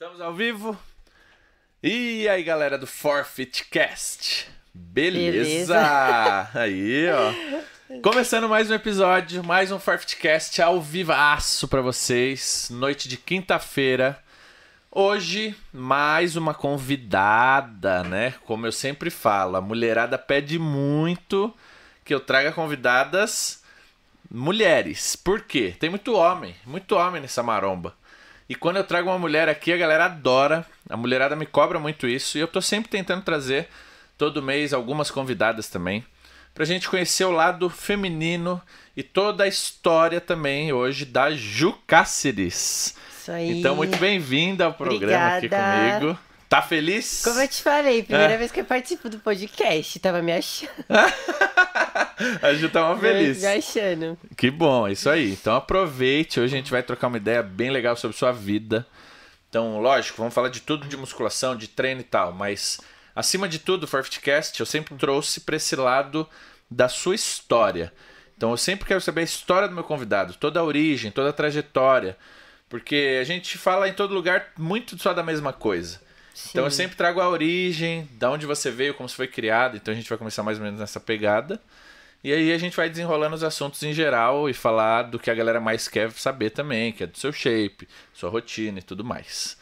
Estamos ao vivo. E aí, galera do Forfeitcast. Beleza? Beleza. Aí, ó. Começando mais um episódio, mais um Forfeitcast ao vivaço pra vocês. Noite de quinta-feira. Hoje, mais uma convidada, né? Como eu sempre falo, a mulherada pede muito que eu traga convidadas mulheres. Por quê? Tem muito homem, muito homem nessa maromba. E quando eu trago uma mulher aqui, a galera adora. A mulherada me cobra muito isso. E eu tô sempre tentando trazer, todo mês, algumas convidadas também. Pra gente conhecer o lado feminino e toda a história também hoje da Ju Cáceres. Isso aí. Então, muito bem-vinda ao programa aqui Obrigada. comigo. Tá feliz? Como eu te falei, primeira É. vez que eu participo do podcast, tava me achando. a Ju tá uma feliz. Me achando. Que bom, é isso aí. Então aproveite, hoje a gente vai trocar uma ideia bem legal sobre sua vida. Então, lógico, vamos falar de tudo de musculação, de treino e tal, mas acima de tudo, o Forfeitcast eu sempre trouxe para esse lado da sua história. Então eu sempre quero saber a história do meu convidado, toda a origem, toda a trajetória, porque a gente fala em todo lugar muito só da mesma coisa. Então eu Sim. sempre trago a origem, da onde você veio, como você foi criado. Então a gente vai começar mais ou menos nessa pegada. E aí a gente vai desenrolando os assuntos em geral e falar do que a galera mais quer saber também, que é do seu shape, sua rotina e tudo mais.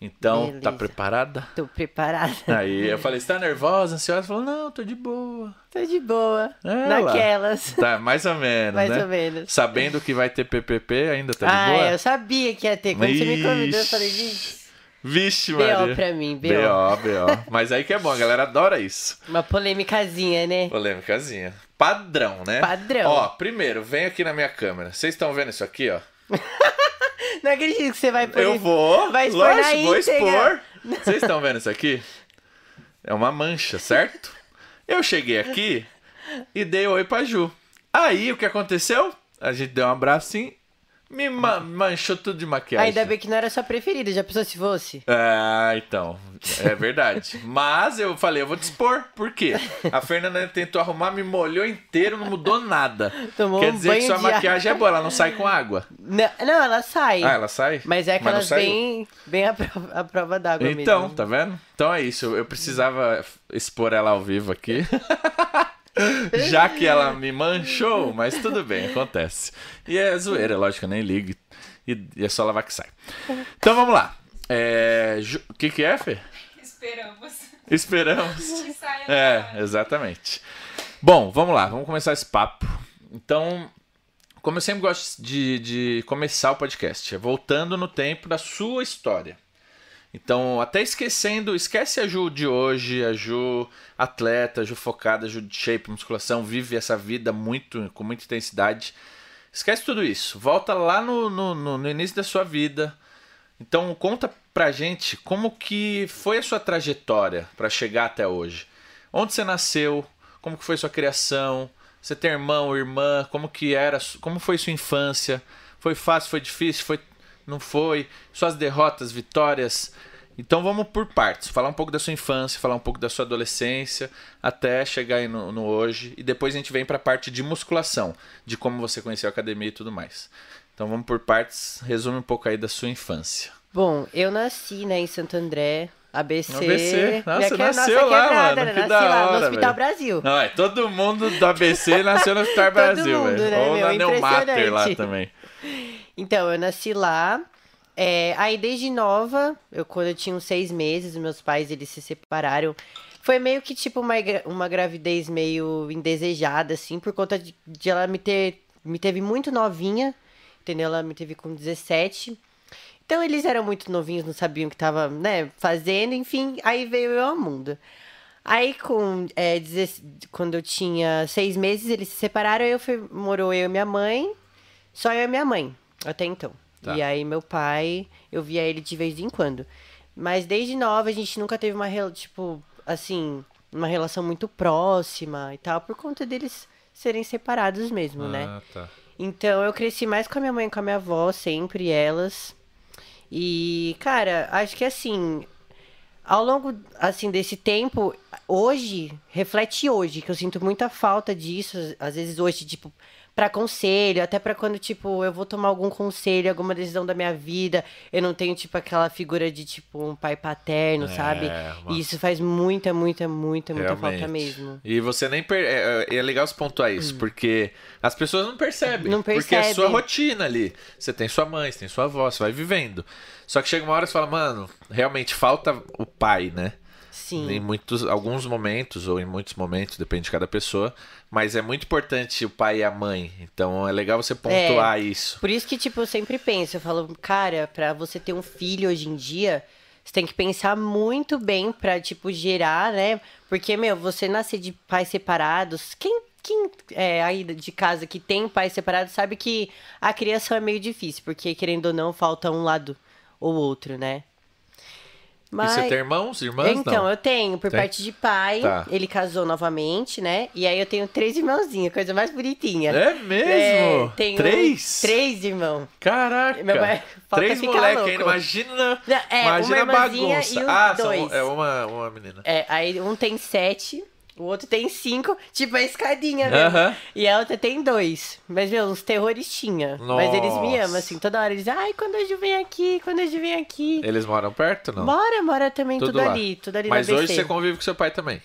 Então, tá Beleza. preparada? Tô preparada. Aí eu falei, você tá nervosa, ansiosa? Falou, não, tô de boa. Tô de boa. Ela. Naquelas. Tá, mais ou menos, Mais né? ou menos. Sabendo que vai ter PPP, ainda tá de ah, boa? eu sabia que ia ter. Quando você me convidou, eu Ixi. falei, vixe. Vixe, Maria. B.O. pra mim, B.O. B.O., B.O. Mas aí que é bom, a galera adora isso. Uma polêmicazinha, né? Polêmicazinha. Padrão, né? Padrão. Ó, primeiro, vem aqui na minha câmera. Vocês estão vendo isso aqui, ó? Não acredito que você vai pôr Eu vou. Vai expor lógico, vou expor. Vocês estão vendo isso aqui? É uma mancha, certo? Eu cheguei aqui e dei oi pra Ju. Aí, o que aconteceu? A gente deu um abracinho, me ma- manchou tudo de maquiagem. Ainda bem que não era sua preferida, já pensou se fosse? Ah, então. É verdade. Mas eu falei, eu vou dispor. Por quê? A Fernanda tentou arrumar, me molhou inteiro, não mudou nada. Tomou Quer um dizer que sua maquiagem é boa, ela não sai com água. Não, não, ela sai. Ah, ela sai? Mas é aquelas saiu? bem, bem a prova, prova d'água mesmo. Então, tá vendo? Então é isso. Eu precisava expor ela ao vivo aqui. Já que ela me manchou, mas tudo bem, acontece. E é zoeira, lógico, eu nem ligo. E, e é só lavar que sai. Então vamos lá. É, O que, que é, Fê? Esperamos Esperamos. que saia É, exatamente. Bom, vamos lá, vamos começar esse papo. Então, como eu sempre gosto de, de começar o podcast, é voltando no tempo da sua história. Então, até esquecendo, esquece a Ju de hoje, a Ju atleta, a Ju focada, a Ju de shape, musculação, vive essa vida muito com muita intensidade. Esquece tudo isso. Volta lá no, no, no- início da sua vida. Então, conta pra gente como que foi a sua trajetória para chegar até hoje. Onde você nasceu? Como que foi sua criação? Você tem irmão, irmã? Como que era? Como foi sua infância? Foi fácil? Foi difícil? Foi não foi? Suas derrotas, vitórias? Então vamos por partes. Falar um pouco da sua infância, falar um pouco da sua adolescência, até chegar aí no, no hoje. E depois a gente vem pra parte de musculação, de como você conheceu a academia e tudo mais. Então vamos por partes. Resume um pouco aí da sua infância. Bom, eu nasci, né, em Santo André, ABC. ABC. Nossa, Minha que- nasceu nossa lá, quebrada, mano, né? que Nasci da lá, hora, no Hospital velho. Brasil. Não, é todo mundo do ABC nasceu no Hospital Brasil, mundo, velho. né, Ou meu? na Neumater lá também. Então, eu nasci lá. É, aí, desde nova, eu, quando eu tinha uns seis meses, meus pais, eles se separaram. Foi meio que, tipo, uma, uma gravidez meio indesejada, assim, por conta de, de ela me ter... Me teve muito novinha, entendeu? Ela me teve com 17. Então, eles eram muito novinhos, não sabiam o que tava, né, fazendo. Enfim, aí veio eu ao mundo. Aí, com, é, 16 quando eu tinha seis meses, eles se separaram. Eu fui, morou eu e minha mãe. Só eu e minha mãe, até então. Tá. E aí, meu pai, eu via ele de vez em quando. Mas desde nova, a gente nunca teve uma, tipo, assim, uma relação muito próxima e tal, por conta deles serem separados mesmo, né? Ah, tá. Então eu cresci mais com a minha mãe e com a minha avó, sempre elas. E, cara, acho que assim, ao longo assim desse tempo, hoje, reflete hoje, que eu sinto muita falta disso, às vezes hoje, tipo, pra conselho, até pra quando, tipo, eu vou tomar algum conselho, alguma decisão da minha vida, eu não tenho, tipo, aquela figura de, tipo, um pai paterno, sabe? uma- E isso faz muita, muita, muita, muita Realmente. falta mesmo. E você nem per... é, é legal você pontuar isso, porque as pessoas não percebem. Hum. Não Porque é percebe. sua rotina ali. Você tem sua mãe, você tem sua avó, você vai vivendo. Só que chega uma hora que você fala, mano, realmente falta o pai, né? Sim. Em muitos, alguns momentos, ou em muitos momentos, depende de cada pessoa. Mas é muito importante o pai e a mãe. Então é legal você pontuar isso. Por isso que, tipo, eu sempre penso, eu falo, cara, pra você ter um filho hoje em dia, você tem que pensar muito bem pra, tipo, gerar, né? Porque, meu, você nascer de pais separados, quem, quem é aí de casa que tem pais separados sabe que a criação é meio difícil, porque, querendo ou não, falta um lado ou outro, né? E você tem irmãos, irmãs? Então, não. eu tenho, por Tem? parte de pai, Tá. ele casou novamente, né? E aí eu tenho três irmãozinhos, coisa mais bonitinha. É mesmo? É, Três? Três irmãos. Caraca! Meu pai- Três ficar moleque louco. ainda, imagina, é, imagina a bagunça. ah, são- dois. é uma, uma menina. É, aí um tem sete, o outro tem cinco, tipo a escadinha mesmo. Aham. E a outra tem dois. Mas, meu, uns terrores tinha. Mas eles me Nossa. amam, assim, toda hora eles ai, quando Ju vem aqui, quando Ju vem aqui. Eles moram perto, não? Mora, mora também tudo, lá. ali, tudo ali Mas na hoje você convive com seu pai também.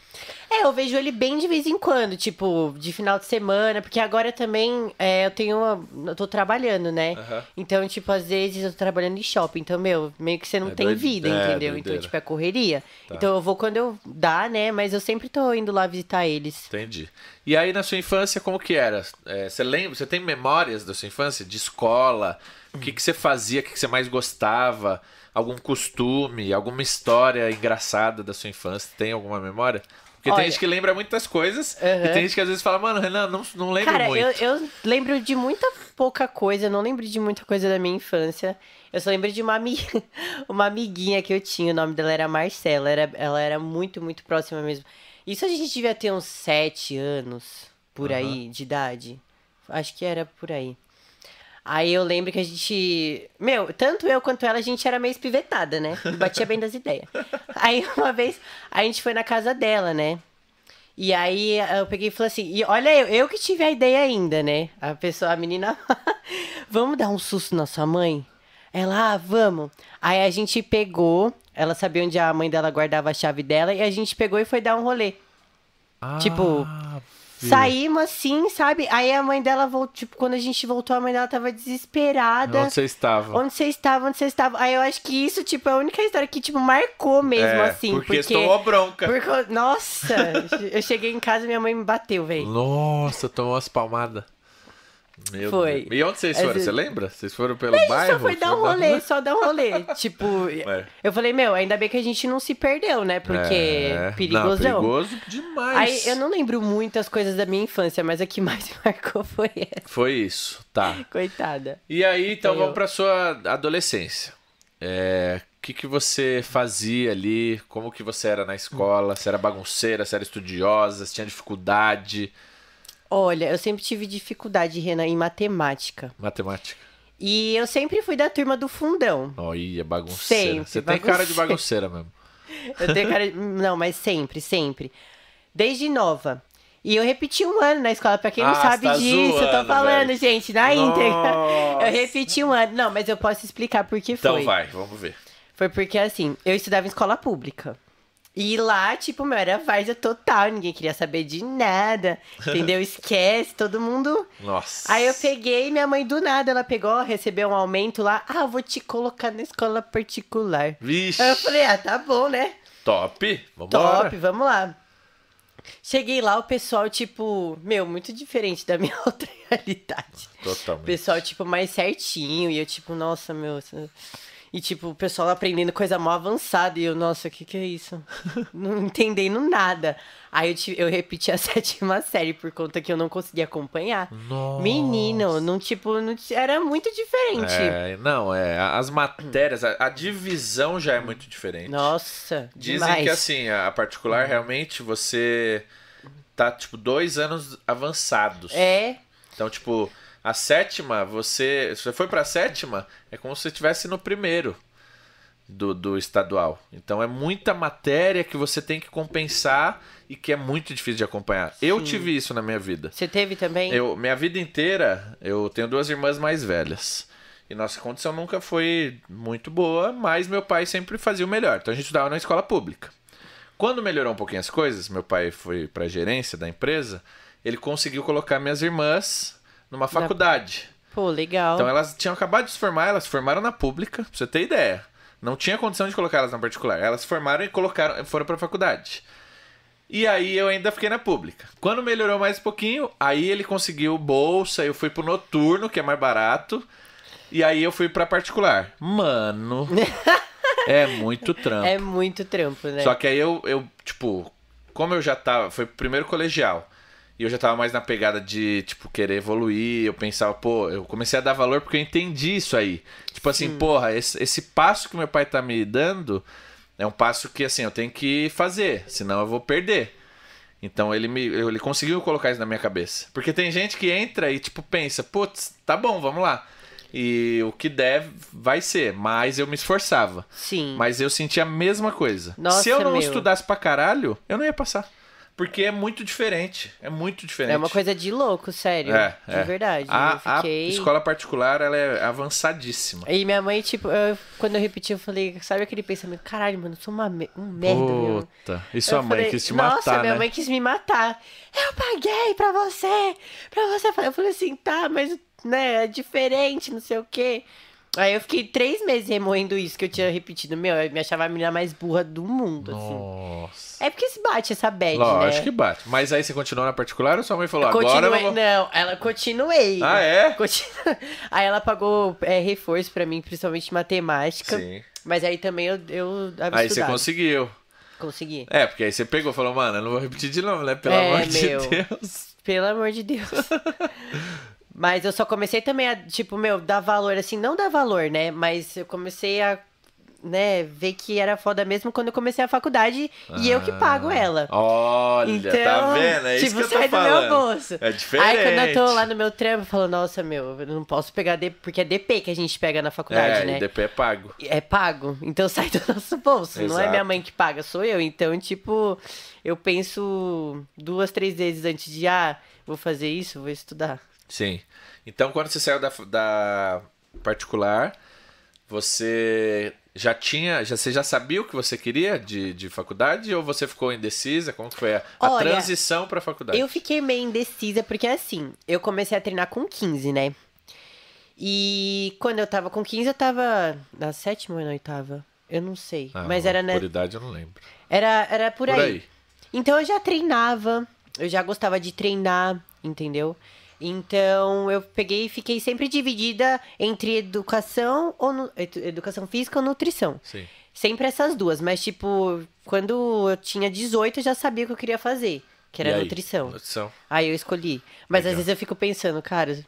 É, eu vejo ele bem de vez em quando, tipo, de final de semana, porque agora também é, eu tenho uma, eu tô trabalhando, né? Aham. Então, tipo, às vezes eu tô trabalhando em shopping, então, meu, meio que você não É tem doide- vida, é, entendeu? doideira. Então, tipo, é correria. Tá. Então eu vou quando eu dá, né? Mas eu sempre tô indo lá visitar eles. Entendi. E aí, na sua infância, como que era? É, você lembra? Você tem memórias da sua infância? De escola? O que, que você fazia? O que, que você mais gostava? Algum costume? Alguma história engraçada da sua infância? Tem alguma memória? Porque tem Olha- gente que lembra muitas coisas e tem gente que às vezes fala, mano, Renan, não, não lembro Cara, muito. eu, eu lembro de muita pouca coisa, não lembro de muita coisa da minha infância. Eu só lembro de uma, ami... uma amiguinha que eu tinha, o nome dela era Marcela, era... ela era muito, muito próxima mesmo. Isso a gente devia ter uns sete anos, por aí, de idade. Acho que era por aí. Aí eu lembro que a gente. Meu, tanto eu quanto ela, a gente era meio espivetada, né? Batia bem das ideias. Aí uma vez a gente foi na casa dela, né? E aí eu peguei e falei assim, e olha eu, eu que tive a ideia ainda, né? A pessoa, a menina, vamos dar um susto na sua mãe? Ela, ah, vamos. Aí a gente pegou, ela sabia onde a mãe dela guardava a chave dela, e a gente pegou e foi dar um rolê. tipo, Ah, viu? Saímos assim, sabe? Aí a mãe dela voltou, tipo, quando a gente voltou, a mãe dela tava desesperada. Onde você estava? Onde você estava, onde você estava. Aí eu acho que isso, tipo, é a única história que, tipo, marcou mesmo, É, assim. porque, Porque, você tomou bronca. porque- Nossa, eu cheguei em casa e minha mãe me bateu, velho. Nossa, tomou umas palmadas. Meu Foi. Deus. E onde vocês foram? Você lembra? Vocês foram pelo gente bairro? só foi dar um rolê, só dar um rolê. tipo, É. eu falei, meu, ainda bem que a gente não se perdeu, né? Porque É. Não, perigosão. perigoso demais. Aí eu não lembro muitas coisas da minha infância, mas a que mais marcou foi essa. Foi isso, tá. Coitada. E aí, então Eu- vamos pra sua adolescência. É, O que, que você fazia ali? Como que você era na escola? Você era bagunceira? Você era estudiosa? Você tinha dificuldade? Olha, eu sempre tive dificuldade, Renan, em matemática. Matemática? E eu sempre fui da turma do fundão. Olha, bagunceira. Sempre, você tem cara de bagunceira. bagunceira mesmo. Eu tenho cara de... Não, mas sempre, sempre. Desde nova. E eu repeti um ano na escola, pra quem não Ah, sabe tá disso, eu tô zoando, falando, velho. gente, na íntegra. Nossa. Eu repeti um ano. Não, mas eu posso explicar por que Então foi. vai, vamos ver. Foi porque, assim, eu estudava em escola pública. E lá, tipo, meu, era várzea total, ninguém queria saber de nada, entendeu? Esquece, todo mundo... Nossa. Aí eu peguei, minha mãe do nada, ela pegou, recebeu um aumento lá, ah, vou te colocar na escola particular. Vixe. Aí eu falei, ah, tá bom, né? Top. Vambora. Top, vamos lá. Cheguei lá, o pessoal, tipo, meu, muito diferente da minha outra realidade. O Totalmente. pessoal, tipo, mais certinho, e eu, tipo, nossa, meu. E, tipo, o pessoal aprendendo coisa mó avançada, e eu, nossa, o que que é isso? não entendendo nada. Aí eu, eu repeti a sétima série por conta que eu não conseguia acompanhar. Nossa. Menino, não, tipo, não, era muito diferente. É, não, é. As matérias, a, a divisão já é muito diferente. Nossa, Dizem demais. que assim, a particular realmente você tá, tipo, dois anos avançados. É, Então, tipo, a sétima, você. Se você foi pra sétima, é como se você estivesse no primeiro. do, do estadual. Então é muita matéria que você tem que compensar e que é muito difícil de acompanhar. Eu Sim. tive isso na minha vida. Você teve também? Eu, minha vida inteira, eu tenho duas irmãs mais velhas. E nossa condição nunca foi muito boa, mas meu pai sempre fazia o melhor. Então a gente estudava na escola pública. Quando melhorou um pouquinho as coisas, meu pai foi para a gerência da empresa, ele conseguiu colocar minhas irmãs numa faculdade. Pô, legal. Então elas tinham acabado de se formar, elas se formaram na pública, pra você ter ideia. Não tinha condição de colocar elas na particular. Elas se formaram e colocaram, foram pra faculdade. E aí eu ainda fiquei na pública. Quando melhorou mais um pouquinho, aí ele conseguiu bolsa, eu fui pro noturno, que é mais barato. E aí eu fui pra particular. Mano, é muito trampo. É muito trampo, né? Só que aí eu, eu, tipo, como eu já tava. Foi o primeiro colegial. E eu já tava mais na pegada de, tipo, querer evoluir. Eu pensava, pô, eu comecei a dar valor porque eu entendi isso aí. Tipo assim, porra, esse, esse passo que meu pai tá me dando é um passo que, assim, eu tenho que fazer, senão eu vou perder. Então ele me ele conseguiu colocar isso na minha cabeça. Porque tem gente que entra e, tipo, pensa, putz, tá bom, vamos lá. E o que der vai ser, mas eu me esforçava. Sim. Mas eu senti a mesma coisa. Nossa, Se eu não meu. estudasse pra caralho, eu não ia passar. Porque é muito diferente. É muito diferente. É uma coisa de louco, sério. É, de é. verdade. A, fiquei... a escola particular, ela é avançadíssima. E minha mãe, tipo, eu- quando eu repeti, eu falei, sabe aquele pensamento? Caralho, mano, eu sou uma, um merda. Puta. E sua Eu mãe falei, quis te Nossa, matar, minha né? mãe quis me matar. Eu paguei pra você, pra você. fa-" Eu falei assim, tá, mas, né, é diferente, não sei o quê. Aí eu fiquei três meses remoendo isso que eu tinha repetido. Meu, eu me achava a menina mais burra do mundo, assim. Nossa. É porque se bate essa bad, Lógico né? que bate. Mas aí você continuou na particular ou sua mãe falou, Eu agora eu continuei- vou... Não, ela continuei. Ah, é? Continu- Aí ela pagou é, reforço pra mim, principalmente matemática. Sim. Mas aí também eu, eu Aí você estudado. conseguiu. Consegui. É, porque aí você pegou e falou, mano, eu não vou repetir de novo, né? Pelo É, amor de meu. Deus. Pelo amor de Deus. Mas eu só comecei também a, tipo, meu, dar valor, assim, não dar valor, né? Mas eu comecei a, né, ver que era foda mesmo quando eu comecei a faculdade e eu que pago ela. Olha, Então, tá vendo? É isso tipo, que eu tô sai do falando. meu bolso. É diferente. Aí quando eu tô lá no meu trampo, eu falo, nossa, meu, eu não posso pegar DP, porque é DP que a gente pega na faculdade, É, né? e DP é pago. É pago, então sai do nosso bolso. Não é Exato. minha mãe que paga, sou eu. Então, tipo, eu penso duas, três vezes antes de, ah, vou fazer isso, vou estudar. Sim. Então, quando você saiu da, da particular, você já tinha, já, você já sabia o que você queria de, de faculdade ou você ficou indecisa? Como foi a, a Olha, transição para faculdade? Eu fiquei meio indecisa, porque assim, eu comecei a treinar com 15, né? E quando eu tava com 15, eu tava na sétima ou na oitava? Eu não sei. Ah, mas era, né? Por idade eu não lembro. Era, era por, Por aí. aí. Então eu já treinava, eu já gostava de treinar, entendeu? Então eu peguei e fiquei sempre dividida entre educação ou nu- educação física ou nutrição. Sim. Sempre essas duas, mas tipo, quando eu tinha 18 eu já sabia o que eu queria fazer, que era nutrição. Nutrição. Aí eu escolhi. Mas Legal. às vezes eu fico pensando, cara,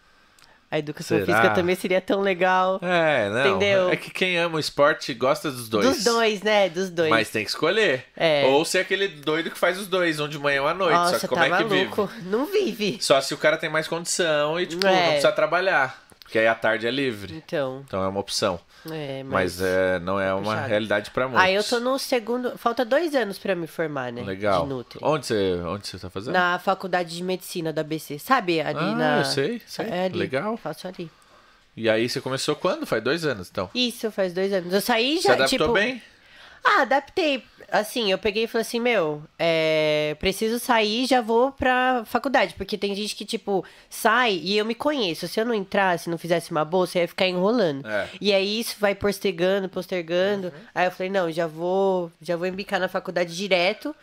a educação Será? física também seria tão legal. É, não. Entendeu? É que quem ama o esporte gosta dos dois. Dos dois, né? Dos dois. Mas tem que escolher. É. Ou ser aquele doido que faz os dois, um de manhã e um à noite. Nossa, Só que como tá é que maluco. vive? Não vive. Só se o cara tem mais condição e, tipo, É. não precisa trabalhar. Porque aí a tarde é livre. Então, Então é uma opção. é, Mas, mas... é, não é uma puxado. realidade pra muitos. Aí eu tô no segundo. Falta dois anos pra me formar, né? Legal. De Nutri. Onde você, onde você tá fazendo? Na faculdade de medicina da ABC. Sabe? Ali Ah, na. eu sei, sei. É ali. Legal. Faço ali. E aí você começou quando? Faz dois anos, então. Isso, faz dois anos. Eu saí já, adaptou tipo. bem? Ah, adaptei. Assim, eu peguei e falei assim, meu, é, preciso sair e já vou pra faculdade. Porque tem gente que, tipo, sai e eu me conheço. Se eu não entrasse, não fizesse uma bolsa, eu ia ficar enrolando. É. E aí isso vai postergando, postergando. Aí eu falei, não, já vou, já vou embicar na faculdade direto.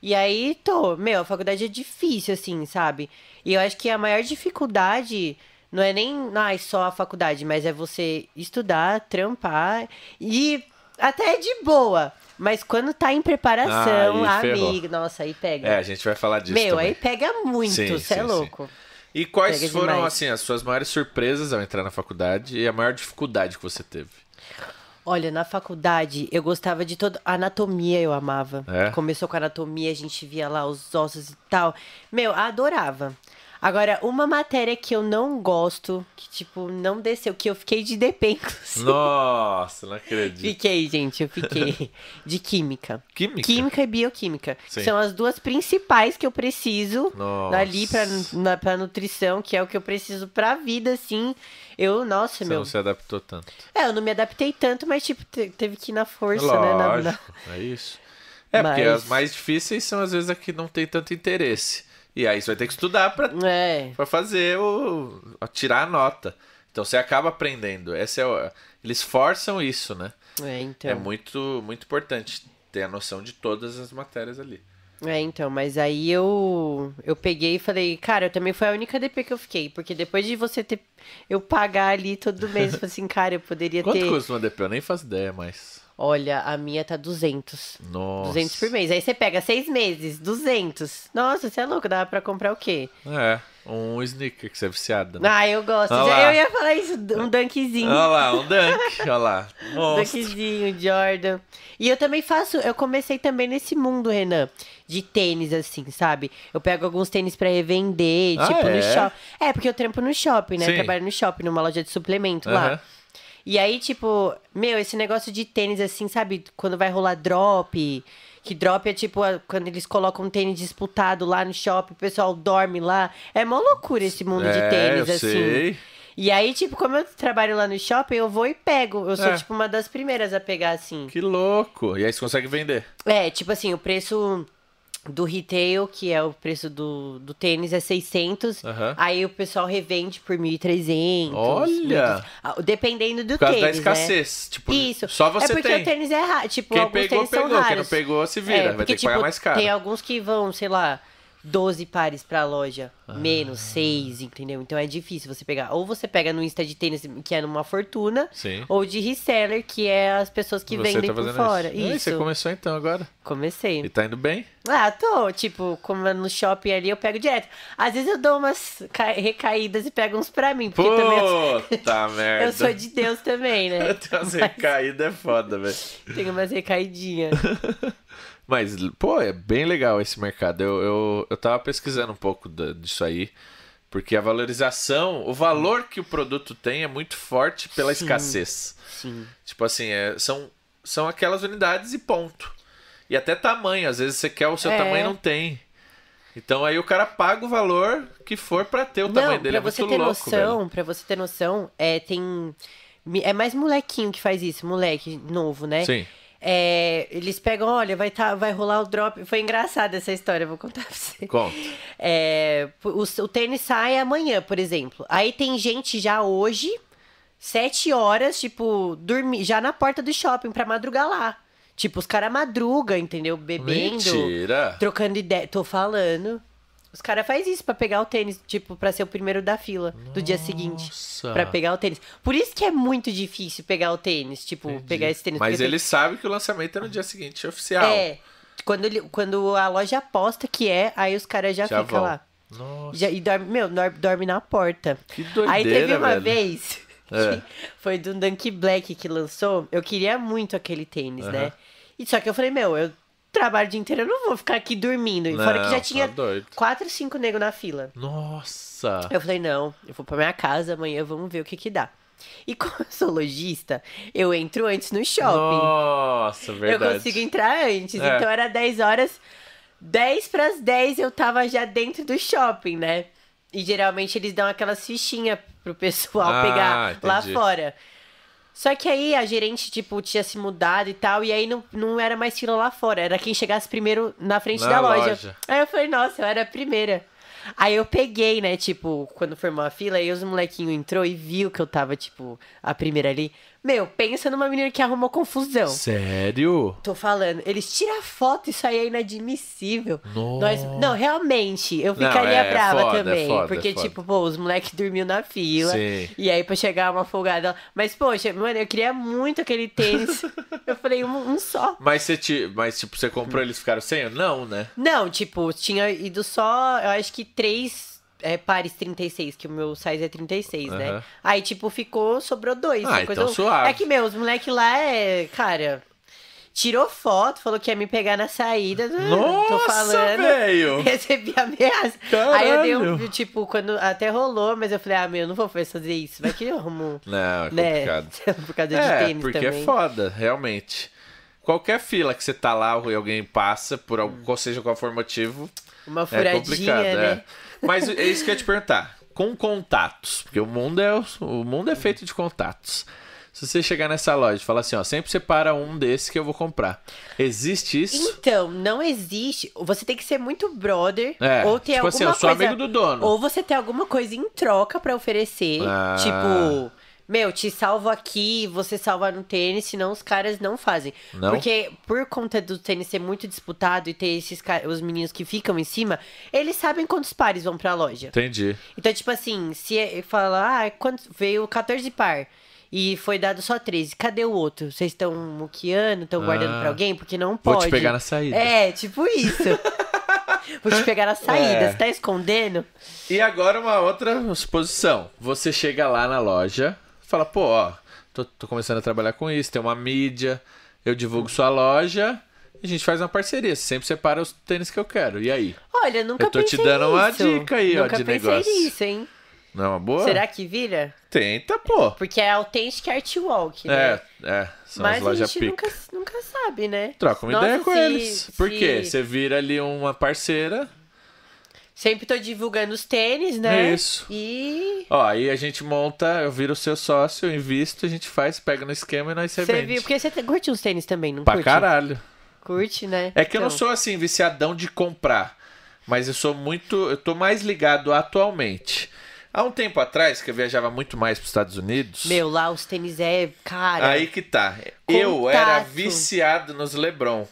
E aí tô, meu, a faculdade é difícil, assim, sabe? E eu acho que a maior dificuldade não é nem ai, só a faculdade, mas é você estudar, trampar e até é de boa. Mas quando tá em preparação, Ah, amigo, nossa, aí pega. É, a gente vai falar disso meu, também. aí pega muito, você é sim, sim. louco. E quais pega foram, demais. assim, as suas maiores surpresas ao entrar na faculdade e a maior dificuldade que você teve? Olha, na faculdade eu gostava de toda anatomia, eu amava. É? Começou com anatomia, a gente via lá os ossos e tal. Meu, adorava. Agora, uma matéria que eu não gosto, que, tipo, não desceu, que eu fiquei de DP, inclusive. Nossa, não acredito. Fiquei, gente, eu fiquei. de química. Química? Química e bioquímica. Sim. São as duas principais que eu preciso Nossa. ali pra, na, pra nutrição, que é o que eu preciso pra vida, assim. Eu, nossa, Você meu. não se adaptou tanto. É, eu não me adaptei tanto, mas, tipo, te- teve que ir na força, né? na- na- Lógico, é isso. É, porque Mas- as mais difíceis são às vezes as que não tem tanto interesse. E aí você vai ter que estudar pra, É. pra fazer o. tirar a nota. Então você acaba aprendendo. Essa é o... Eles forçam isso, né? É, então. É muito, muito importante ter a noção de todas as matérias ali. É, então, mas aí eu eu peguei e falei, cara, eu também foi a única DP que eu fiquei, porque depois de você ter eu pagar ali todo mês, eu falei assim, cara, eu poderia Quanto ter. custa uma DP? Eu nem faço ideia mais. Olha, a minha tá 200. Nossa. 200 por mês. Aí você pega seis meses, 200. Nossa, você é louco, dá pra comprar o quê? É, um sneaker que você é viciada. né? Ah, eu gosto. Olha Já, lá. eu ia falar isso, um dunkzinho. Olha lá, um dunk. Olha lá. Monstro. Dunkzinho, Jordan. E eu também faço, eu comecei também nesse mundo, Renan, de tênis, assim, sabe? Eu pego alguns tênis pra revender, Ah, tipo, é? no shopping. É, porque eu trampo no shopping, né? Sim. Eu trabalho no shopping, numa loja de suplemento Aham. lá. E aí, tipo, meu, esse negócio de tênis, assim, sabe? Quando vai rolar drop. Que drop é tipo a- quando eles colocam um tênis disputado lá no shopping, o pessoal dorme lá. É mó loucura esse mundo de É, tênis, eu assim. sei. E aí, tipo, como eu trabalho lá no shopping, eu vou e pego. Eu sou, É. tipo, uma das primeiras a pegar, assim. Que louco. E aí você consegue vender. É, tipo assim, o preço do retail, que é o preço do, do tênis, é 600. Aham. Aí o pessoal revende por 1.300. Olha! 1.200. Ah, Dependendo do Por causa tênis, da escassez. Tipo, né? Isso. só você é porque tem. o tênis é raro. Tipo, Quem alguns pegou, tênis são pegou. Quem não raros. pegou, se vira. É, Vai porque, ter que pagar tipo, mais caro. Tem alguns que vão, sei lá, 12 pares pra loja, menos 6, entendeu? Então é difícil você pegar. Ou você pega no Insta de tênis, que é numa fortuna, Sim. ou de reseller, que é as pessoas que Você vendem tá por fora. Isso. Você Isso. começou então agora. Comecei. E tá indo bem? Ah, tô, tipo, como é no shopping ali, eu pego direto. Às vezes eu dou umas ca- recaídas e pego uns pra mim, porque também eu, Puta merda. eu sou de Deus também, né? Ter umas recaídas é foda, velho. Tenho umas recaidinhas. Mas, pô, é bem legal esse mercado. Eu, eu, eu tava pesquisando um pouco disso aí. Porque a valorização, o valor que o produto tem é muito forte pela escassez. Sim. Tipo assim, é- são, são aquelas unidades e ponto. E até tamanho, às vezes você quer o seu É. tamanho e não tem. Então aí o cara paga o valor que for pra ter o tamanho Não, dele. pra É você muito ter louco, noção, velho. pra você ter noção, é, tem... É mais molequinho que faz isso, moleque novo, né? Sim. É, eles pegam, olha, vai, tá, vai rolar o drop. Foi engraçada essa história, vou contar pra você. Conta. É, o, o tênis sai amanhã, por exemplo. Aí tem gente já hoje, sete horas, tipo, dormir já na porta do shopping pra madrugar lá. Tipo, os caras madrugam, entendeu? Bebendo, Mentira. trocando ideia. Tô falando. Os caras fazem isso pra pegar o tênis, tipo, pra ser o primeiro da fila do dia seguinte. Nossa. Pra pegar o tênis. Por isso que é muito difícil pegar o tênis, tipo, pegar esse tênis. Mas porque tem- ele sabe que o lançamento é no dia seguinte oficial. É. Quando, ele, quando a loja aposta que é, aí os caras já, Já ficam vão. lá. Nossa. Já, e dorme, meu, nor- dorme na porta. Que doideira, Aí teve uma velho. vez que É. foi do Dunk Black que lançou. Eu queria muito aquele tênis, Aham. né? E só que eu falei, meu, eu trabalho o dia inteiro, eu não vou ficar aqui dormindo. E fora que Não, já tá tinha doido. quatro, cinco negros na fila. Nossa. Eu falei, não, eu vou pra minha casa, amanhã vamos ver o que que dá. E como eu sou lojista, eu entro antes no shopping. Nossa, verdade. Eu consigo entrar antes. É. Então era 10 horas. 10 para as 10 eu tava já dentro do shopping, né? E geralmente eles dão aquelas fichinhas pro pessoal Ah, pegar lá entendi. fora. Só que aí a gerente, tipo, tinha se mudado e tal, e aí não, não era mais fila lá fora, era quem chegasse primeiro na frente Na da loja. loja. Aí eu falei, nossa, eu era a primeira. Aí eu peguei, né, tipo, quando formou a fila, aí os molequinhos entrou e viu que eu tava, tipo, a primeira ali. Meu, pensa numa menina que arrumou confusão. Sério? Tô falando, eles tiram foto, isso aí é inadmissível. Nossa. Nós, não, realmente, eu Não, ficaria é brava é também. foda, porque, é foda. tipo, pô, os moleques dormiam na fila. Sim. E aí, pra chegar uma folgada. Mas, poxa, mano, eu queria muito aquele tênis. eu falei, um, um só. Mas, você te... Mas, tipo, você comprou e eles ficaram sem? Não, né? Não, tipo, tinha ido só, eu acho que três é, pares 36, que o meu size é 36, né? Aham. Aí, tipo, ficou, sobrou dois. Ah, então suave. É que, meu, os moleques lá é, cara. tirou foto, falou que ia me pegar na saída. Tô Nossa, falando. velho! Recebi ameaça. Aí eu dei um, Caralho. tipo, quando até rolou, mas eu falei, ah, meu, eu não vou fazer isso. Vai que eu arrumo. Não, é né? complicado. Por causa de É, tênis porque também. é foda, realmente. Qualquer fila que você tá lá e alguém passa, por algum, qual seja qual for o motivo, Uma é furadinha, complicado. né? É. Mas é isso que eu ia te perguntar. Com contatos, porque o mundo é, o mundo é feito de contatos. Se você chegar nessa loja e falar assim, ó, sempre separa um desses que eu vou comprar. Existe isso? Então, não existe. Você tem que ser muito brother. É, ou ter tipo assim, alguma eu sou coisa. amigo do dono. Ou você ter alguma coisa em troca pra oferecer. Ah. Tipo, meu, te salvo aqui, você salva no tênis, senão os caras não fazem. Não? Porque por conta do tênis ser muito disputado e ter esses os meninos que ficam em cima, eles sabem quantos pares vão pra loja. Entendi. Então, tipo assim, se é- fala, ah, quanto, veio 14 par e foi dado só 13, cadê o outro? Vocês estão muqueando, estão guardando Ah. pra alguém? Porque não Vou pode. te pegar na saída. É, tipo isso. Vou te pegar na saída, É. você tá escondendo? E agora uma outra suposição. Você chega lá na loja, fala, pô, ó, tô, tô começando a trabalhar com isso, tem uma mídia, eu divulgo sua loja, e a gente faz uma parceria. Você sempre separa os tênis que eu quero. E aí? Olha, nunca Eu tô te pensei dando uma dica aí, ó, nunca de pensei negócio. nisso, hein? Não é uma boa? Será que vira? Tenta, pô. Porque é Authentic Art Walk, né? É, é. São Mas as a lojas gente pica. nunca, nunca sabe, né? Troca uma Nossa, ideia com se- eles. Por se- quê? Você vira ali uma parceira. Sempre tô divulgando os tênis, né? É isso. E Ó, aí a gente monta, eu viro seu sócio, eu invisto, a gente faz, pega no esquema e nós você vende. viu, porque você te- curte uns tênis também, não Pra curte? caralho. Curte, né? É que eu não Então, sou assim, viciadão de comprar. Mas eu sou muito. Eu tô mais ligado atualmente. Há um tempo atrás, que eu viajava muito mais pros Estados Unidos. Meu, lá os tênis é, cara. Aí que tá. Eu era Contato. viciado nos Lebron.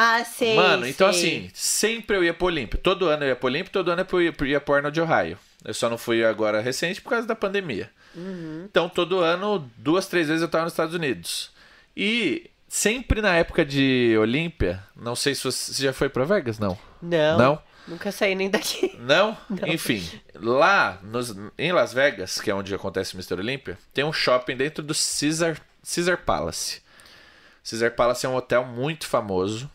Ah, sei. Mano, então sei. assim, sempre eu ia pro Olímpio. Todo ano eu ia pro Olímpio, todo ano eu ia pro, ia pro Arnold Ohio. Eu só não fui agora recente por causa da pandemia. Uhum. Então, todo ano, duas, três vezes eu tava nos Estados Unidos. E sempre na época de Olímpia, não sei se você, já foi pra Vegas, não? Não. Não? Nunca saí nem daqui. Não? Enfim, lá nos- em Las Vegas, que é onde acontece o Mr. Olímpia, tem um shopping dentro do Caesar, Caesar Palace. Caesar Palace é um hotel muito famoso,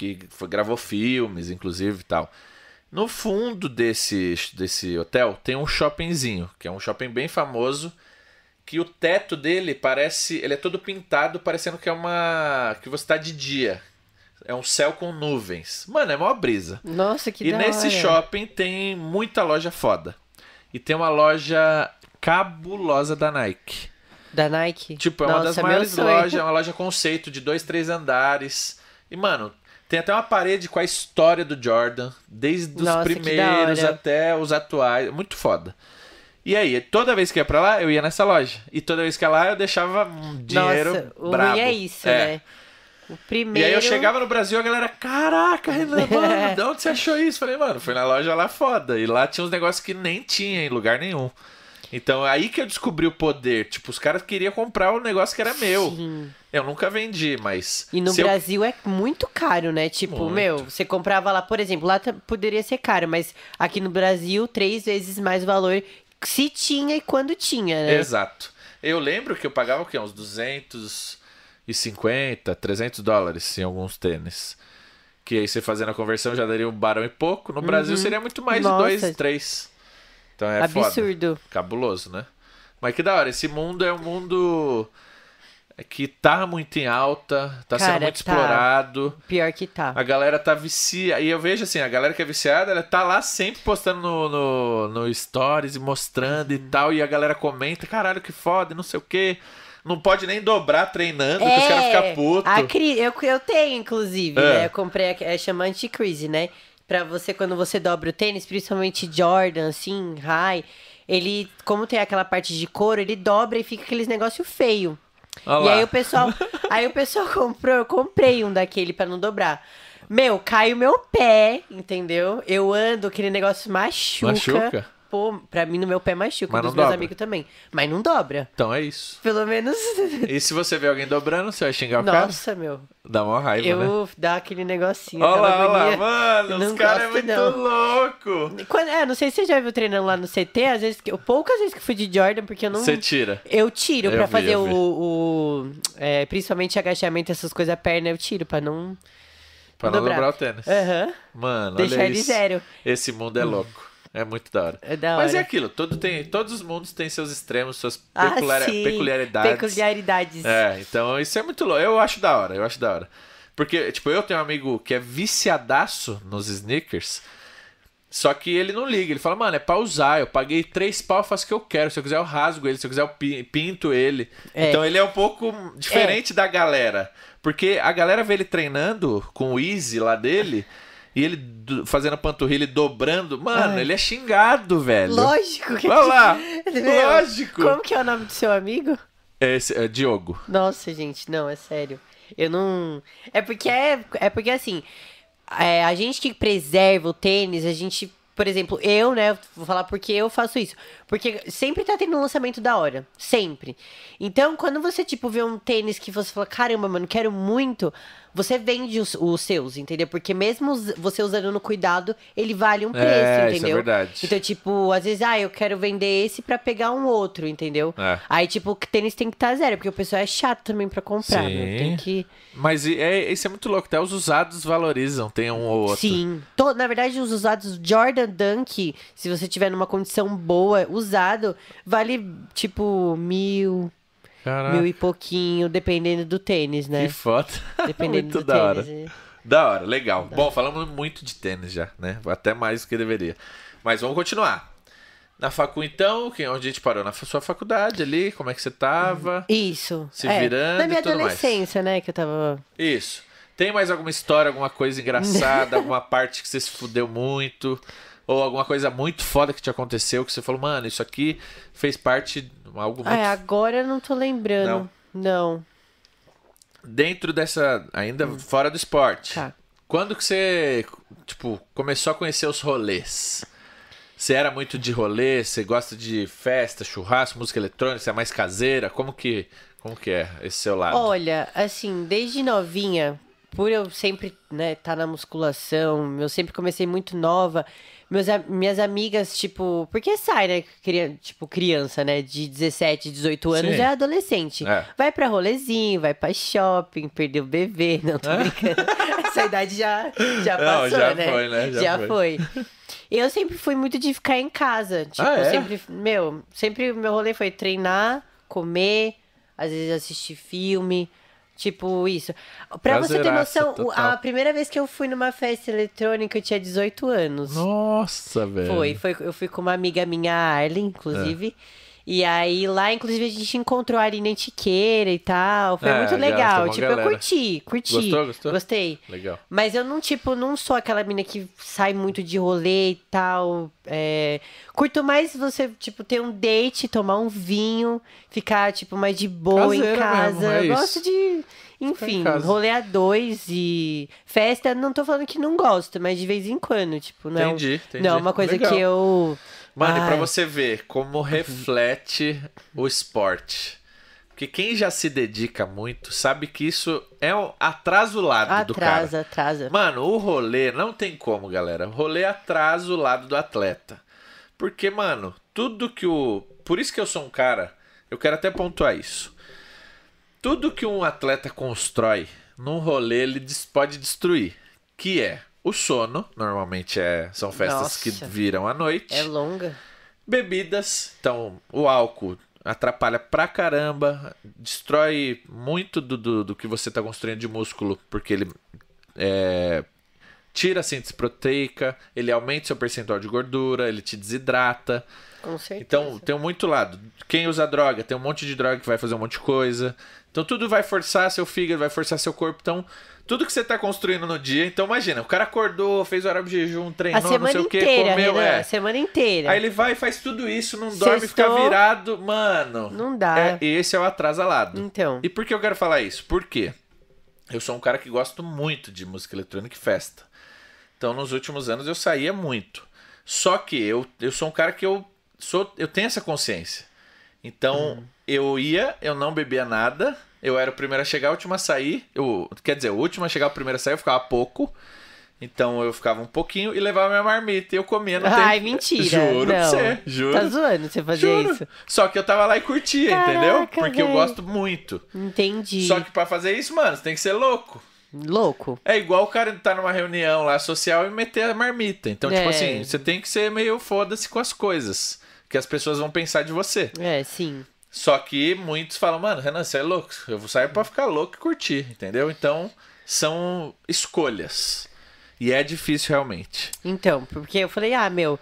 que foi, gravou filmes, inclusive e tal. No fundo desse, desse hotel tem um shoppingzinho, que é um shopping bem famoso, que o teto dele parece. Ele é todo pintado, parecendo que é uma. que você tá de dia. É um céu com nuvens. Mano, é mó brisa. Nossa, que E nesse hora. shopping tem muita loja foda. E tem uma loja cabulosa da Nike. Da Nike? Tipo, é uma das Nossa, maiores lojas, é uma loja conceito de dois, três andares. E, mano, tem até uma parede com a história do Jordan, desde os Nossa, primeiros até os atuais. Muito foda. E aí, toda vez que ia pra lá, eu ia nessa loja. E toda vez que ia lá, eu deixava dinheiro Nossa, o brabo. é isso, né? O E primeiro... aí eu chegava no Brasil, a galera, caraca, Renan, mano, de onde você achou isso? Falei, mano, foi na loja lá foda. E lá tinha uns negócios que nem tinha em lugar nenhum. Então aí que eu descobri o poder. Tipo, os caras queriam comprar o negócio que era meu. Sim. Eu nunca vendi, mas. E no se eu- Brasil é muito caro, né? Tipo, Muito. meu, você comprava lá, por exemplo, lá poderia ser caro, mas aqui no Brasil, três vezes mais valor se tinha e quando tinha, né? Exato. Eu lembro que eu pagava o quê? Uns 250, 300 dólares em alguns tênis. Que aí você fazendo a conversão já daria um barão e pouco. No Brasil seria muito mais Uhum. Nossa. de dois, três. Então é foda. Absurdo. Cabuloso, né? Mas que da hora, esse mundo é um mundo que tá muito em alta, tá sendo Cara, muito tá. explorado. Pior que tá. A galera tá viciada. E eu vejo assim, a galera que é viciada, ela tá lá sempre postando no, no, no Stories e mostrando e Uhum. tal. E a galera comenta, caralho, que foda, não sei o quê. Não pode nem dobrar treinando, que os caras ficam putos. É, a cri... eu, eu tenho, inclusive, É. né? Eu comprei, a- é, chama anti-crease, né? Pra você, quando você dobra o tênis, principalmente Jordan, assim, high, ele, como tem aquela parte de couro, ele dobra e fica aqueles negócio feio. Olha E aí o pessoal, aí o pessoal comprou, eu comprei um daquele pra não dobrar. Meu, cai o meu pé, entendeu? Eu ando, aquele negócio machuca. Machuca? Pô, pra mim no meu pé machuca, Mas dos não meus dobra. amigos também. Mas não dobra. Então é isso. Pelo menos. E se você vê alguém dobrando, você vai xingar o cara? Nossa, meu. Dá uma raiva, né? Eu dá aquele negocinho. Olha lá, olha lá, mano, Não os caras é muito não. louco. Quando- é, não sei se você já viu treinando lá no CT, às vezes, que- poucas vezes que eu fui de Jordan, porque eu não. Você tira. Eu tiro Eu pra vi, fazer eu o. o- é, principalmente agachamento, essas coisas, a perna, eu tiro pra não. Pra não dobrar. dobrar o tênis. Aham. Mano, Deixar olha ele isso. zero. Esse mundo é louco. É muito da hora. É da Mas é hora. aquilo, todo tem, todos os mundos têm seus extremos, suas Ah, peculiar- sim. peculiaridades. Peculiaridades. É, então isso é muito louco. Eu acho da hora, eu acho da hora. Porque, tipo, eu tenho um amigo que é viciadaço nos sneakers. Só que ele não liga, ele fala, mano, é pra usar, eu paguei três pau, eu faço o que eu quero. Se eu quiser, eu rasgo ele, se eu quiser, eu pi- pinto ele. É. Então ele é um pouco diferente da galera. Porque a galera vê ele treinando com o Easy lá dele, e ele do- fazendo panturrilha e dobrando. Mano, Ai. ele é xingado, velho. Lógico que. Olha lá, Meu, lógico. Como que é o nome do seu amigo? Esse, é Diogo. Nossa, gente, não, é sério. Eu não. É porque é, é porque assim, é, a gente que preserva o tênis, a gente, por exemplo, eu, né, vou falar porque eu faço isso. Porque sempre tá tendo um lançamento da hora. Sempre. Então, quando você, tipo, vê um tênis que você fala, caramba, mano, quero muito, você vende os, os seus, entendeu? Porque mesmo você usando no cuidado, ele vale um preço, É, isso é entendeu? verdade. Então, tipo, às vezes, ah, eu quero vender esse pra pegar um outro, entendeu? É. Aí, tipo, o tênis tem que estar zero, porque o pessoal é chato também pra comprar, Sim. meu. Tem que. Mas é, isso é muito louco, até os usados valorizam, tem um ou outro. Sim. To- Na verdade, os usados Jordan Dunk, se você tiver numa condição boa, usado, vale tipo mil, Caraca, mil e pouquinho, dependendo do tênis, né? que foda. Dependendo muito do da hora. tênis. Da hora, legal. Bom, falamos muito de tênis já, né? Até mais do que deveria. Mas vamos continuar. Na facu, então, que- onde a gente parou? Na sua faculdade ali, como é que você tava? Isso. Se é. virando Na minha e tudo mais. adolescência, né? Que eu tava. Isso. Tem mais alguma história, alguma coisa engraçada, alguma parte que você se fudeu muito? Ou alguma coisa muito foda que te aconteceu, que você falou, mano, isso aqui fez parte de algo muito Ah, agora eu não tô lembrando. Não. dentro dessa. ainda fora do esporte. Tá. Quando que você, tipo, começou a conhecer os rolês? Você era muito de rolê? Você gosta de festa, churrasco, música eletrônica? Você é mais caseira? Como que, como que é esse seu lado? Olha, assim, desde novinha, por eu sempre, né, tá na musculação, eu sempre comecei muito nova. Meus, minhas amigas, tipo, porque sai, né? cria- tipo, criança, né? De 17, 18 anos, Sim. já é adolescente. É. Vai pra rolezinho, vai pra shopping, perdeu o bebê. Não, tô brincando. Essa idade já, já Não, passou, já né? foi, né? Já Já, foi. foi. Eu sempre fui muito de ficar em casa. Tipo, Ah, é? sempre, meu, sempre meu rolê foi treinar, comer, às vezes assistir filme. Tipo, isso. Pra você ter noção, total. a primeira vez que eu fui numa festa eletrônica, eu tinha 18 anos. Nossa, velho. Foi, foi, eu fui com uma amiga minha, a Arlen, inclusive. É. E aí lá, inclusive, a gente encontrou a Arina Antiqueira e tal. Foi É, muito legal. Tipo, galera. eu curti, curti. Gostou, gostou? Gostei. Legal. Mas eu não, tipo, não sou aquela menina que sai muito de rolê e tal. É... Curto mais você, tipo, ter um date, tomar um vinho, ficar, tipo, mais de boa em Caseira casa. mesmo, é eu isso. gosto de. Enfim, rolê a dois e festa, não tô falando que não gosto, mas de vez em quando, tipo, não, é Entendi, entendi. não é uma coisa Legal. que eu. Mano, e pra Ai. você ver como reflete o esporte. Porque quem já se dedica muito sabe que isso é um atrasa o lado do cara. Atrasa, atrasa. Mano, o rolê não tem como, galera. O rolê atrasa o lado do atleta. Porque, mano, tudo que o. Por isso que eu sou um cara. Eu quero até pontuar isso. Tudo que um atleta constrói num rolê, ele pode destruir. Que é o sono. Normalmente é, são festas que Nossa. viram à noite. É longa. Bebidas, então o álcool atrapalha pra caramba, destrói muito do, do, do que você tá construindo de músculo, porque ele é, tira a síntese proteica, ele aumenta seu percentual de gordura, ele te desidrata. Com certeza. Então tem muito lado. Quem usa droga, tem um monte de droga que vai fazer um monte de coisa. Então tudo vai forçar seu fígado, vai forçar seu corpo. Então, tudo que você tá construindo no dia. Então imagina, o cara acordou, fez horário de jejum, treinou, não sei o que, comeu. Renan, É. a semana inteira. Aí ele vai e faz tudo isso, não dorme, fica Sextou. virado. Mano. Não dá. É, esse é o atrasalado. Então. E por que eu quero falar isso? Porque eu sou um cara que gosto muito de música eletrônica e festa. Então, nos últimos anos eu saía muito. Só que eu, eu sou um cara que eu sou eu tenho essa consciência. Então, eu ia, eu não bebia nada, eu era o primeiro a chegar, o último a sair. Eu, quer dizer, o último a chegar, o primeiro a sair, eu ficava pouco. Então eu ficava um pouquinho e levava minha marmita e eu comia no Ai, tempo. mentira. Juro pra não. você, juro. Tá zoando você fazer Juro. isso? Só que eu tava lá e curtia, entendeu? Caraca, Porque eu véi. gosto muito. Entendi. Só que pra fazer isso, mano, você tem que ser louco. Louco. É igual o cara tá numa reunião lá social e meter a marmita. Então, tipo É. assim, você tem que ser meio foda-se com as coisas. Que as pessoas vão pensar de você. É, sim. Só que muitos falam, mano, Renan, você é louco. Eu vou sair pra ficar louco e curtir, entendeu? Então, são escolhas. E é difícil realmente. Então, porque eu falei, ah, meu,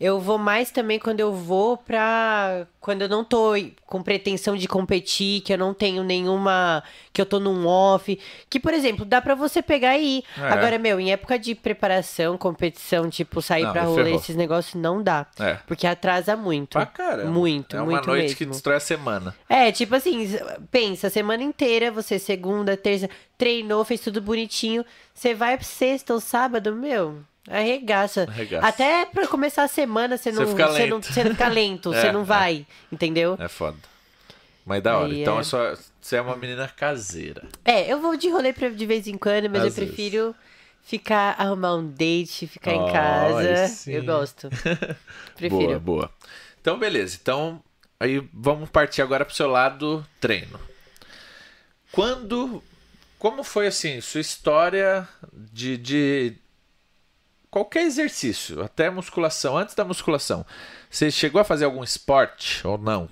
eu vou mais também quando eu vou pra. Quando eu não tô com pretensão de competir, que eu não tenho nenhuma. que eu tô num off. Que, por exemplo, dá pra você pegar e ir. É. Agora, meu, em época de preparação, competição, tipo, sair Não, pra rolê, ferrou. esses negócios, não dá. É. Porque atrasa muito. Pra caramba. Muito, É uma muito noite mesmo. que destrói a semana. É, tipo assim, pensa, a semana inteira, você segunda, terça, treinou, fez tudo bonitinho. Você vai pro sexta ou sábado, meu, arregaça. Arregaça. Até pra começar a semana, você Você não, fica você não, lento. você não fica lento, É, você não é. vai, entendeu? É foda. Mas da hora. Aí então é. é só. Você é uma menina caseira. É, eu vou de rolê pra- de vez em quando, mas Às eu prefiro ficar, arrumar um date, ficar Oh, em casa. sim. Eu gosto. Prefiro. Boa, boa. Então, beleza. Então, aí vamos partir agora pro seu lado treino. Quando. Como foi assim, sua história de, de qualquer exercício, até musculação, antes da musculação? Você chegou a fazer algum esporte ou não?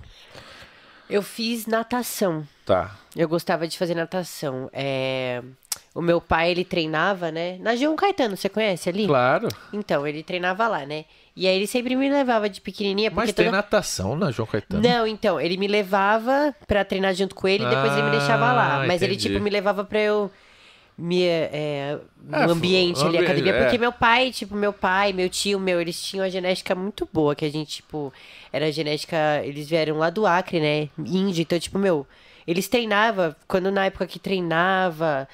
Eu fiz natação. Tá. Eu gostava de fazer natação. É... O meu pai, ele treinava, né? Na João Caetano, você conhece ali? Claro. Então, ele treinava lá, né? E aí ele sempre me levava de pequenininha, porque Mas tem toda... natação na João Caetano? Não, então, ele me levava pra treinar junto com ele e depois ele me deixava lá. Ah, Mas ele, entendi. tipo, me levava pra eu. Me, é, no É, ambiente o ali, ambiente, academia. é. Porque meu pai, tipo, meu pai, meu tio, meu, eles tinham a genética muito boa, que a gente, tipo, era genética. Eles vieram lá do Acre, né? Índio. Então, tipo, meu, eles treinavam, quando na época que treinava,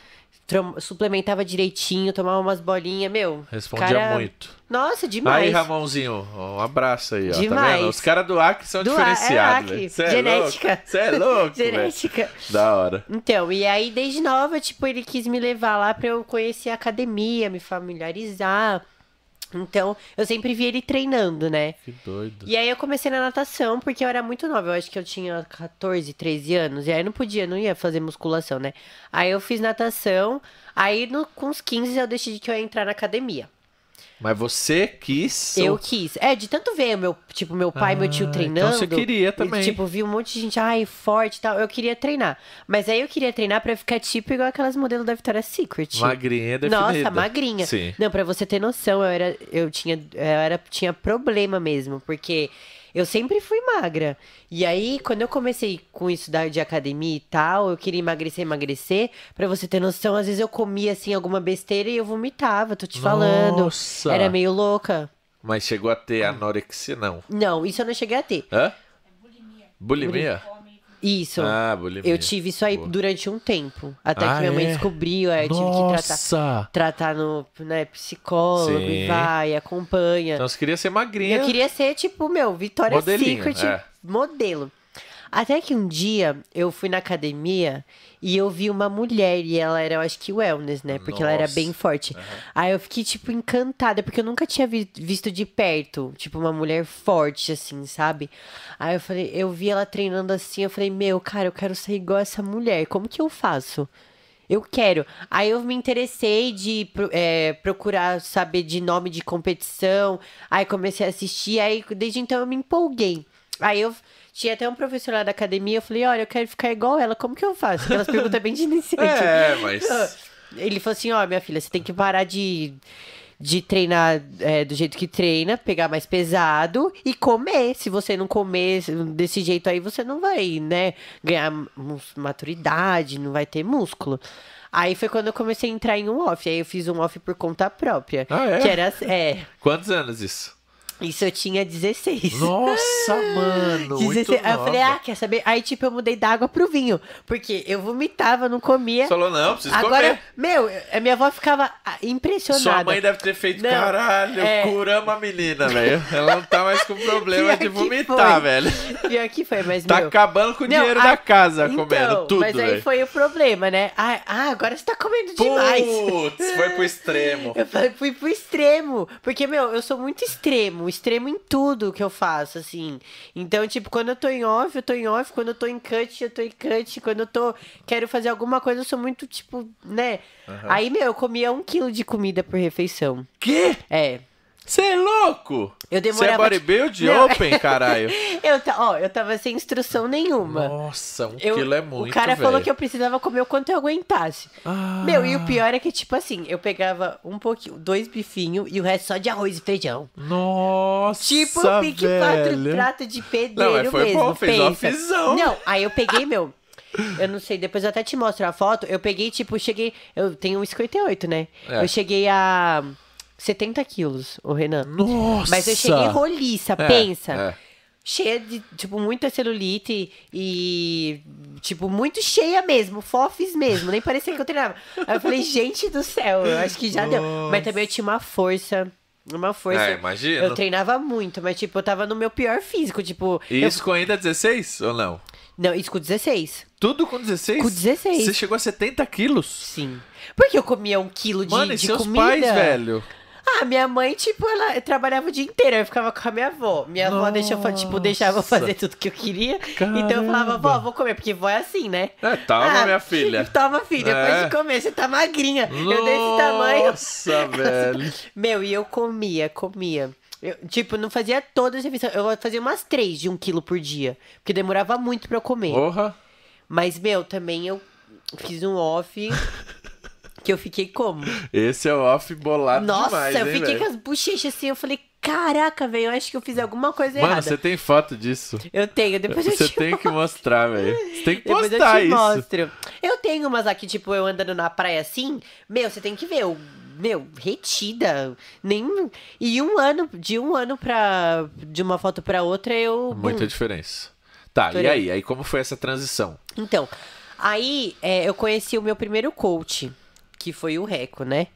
suplementava direitinho, tomava umas bolinhas, meu. Respondia cara- muito. Nossa, demais. Aí, Ramãozinho, um abraço aí, ó. Tá Demais. vendo? Os caras do Acre são Do diferenciados, é. Acre. Cê é Genética. Você é louco. Genética. Da hora. Então, e aí desde nova, tipo, ele quis me levar lá pra eu conhecer a academia, me familiarizar. Então, eu sempre vi ele treinando, né? Que doido. E aí eu comecei na natação, porque eu era muito nova, eu acho que eu tinha 14, 13 anos, e aí não podia, não ia fazer musculação, né? Aí eu fiz natação, aí no, com uns 15 eu decidi que eu ia entrar na academia. Mas você quis. Eu ou- quis. É, de tanto ver meu, tipo, meu pai e meu tio Ah, treinando. então você queria também. E, tipo, vi um monte de gente, ai, forte e tal. Eu queria treinar. Mas aí eu queria treinar pra ficar tipo igual aquelas modelos da Victoria's Secret. Magrinha definida. Nossa, magrinha. Sim. Não, pra você ter noção, eu era, eu tinha, eu era, tinha problema mesmo, porque eu sempre fui magra. E aí, quando eu comecei com isso da, de academia e tal, eu queria emagrecer, emagrecer. Pra você ter noção, às vezes eu comia assim alguma besteira e eu vomitava, tô te falando. Nossa. Era meio louca. Mas chegou a ter anorexia, não. Não, isso eu não cheguei a ter. Hã? Bulimia? Isso. Ah, bulimia. eu tive isso aí Boa. durante um tempo. Até Ah, que minha mãe é? descobriu, aí eu tive que tratar. Nossa! Tratar no né, psicólogo Sim. e vai, acompanha. Então você queria ser magrinha. Eu queria ser, tipo, meu, Modelinho, Secret é. modelo. Até que um dia eu fui na academia e eu vi uma mulher e ela era, eu acho que wellness, né? Porque ela era Nossa. bem forte. Aí eu fiquei, tipo, encantada, porque eu nunca tinha vi- visto de perto, tipo, uma mulher forte, assim, sabe? Aí eu falei, eu vi ela treinando assim, eu falei, meu, cara, eu quero ser igual essa mulher, como que eu faço? Eu quero. Aí eu me interessei de é, procurar saber de nome de competição. Aí comecei a assistir. Aí desde então eu me empolguei. Aí eu tinha até um professor lá da academia. Eu falei: Olha, eu quero ficar igual ela. Como que eu faço? Aquelas perguntas bem de iniciante. É, mas. Ele falou assim: Ó, minha filha, você tem que parar de, de treinar é, do jeito que treina, pegar mais pesado e comer. Se você não comer desse jeito aí, você não vai, né, ganhar maturidade, não vai ter músculo. Aí foi quando eu comecei a entrar em um off. Aí eu fiz um off por conta própria. Ah, é? Que era. É. Quantos anos isso? Isso eu tinha 16. Nossa, mano. Muito 16. Aí eu falei, ah, quer saber? Aí, tipo, eu mudei da água pro vinho. Porque eu vomitava, não comia. Você falou, não, preciso Agora, comer. meu, a minha avó ficava ah, impressionada. Sua mãe deve ter feito, Não, caralho, é. curamos a menina, velho. Ela não tá mais com problema de vomitar, foi. velho. Pior que foi, mas, Tá meu... acabando com o Não, dinheiro a- da casa, Então, comendo tudo, Mas aí velho. foi o problema, né? Ah, ah, agora você tá comendo demais. Putz, foi pro extremo. Eu falei, fui pro extremo. Porque, meu, eu sou muito extremo. Extremo em tudo que eu faço, assim. Então, tipo, quando eu tô em off, eu tô em off. Quando eu tô em cut, eu tô em cut. Quando eu tô. Quero fazer alguma coisa, eu sou muito, tipo, né? Aí, meu, eu comia um quilo de comida por refeição. Quê? É. Você é louco? Eu Você é demorava. bodybuild Não. open, caralho? eu, ó, eu tava sem instrução nenhuma. Nossa, um Eu- quilo é muito, o cara velho. falou que eu precisava comer o quanto eu aguentasse. Ah. Meu, e o pior é que, tipo assim, eu pegava um pouquinho, dois bifinhos e o resto só de arroz e feijão. Nossa, Tipo, pique quatro prato de pedreiro Não, mas foi mesmo. bom, fez pensa. offzão. Não, aí eu peguei, meu. Eu não sei, depois eu até te mostro a foto. Eu peguei, tipo, cheguei. Eu tenho 1,58, né? É. Eu cheguei a 70 quilos, o Renan. Nossa. Mas eu cheguei roliça, É, pensa. é. Cheia de, tipo, muita celulite e, tipo, muito cheia mesmo, fofes mesmo, nem parecia que eu treinava. Aí eu falei, gente do céu, eu acho que já deu. Mas também eu tinha uma força, uma força. É, imagino. Eu treinava muito, mas, tipo, eu tava no meu pior físico, tipo... E eu- Isso com ainda 16 ou não? Não, isso com 16, Tudo com 16? Com 16. Você chegou a 70 quilos? sim. Porque eu comia um quilo de, Mano, e de seus comida. pais, velho? Ah, minha mãe, tipo, ela trabalhava o dia inteiro, eu ficava com a minha avó. Minha avó deixava, tipo, deixava eu Nossa. fazer tudo que eu queria. Então eu falava, Caramba. vó, vou comer, porque vó é assim, né? É, toma, Ah, minha filha. Toma, filha, É. depois de comer, você tá magrinha. Eu desse tamanho. Nossa, velho. Meu, e eu comia, comia. Eu, tipo, não fazia todas as refeições. Eu fazia umas três de um quilo por dia. Porque demorava muito pra eu comer. Porra. Mas, meu, também eu fiz um off que eu fiquei como? Esse é o off bolado Nossa, demais, eu hein, fiquei velho? com as bochechas assim. Eu falei, caraca, velho, eu acho que eu fiz alguma coisa Mano, errada. você tem foto disso? Eu tenho, depois eu Você te tem que mostrar, velho. Você tem que Depois eu postar te isso. mostro. Eu tenho umas aqui, tipo, eu andando na praia assim. Meu, você tem que ver. Eu, meu, retida. Nem... E um ano, de um ano pra. De uma foto pra outra, eu. Muita diferença. Tá, e aí? Aí como foi essa transição? Então, aí é, eu conheci o meu primeiro coach, que foi o Reco, né?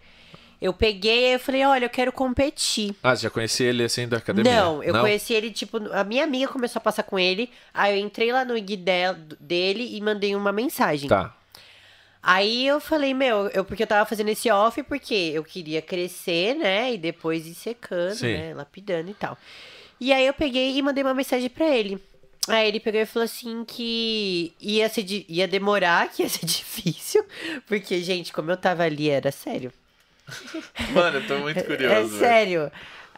Eu peguei e falei, olha, eu quero competir. Ah, você já conhecia ele assim da academia? Não, eu conheci ele, tipo, a minha amiga começou a passar com ele. Aí eu entrei lá no IG del- dele e mandei uma mensagem. Tá. Aí eu falei, meu, eu, porque eu tava fazendo esse off porque eu queria crescer, né? E depois ir secando, Sim. né? Lapidando e tal. E aí eu peguei e mandei uma mensagem pra ele. Aí ele pegou e falou assim que ia, ser, di- ia demorar, que ia ser difícil. Porque, gente, como eu tava ali, era sério. Mano, eu tô muito É curioso. velho. sério.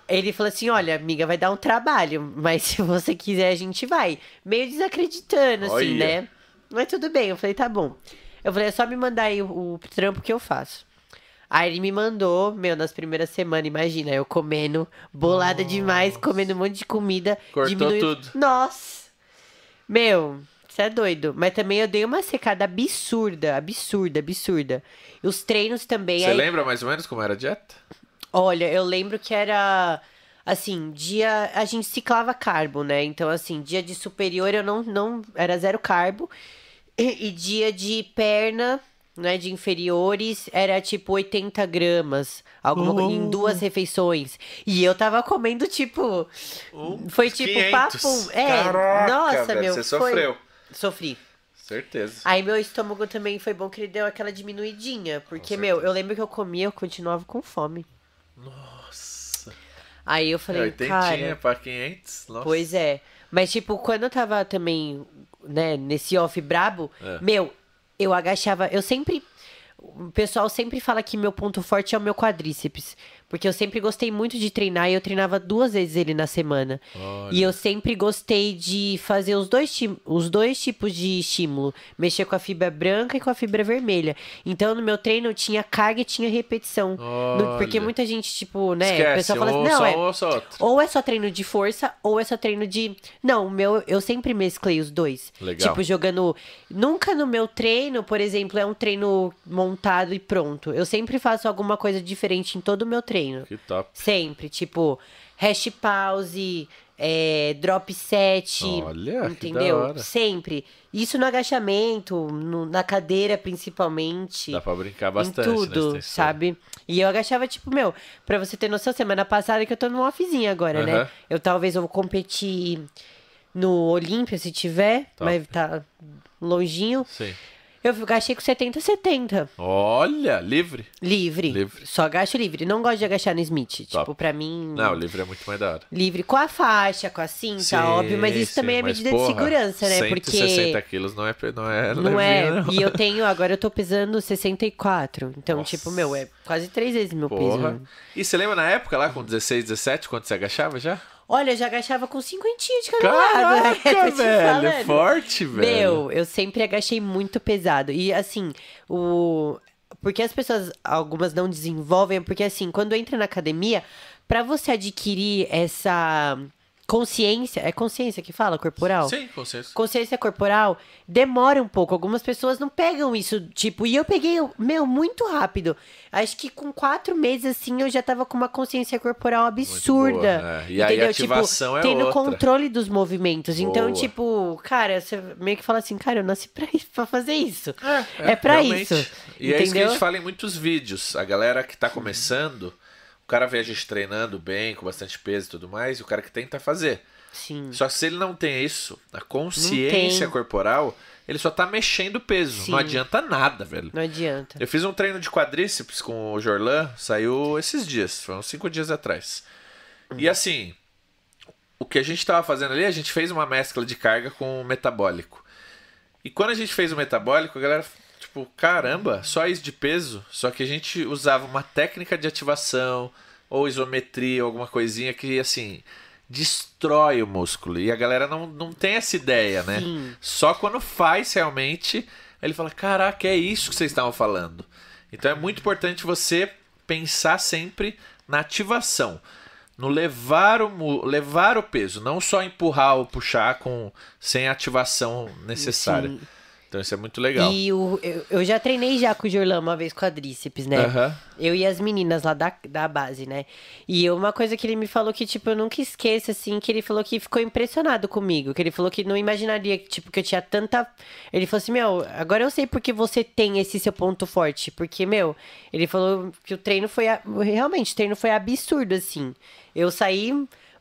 Ele falou assim: olha, amiga, vai dar um trabalho, mas se você quiser, a gente vai. Meio desacreditando, assim, né? Mas tudo bem. Eu falei, tá bom. Eu falei, é só me mandar aí o, o trampo que eu faço. Aí ele me mandou, meu, nas primeiras semanas, imagina, eu comendo, bolada demais, comendo um monte de comida. Cortou diminuiu- tudo. Nossa! Meu, você é doido. Mas também eu dei uma secada absurda, absurda, absurda. E os treinos também. Você aí- lembra mais ou menos como era a dieta? Olha, eu lembro que era assim, dia a gente ciclava carbo, né? Então assim, dia de superior eu não não era zero carbo e, e dia de perna, né, de inferiores era tipo 80 gramas, alguma em Oh. duas refeições. E eu tava comendo tipo foi tipo 500. papo, é, Caraca, nossa, velho, meu, Você foi- sofreu. Sofri. Certeza. Aí meu estômago também foi bom que ele deu aquela diminuidinha, porque meu, eu lembro que eu comia, eu continuava com fome. Nossa. Aí eu É, falei, oitentinha cara, pra 500. Nossa. Pois é. Mas, tipo, quando eu tava também, né, nesse off brabo, É. meu, eu agachava. Eu sempre. O pessoal sempre fala que meu ponto forte é o meu quadríceps. Porque eu sempre gostei muito de treinar e eu treinava duas vezes ele na semana. Olha. E eu sempre gostei de fazer os dois, os dois tipos de estímulo. Mexer com a fibra branca e com a fibra vermelha. Então, no meu treino, tinha carga e tinha repetição. No- porque muita gente, tipo, né? Esquece, o pessoal fala ou assim, não, só é, ou só ou é só treino de força, ou é só treino de. Não, meu, eu sempre mesclei os dois. Legal. Tipo, jogando. Nunca no meu treino, por exemplo, é um treino montado e pronto. Eu sempre faço alguma coisa diferente em todo o meu treino. Que top. Sempre. Tipo, hash pause, é, drop set. Olha, entendeu? Sempre. Isso no agachamento, no- na cadeira principalmente. Dá pra brincar bastante, em né, tudo, extensor? sabe? E eu agachava, tipo, meu, pra você ter noção, semana passada que eu tô numa offzinha agora, né? Eu talvez eu vou competir no Olímpia, se tiver, Top. mas tá longinho. Sim. Eu agachei com 70, 70. Olha, livre. Livre. Livre. Só agacho livre. Não gosto de agachar no Smith. Top. Tipo, pra mim. Não, o livre é muito mais da hora. Livre com a faixa, com a cinta, Sim, óbvio, mas isso sim, também é medida porra, de segurança, né? 160 Porque. quilos não é, não é Não é. não. E eu tenho, agora eu tô pesando 64. Então, Nossa. tipo, meu, é quase três vezes meu Porra. peso. E você lembra na época lá, com 16, 17, quando você agachava já? Olha, eu já agachava com cinquentinha de cada lado. Caraca, te velho. falando. Forte, velho. Meu, eu sempre agachei muito pesado. E assim, o. Porque as pessoas, algumas não desenvolvem, porque assim, quando entra na academia, pra você adquirir essa consciência, é consciência que fala, corporal? Sim, consciência. Consciência corporal demora um pouco. Algumas pessoas não pegam isso, tipo, e eu peguei, meu, muito rápido. Acho que com quatro meses, assim, eu já tava com uma consciência corporal absurda. boa, é. E aí a ativação tipo, é tendo outra. controle dos movimentos. Então, Boa. tipo, cara, você meio que fala assim, cara, eu nasci pra, isso, pra fazer isso. É, pra realmente. isso. E é isso que a entendeu? gente fala em muitos vídeos. A galera que tá começando, o cara vê a gente treinando bem, com bastante peso e tudo mais, e o cara que tenta fazer. Sim. Só que se ele não tem isso, a consciência corporal, ele só tá mexendo o peso. Sim. Não adianta nada, velho. Não adianta. Eu fiz um treino de quadríceps com o Jorlan, saiu esses dias, foram cinco dias atrás. E assim, o que a gente tava fazendo ali, a gente fez uma mescla de carga com o metabólico. E quando a gente fez o metabólico, a galera, tipo, caramba, só isso de peso? Só que a gente usava uma técnica de ativação, ou isometria, ou alguma coisinha que, assim, destrói o músculo. E a galera não, não tem essa ideia, né? Sim. Só quando faz realmente, ele fala: Caraca, é isso que vocês estavam falando. Então é muito importante você pensar sempre na ativação. No levar o, levar o peso, não só empurrar ou puxar com, sem a ativação necessária. Sim. Então isso é muito legal. E o, eu, eu já treinei já com o Jorlan uma vez quadríceps, né? Aham. Eu e as meninas lá da, da base, né? E uma coisa que ele me falou que, tipo, eu nunca esqueço, assim, que ele falou que ficou impressionado comigo. Que ele falou que não imaginaria, tipo, que eu tinha tanta. Ele falou assim, meu, agora eu sei porque você tem esse seu ponto forte. Porque, meu, ele falou que o treino foi. a- Realmente, o treino foi absurdo, assim. Eu saí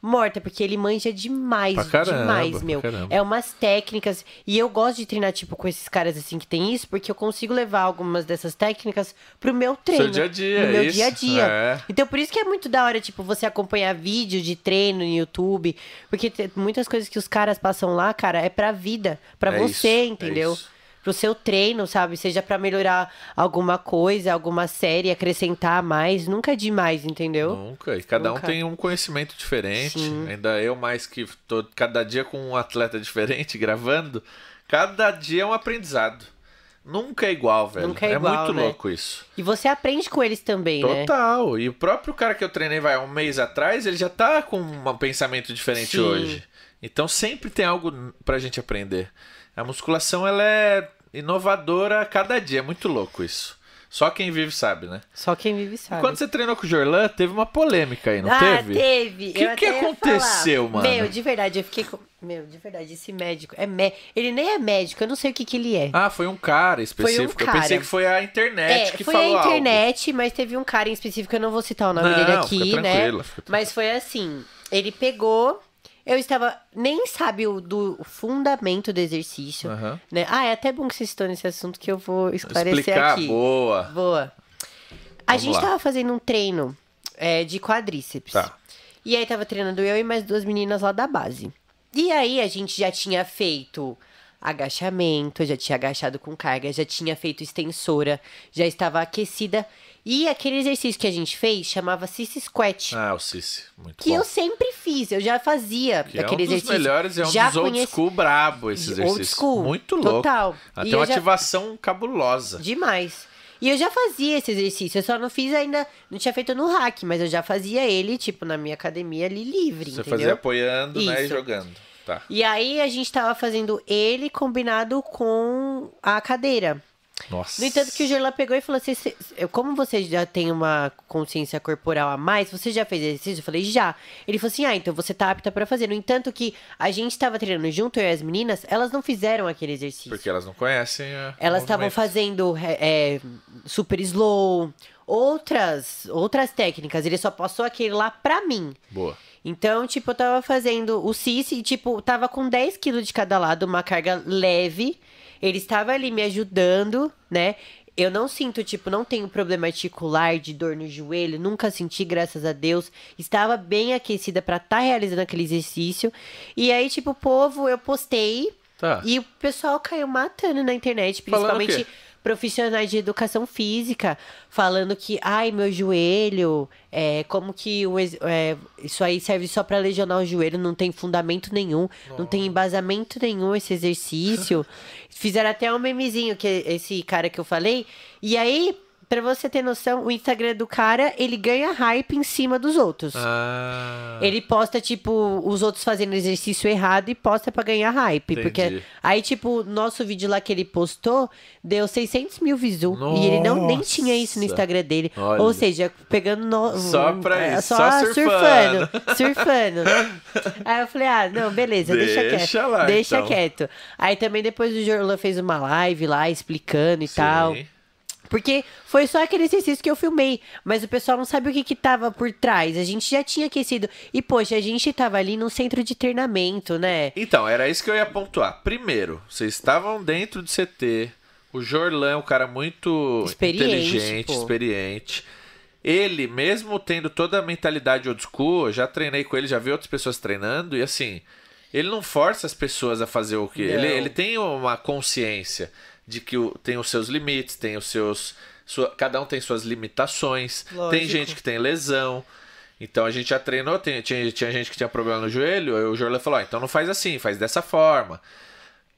morta, porque ele manja demais, caramba, demais, meu. caramba. É umas técnicas. E eu gosto de treinar, tipo, com esses caras assim que tem isso, porque eu consigo levar algumas dessas técnicas pro meu treino. dia a dia, No meu isso, dia a dia. é. Então, por isso que é muito da hora, tipo, você acompanhar vídeo de treino no YouTube. Porque muitas coisas que os caras passam lá, cara, é pra vida. Pra É você, isso, é entendeu? isso. Pro seu treino, sabe? Seja pra melhorar alguma coisa, alguma série, acrescentar mais. Nunca é demais, entendeu? Nunca. E cada um Nunca. tem um conhecimento diferente. Sim. Ainda eu mais que tô cada dia com um atleta diferente gravando. Cada dia é um aprendizado. Nunca é igual, velho. Nunca é é igual, muito né? louco isso. E você aprende com eles também, né? Total. E o próprio cara que eu treinei vai um mês atrás, ele já tá com um pensamento diferente Sim. hoje. Então sempre tem algo pra gente aprender. A musculação ela é inovadora a cada dia, é muito louco isso. Só quem vive sabe, né? Só quem vive E sabe. quando você treinou com o Jorlan, teve uma polêmica aí, não ah, teve? teve. Que Eu que ia aconteceu, falar. mano? Meu, de verdade, eu fiquei com... Meu, de verdade, esse médico é mé... Ele nem é médico, eu não sei o que que ele é. Ah, foi um cara específico. Eu cara. pensei que foi a internet é, que foi falou a internet, mas teve um cara em específico, eu não vou citar o nome Não, dele fica aqui, né? tranquila, fica Mas foi assim, ele pegou, eu estava, nem sabe o do fundamento do exercício, Aham. né? Ah, é até bom que você citou nesse assunto que eu vou esclarecer Explicar, aqui. boa. Boa. A Vamos gente lá. tava fazendo um treino é, de quadríceps. Tá. E aí tava treinando eu e mais duas meninas lá da base. E aí a gente já tinha feito agachamento, já tinha agachado com carga, já tinha feito extensora, já estava aquecida. E aquele exercício que a gente fez chamava Sissy Squat. Ah, o Cici. Muito que bom. eu sempre fiz, eu já fazia Que é um aquele dos exercício. melhores, é um já dos old conheci- school brabo esse Old exercício. school, Muito louco. total. Até E uma já- ativação cabulosa. Demais. E eu já fazia esse exercício, eu só não fiz ainda, não tinha feito no hack, mas eu já fazia ele, tipo, na minha academia ali livre, Você entendeu? fazia apoiando, né, e Isso. jogando. Tá. E aí a gente tava fazendo ele combinado com a cadeira. Nossa. No entanto, que o Jorlan pegou e falou assim: "Cê- cê- como você já tem uma consciência corporal a mais, você já fez exercício? Eu falei, já. Ele falou assim: ah, então você tá apta pra fazer. No entanto, que a gente tava treinando junto, eu e as meninas, elas não fizeram aquele exercício. Porque elas não conhecem a Elas estavam fazendo é, é, super slow, outras, outras técnicas. Ele só passou aquele lá pra mim. Boa. Então, tipo, eu tava fazendo o CIS e, tipo, tava com 10 quilos de cada lado, uma carga leve. Ele estava ali me ajudando, né? Eu não sinto, tipo, não tenho problema articular de dor no joelho, nunca senti, graças a Deus. Estava bem aquecida pra estar realizando aquele exercício. E aí, tipo, o povo, eu postei Tá. e o pessoal caiu matando na internet, principalmente? Profissionais de educação física, falando que, ai, meu joelho, é, como que o é, isso aí serve só pra lesionar o joelho, não tem fundamento nenhum, não tem embasamento nenhum esse exercício. Fizeram até um memezinho, que é esse cara que eu falei, e aí, pra você ter noção, o Instagram do cara, ele ganha hype em cima dos outros. Ah. Ele posta, tipo, os outros fazendo exercício errado e posta pra ganhar hype. Entendi. Porque aí, tipo, nosso vídeo lá que ele postou deu 600 mil visu. E ele não nem tinha isso no Nossa. Instagram dele. Olha. Ou seja, pegando. No, Só pra é, isso, Só, só surfando. Surfando. aí eu falei, ah, não, beleza, deixa, Deixa quieto. lá, deixa então. quieto. Aí também depois o Jorlan fez uma live lá explicando e tal. Porque foi só aquele exercício que eu filmei, mas o pessoal não sabe o que que tava por trás. A gente já tinha aquecido. E, poxa, a gente tava ali num centro de treinamento, né? Então, era isso que eu ia pontuar. Primeiro, vocês estavam dentro do CT. O Jorlan é um cara muito Experiente, inteligente, pô. experiente. Ele, mesmo tendo toda a mentalidade old school, eu já treinei com ele, já vi outras pessoas treinando, e assim, ele não força as pessoas a fazer o que. Ele, ele tem uma consciência de que o- tem os seus limites, tem os seus. sua- cada um tem suas limitações. Tem Lógico. gente que tem lesão. Então a gente já treinou, tem- tinha, tinha gente que tinha problema no joelho, aí o Jorlan falou, ó, então não faz assim, faz dessa forma.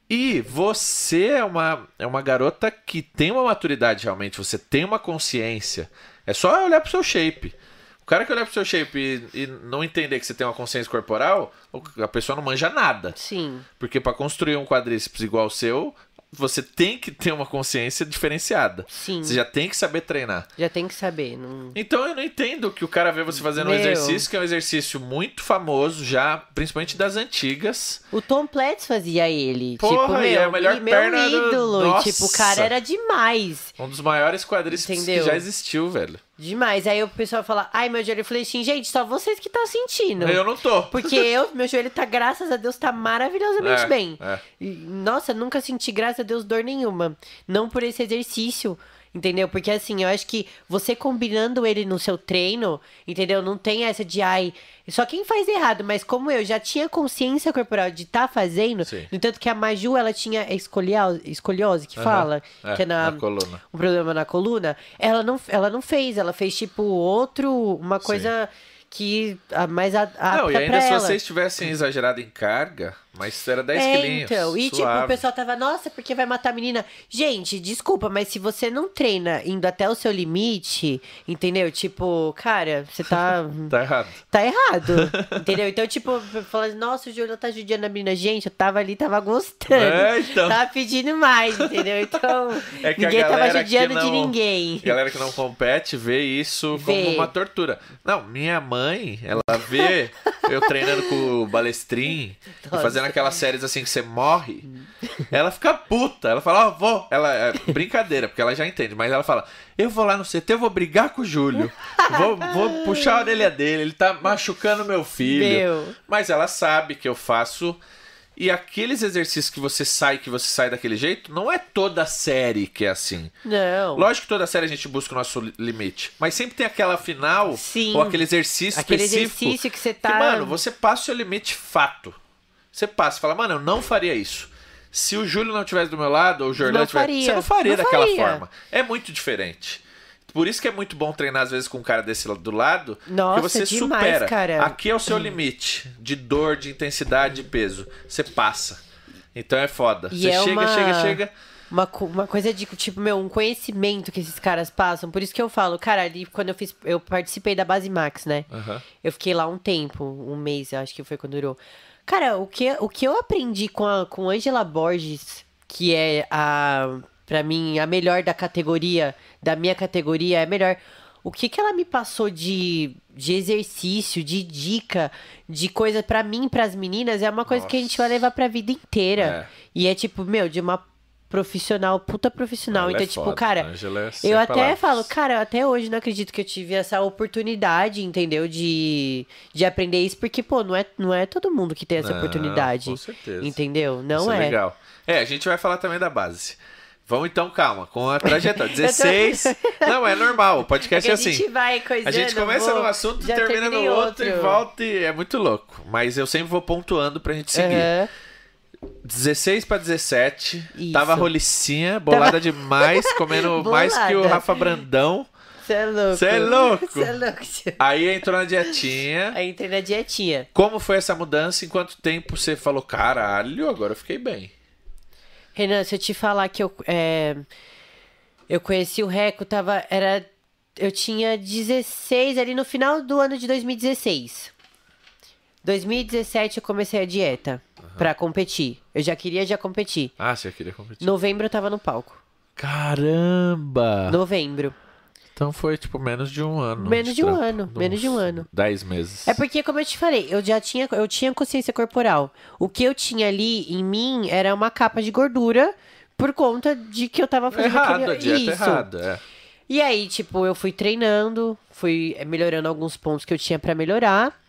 E você é uma, é uma garota que tem uma maturidade realmente, você tem uma consciência. É só olhar pro seu shape. O cara que olhar pro seu shape e, e não entender que você tem uma consciência corporal, a pessoa não manja nada. Sim. Porque para construir um quadríceps igual o seu, você tem que ter uma consciência diferenciada. Sim. Você já tem que saber treinar. Já tem que saber. Não... Então eu não entendo que o cara vê você fazendo um Meu. exercício que é um exercício muito famoso já, principalmente das antigas. O Tom Platz fazia ele. Porra, tipo, meu, é a melhor meu perna do- ídolo. E, Nossa. tipo, o cara era demais. Um dos maiores quadríceps Entendeu? que já existiu, velho. Demais. Aí o pessoal fala, ai, meu joelho. Eu falei assim, gente, só vocês que estão sentindo. Eu não tô. Porque eu, meu joelho tá, graças a Deus, tá maravilhosamente É, bem. é. E, Nossa, nunca senti, graças a Deus, dor nenhuma. Não por esse exercício. Entendeu? Porque assim, eu acho que você combinando ele no seu treino, entendeu? Não tem essa de ai. Só quem faz errado, mas como eu já tinha consciência corporal de estar fazendo, Sim. no tanto que a Maju ela tinha escoliose, escoliose que Aham. fala, É, que é na, na coluna. um problema na coluna, ela não, ela não fez, ela fez tipo outro, uma coisa que a mais a- Não, e ainda se ela. vocês tivessem exagerado em carga, mas era 10 É, quilinhos. então, e tipo, suave. o pessoal tava, nossa, porque vai matar a menina. Gente, desculpa, mas se você não treina indo até o seu limite, entendeu? Tipo, cara, você tá. Tá errado. Tá errado, entendeu? Então, tipo, falando, nossa, o Júlio tá judiando a menina. Gente, eu tava ali, tava gostando. É, então. Tava pedindo mais, entendeu? Então, É que a ninguém tava judiando de não- ninguém. A galera que não compete vê isso Vê. como uma tortura. Não, minha mãe, ela vê eu treinando com o balestrin Nossa. fazendo aquelas séries assim que você morre. Ela fica puta. Ela fala, ó, vou. Ela é brincadeira, porque ela já entende, mas ela fala: eu vou lá no CT, eu vou brigar com o Júlio. Vou, vou puxar a orelha dele, ele tá machucando meu filho. Meu. Mas ela sabe que eu faço. E aqueles exercícios que você sai, que você sai daquele jeito, não é toda série que é assim. Não. Lógico que toda série a gente busca o nosso li- limite. Mas sempre tem aquela final Sim. ou aquele exercício Aquele específico. exercício que você tá- Que, mano, você passa o seu limite fato. Você passa, fala, mano, eu não faria isso. Se o Júlio não tivesse do meu lado, ou o Jordan Não tivesse. faria. Você não faria Não daquela faria. forma. É muito diferente. Por isso que é muito bom treinar, às vezes, com um cara desse lado do lado. Nossa, que você demais, supera. cara. Aqui é o seu limite de dor, de intensidade, de peso. Você passa. Então é foda. E você é chega, uma- chega, chega. Uma, uma coisa de, tipo, meu, um conhecimento que esses caras passam. Por isso que eu falo, cara, ali quando eu fiz. Eu participei da Base Max, né? Aham. Eu fiquei lá um tempo, um mês, eu acho que foi quando durou. Cara, o que, o que eu aprendi com a com Angela Borges, que é a pra mim, a melhor da categoria, da minha categoria, é a melhor. O que que ela me passou de, de exercício, de dica, de coisa pra mim, pras meninas, é uma coisa que a gente vai levar pra vida inteira. É. E é tipo, meu, de uma profissional, puta profissional. Ela então, é tipo, foda. cara, é eu até palavras. falo, cara, eu até hoje não acredito que eu tive essa oportunidade, entendeu? De, de aprender isso, porque, pô, não é, não é todo mundo que tem essa Não, oportunidade. com certeza. Entendeu? Não Isso é. é. legal. É, a gente vai falar também da base. Vamos então, calma, com a trajetória. 16. Não, é normal. O É podcast que é a gente assim. vai coisando. A gente começa vou- num assunto, termina no terminei outro, e volta e é muito louco. Mas eu sempre vou pontuando pra gente seguir. Aham. 16 pra 17. Isso. Tava rolicinha, bolada demais, comendo mais que o Bolada. Rafa Brandão. Você é louco. Cê é louco. Você é louco. tio. Aí entrou na dietinha. Aí entrei na dietinha. Como foi essa mudança? Em quanto tempo você falou, caralho, agora eu fiquei bem? Renan, se eu te falar que eu, é, eu conheci o Reco, tava, era, eu tinha 16 ali no final do ano de 2016. 2017 eu comecei a dieta pra competir. Eu já queria já competir. Ah, você queria competir. Novembro eu tava no palco. Caramba! Novembro. Então foi tipo menos de um ano. Menos de um trampo. ano, menos de um ano. Dez meses. É porque, como eu te falei, eu já tinha, eu tinha consciência corporal. O que eu tinha ali em mim era uma capa de gordura por conta de que eu tava fazendo errado, aquele... a dieta Isso. errada. É. E aí, tipo, eu fui treinando, fui eh, melhorando alguns pontos que eu tinha pra melhorar.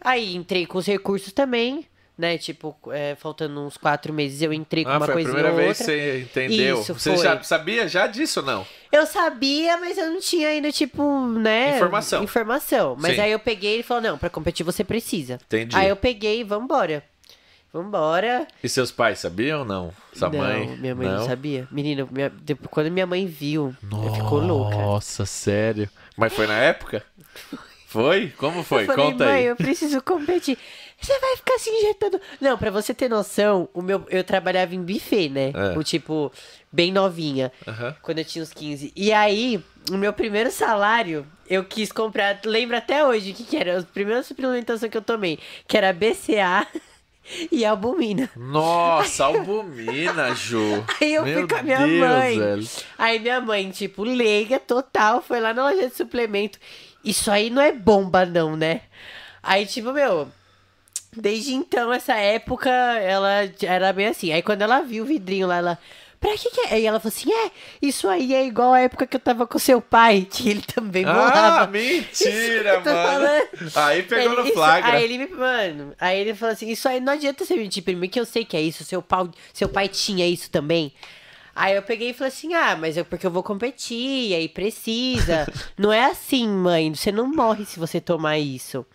Aí entrei com os recursos também, né? Tipo, é, faltando uns quatro meses eu entrei com Ah, uma foi a primeira vez que outra. você entendeu. Isso, você foi. já sabia já disso ou não? Eu sabia, mas eu não tinha ainda, tipo, né? Informação. Informação. Mas Sim. aí eu peguei e falou, não, pra competir você precisa. Entendi. Aí eu peguei e vambora. Vambora. E seus pais sabiam ou não? Sua não, mãe? minha mãe não, sabia. Menina, minha- depois- quando minha mãe viu, ela ficou louca. Nossa, sério. Mas foi na época? Foi? Como foi? Eu falei, Conta mãe, aí. eu preciso competir. Você vai ficar se injetando. Não, pra você ter noção, o meu, eu trabalhava em buffet, né? É. O tipo, bem novinha. Aham. Quando eu tinha uns 15. E aí, o meu primeiro salário, eu quis comprar. Lembro até hoje o que, que era. A primeira suplementação que eu tomei, que era BCA e albumina. Nossa, albumina, Ju. Aí eu Meu fui com a minha Deus, mãe. velho. Aí minha mãe, tipo, leiga total, foi lá na loja de suplemento. Isso aí não é bomba, não, né? Aí, tipo, meu. Desde então, essa época, ela era bem assim. Aí quando ela viu o vidrinho lá, ela. Pra que que é? Aí ela falou assim: é, isso aí é igual a época que eu tava com seu pai, que ele também Ah, bolava. mentira, Eu tô mano. Aí pegou Ele- no isso- flagra. aí ele me. Mano, aí ele falou assim: Isso aí não adianta você mentir pra mim, que eu sei que é isso. Seu, pau, seu pai tinha isso também. Aí eu peguei e falei assim: Ah, mas é porque eu vou competir, aí precisa. não é assim, mãe. Você não morre se você tomar isso.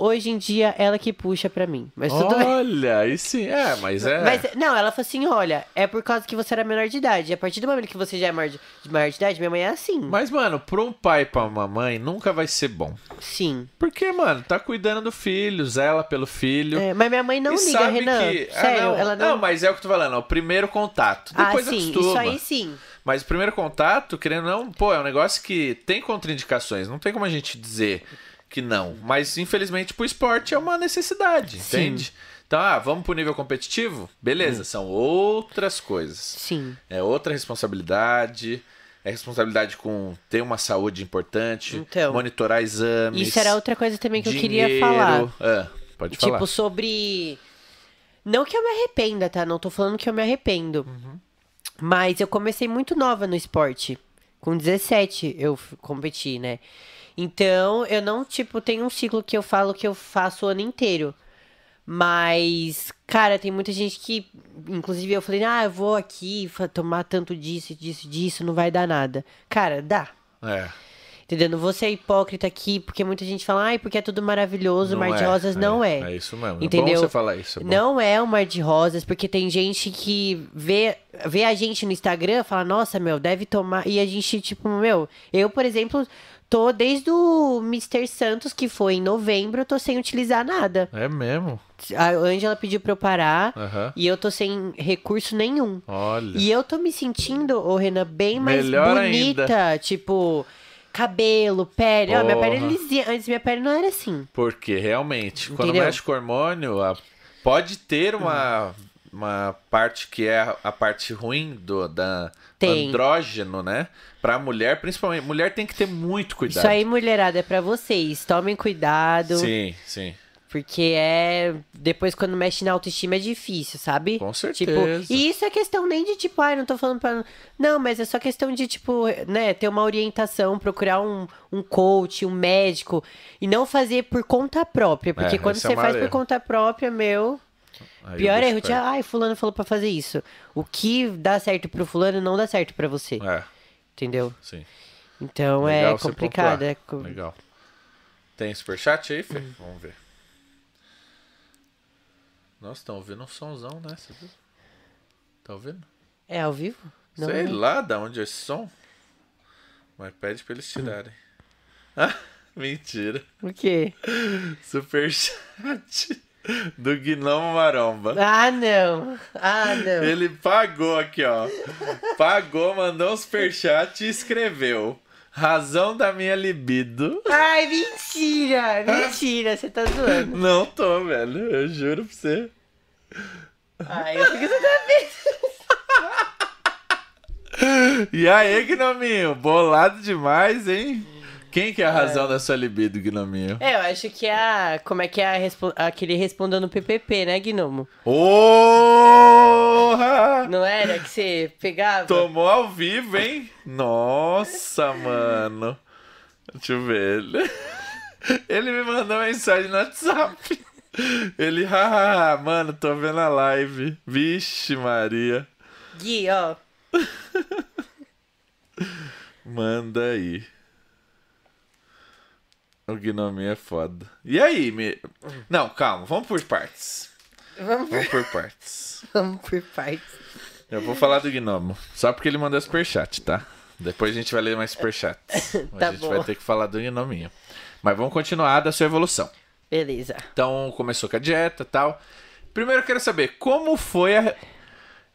Hoje em dia, ela que puxa pra mim. Mas tudo bem. Olha, aí sim. É, mas é. Mas, não, ela falou assim: olha, é por causa que você era menor de idade. A partir do momento que você já é maior de, maior de idade, minha mãe é assim. Mas, mano, pra um pai e pra uma mãe nunca vai ser bom. Sim. Porque, mano, tá cuidando do filho, zela pelo filho. É, mas minha mãe não e liga, sabe Renan. que. Ah, Sério, não. ela não. mas é o que eu tô falando, é o primeiro contato. ah, Depois sim, acostuma. isso aí sim. Mas o primeiro contato, querendo ou não, pô, é um negócio que tem contraindicações. Não tem como a gente dizer que não. Mas, infelizmente, pro esporte é uma necessidade, Sim. entende? Então, ah, vamos pro nível competitivo? Beleza, são outras coisas. Sim. É outra responsabilidade. É responsabilidade com ter uma saúde importante, Então, monitorar exames. Isso era outra coisa também que eu queria dinheiro. falar. Ah, pode Tipo, falar. sobre. Não que eu me arrependa, tá? Não tô falando que eu me arrependo. Uhum. Mas eu comecei muito nova no esporte. Com 17 eu competi, né? Então, eu não, tipo, tenho um ciclo que eu falo que eu faço o ano inteiro. Mas, cara, tem muita gente que. Inclusive, eu falei, ah, eu vou aqui tomar tanto disso, disso, disso, não vai dar nada. Cara, dá. É. Entendeu? Não vou ser hipócrita aqui, porque muita gente fala, ai, porque é tudo maravilhoso, Não mar de é, rosas não é. É isso mesmo. É Entendeu? bom você falar isso. é. Não é um mar de rosas, porque tem gente que vê, vê a gente no Instagram e fala, nossa, meu, deve tomar. E a gente, tipo, meu, eu, por exemplo, tô desde o Mr. Santos, que foi em novembro, eu tô sem utilizar nada. É mesmo? A Ângela pediu pra eu parar Aham. e eu tô sem recurso nenhum. Olha. E eu tô me sentindo, ô Renan, bem mais Melhor bonita. Tipo, cabelo, pele. Ó, minha pele é lisinha. Antes minha pele não era assim. Porque realmente, quando Entendeu? mexe com hormônio, a- pode ter uma uma parte que é a, parte ruim do da Tem. andrógeno, né? Pra mulher, principalmente. Mulher tem que ter muito cuidado. Isso aí, mulherada, é pra vocês. Tomem cuidado. Sim, sim. Porque é. Depois, quando mexe na autoestima, é difícil, sabe? Com Tipo, certeza. e isso é questão nem de tipo, ai, não tô falando pra. Não, mas é só questão de, tipo, né, ter uma orientação, procurar um, um coach, um médico. E não fazer por conta própria. Porque É, quando é você o faz por conta própria, meu. Aí Pior erro, tia, ai, fulano falou pra fazer isso. O que dá certo pro fulano não dá certo pra você. É, Entendeu? sim. Então Legal é complicado. É... Legal. Tem superchat aí, Hum. Fê? Vamos ver. Nossa, estão ouvindo um somzão, né? Você viu? Tá ouvindo? é ao vivo? Não, Sei lá de onde é esse som. Mas pede pra eles tirarem. Ah, mentira. O quê? Superchat do Gnomo Maromba. Ah, não. Ah, não. Ele pagou aqui, ó. Pagou, mandou um superchat e escreveu. Razão da minha libido. Ai, mentira! Mentira, você tá zoando. Não tô, velho. Eu juro pra você. Ai, eu fico toda vez. E aí, Gnominho? Bolado demais, hein? Quem que é a razão da sua libido, Gnominho? É, eu acho que é a. Como é que é a respo... aquele respondendo no PPP, né, Gnomo? Porra! Não era que você pegava? Tomou ao vivo, hein? Nossa, mano. Deixa eu ver. Ele, ele me mandou mensagem no WhatsApp. Ele, hahaha, mano, tô vendo a live. Vixe, Maria. Gui, ó. Manda aí. O Gnominho é foda. E aí, me... Não, calma, vamos por partes. Vamos por, Vamos por partes. vamos por partes. Eu vou falar do Gnomo. Só porque ele mandou superchat, tá? Depois a gente vai ler mais superchats. Tá a gente bom. vai ter que falar do Gnominho. Mas vamos continuar da sua evolução. Beleza. Então, começou com a dieta e tal. Primeiro eu quero saber como foi a.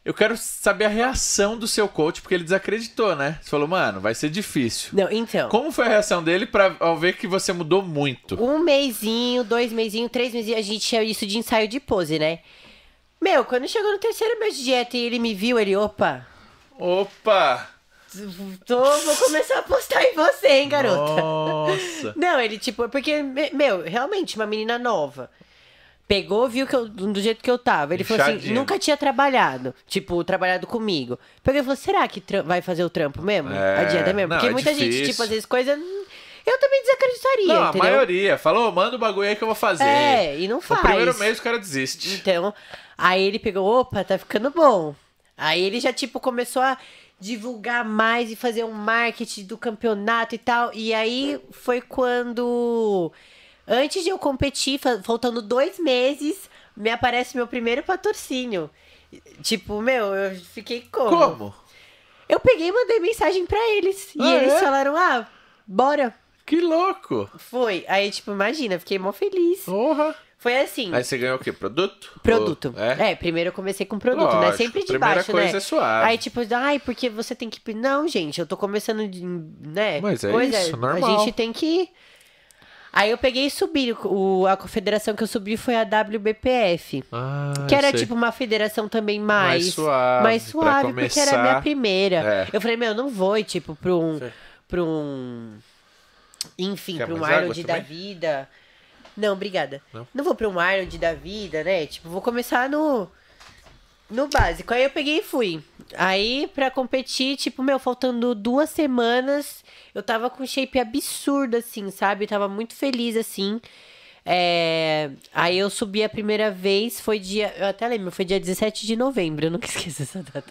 Eu quero saber a reação do seu coach, porque ele desacreditou, né? Você falou, mano, vai ser difícil. Não, então. Como foi a reação dele pra, ao ver que você mudou muito? Um mêsinho, dois mêsinhos, três mesinhos, a gente tinha isso de ensaio de pose, né? Meu, quando chegou no terceiro mês de dieta e ele me viu, ele, opa, Opa! tô, vou começar a postar em você, hein, garota? Nossa! Não, ele, tipo, porque, me- meu, realmente, uma menina nova. Pegou, viu que eu, do jeito que eu tava. Ele falou assim, nunca tinha trabalhado. Tipo, trabalhado comigo. Pegou e falou, será que vai fazer o trampo mesmo? É, a dieta mesmo? não, Porque é muita gente, difícil. tipo, às vezes coisa... hum, Eu também desacreditaria, Não, a entendeu? maioria. Falou, manda o bagulho aí que eu vou fazer. É, e não No faz. primeiro mês o cara desiste. Então, aí ele pegou, opa, tá ficando bom. Aí ele já, tipo, começou a divulgar mais e fazer um marketing do campeonato e tal. E aí foi quando, antes de eu competir, fa- faltando dois meses, me aparece meu primeiro patrocínio. Tipo, meu, eu fiquei como? Como? Eu peguei e mandei mensagem pra eles. E Ah, eles é? falaram, ah, bora. Que louco! Foi. Aí, tipo, imagina, fiquei mó feliz. Porra! Foi assim. Aí você ganhou o quê? Produto? Produto. É? É? primeiro eu comecei com produto, né? Lógico, Sempre de primeira baixo, coisa né? é suave. Aí, tipo, ai, porque você tem que. Não, gente, eu tô começando de. né? Mas é Coisa, isso, A normal. gente tem que. Aí eu peguei e subi. O, a confederação que eu subi foi a WBPF. Ah, Que era sei. tipo uma federação também mais. Mais suave, mais suave, porque era a minha primeira. É. Eu falei, meu, eu não vou tipo, pra um. Sei. Pra um. Enfim, Quer pra um Arnold da vida. Não, obrigada. Não? Não, vou pra um Arnold da vida, né? Tipo, vou começar no. No básico. Aí eu peguei e fui. Aí, pra competir, tipo, meu, faltando duas semanas, eu tava com um shape absurdo, assim, sabe? Eu tava muito feliz, assim. É, Aí eu subi a primeira vez, foi dia. Eu até lembro, foi dia 17 de novembro, eu nunca esqueço essa data.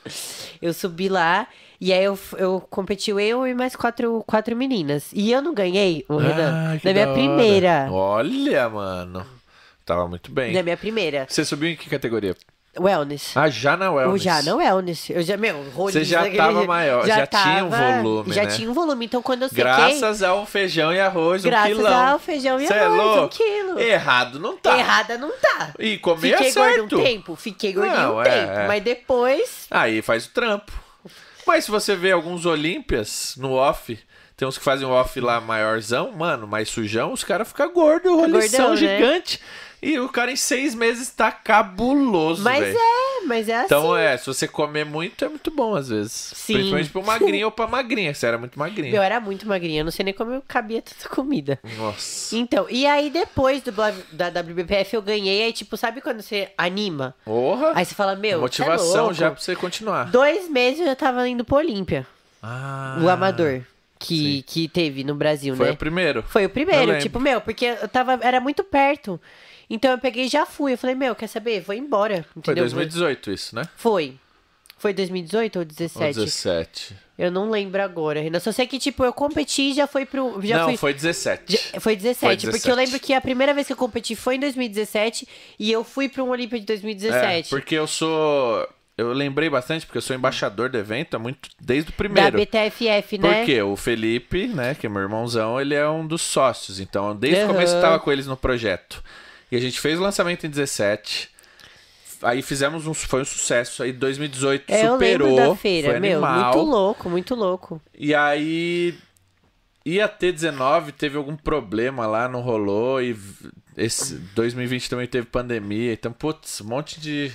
Eu subi lá e aí eu, eu competi eu e mais quatro, quatro meninas. E eu não ganhei, o Renan. Ah, na minha primeira. Olha, mano. Tava muito bem. Na minha primeira. Você subiu em que categoria? Wellness. Ah, já na Eu Wellness. já não wellness. Eu já, meu, roliço Você já tava maior, já tinha um volume, Já né? tinha um volume. Então, quando eu sequei... Graças ao feijão e arroz, um Graças quilão. ao feijão e Cê é arroz, um louco? quilo. Errado não tá. Errada não tá. E comer Fiquei é certo. gordo um tempo? Fiquei gordinho Não, um é, tempo. é. Mas depois... Aí faz o trampo. Mas se você vê alguns Olímpias no off, tem uns que fazem o off lá maiorzão, mano, mais sujão, os caras ficam gordos, rolição gordão, né? gigante. E o cara em seis meses tá cabuloso, Mas velho. é, mas é assim. Então, é, se você comer muito, é muito bom às vezes. Sim. Principalmente pra magrinha ou pra magrinha, você era muito magrinha. Eu era muito magrinha, eu não sei nem como eu cabia tanta comida. Nossa. Então, e aí depois do, da WBPF eu ganhei, aí tipo, sabe quando você anima? Porra! Aí você fala, meu, é Motivação louco. já pra você continuar. Dois meses eu já tava indo pro Olímpia, Ah, o amador, que, sim. que teve no Brasil, Foi né? o primeiro. Foi o primeiro, tipo, meu, porque eu tava, era muito perto. Então eu peguei e já fui. Eu falei, meu, quer saber? Vou embora. Foi Entendeu? 2018 isso, né? Foi. Foi 2018 ou Ou 17? 17. Eu não lembro agora. Renan. Só sei que, tipo, eu competi e já foi pro. Já Não, fui, foi 17. já- foi 17, Foi Porque 17. eu lembro que a primeira vez que eu competi foi em 2017 e eu fui pra um Olímpia de É, 2017. porque eu sou. Eu lembrei bastante, porque eu sou embaixador do evento há muito, desde o da primeiro. BTFF, né? Porque o Felipe, né, que é meu irmãozão, ele é um dos sócios. Então, desde o começo eu tava com eles no projeto. E a gente fez o lançamento em 17. Aí fizemos um. Foi um sucesso. Aí 2018 É, eu superou. lembro da feira, foi meu, animal. muito louco, muito louco. E aí. Ia ter 19, teve algum problema lá, não rolou. E esse 2020 também teve pandemia. Então, putz, um monte de.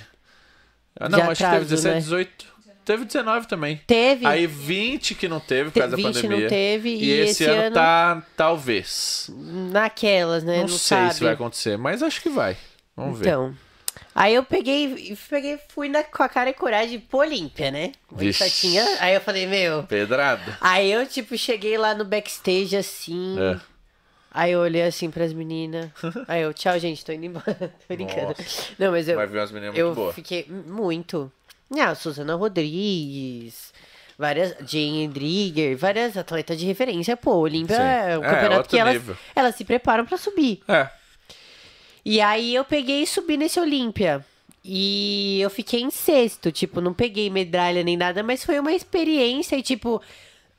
Ah, não, De acho que atraso, teve 17, né? 18. Teve 19 também. Teve, Aí 20 que não teve por causa da 20 pandemia. não teve, E, e, esse, ano, tá talvez. naquelas, né? Não, Não, sei sabe. se vai acontecer, mas acho que vai. Vamos ver. Então. Aí eu peguei, peguei fui na, com a cara e coragem pro Olímpia, né? Só Vixe. tinha. Aí eu falei, meu. Pedrada. Aí eu, tipo, cheguei lá no backstage assim. É. Aí eu olhei assim pras meninas. Aí eu, tchau, gente, tô indo embora. tô brincando. Nossa. Não, mas eu, Vai ver umas meninas eu muito boas. fiquei muito. Ah, Suzana Rodrigues, várias. Jane Drigger, várias atletas de referência. Pô, o Olímpia é um É, campeonato que elas, nível. elas se preparam pra subir. É. E aí eu peguei e subi nesse Olímpia. E eu fiquei em sexto, tipo, não peguei medalha nem nada, mas foi uma experiência e, tipo,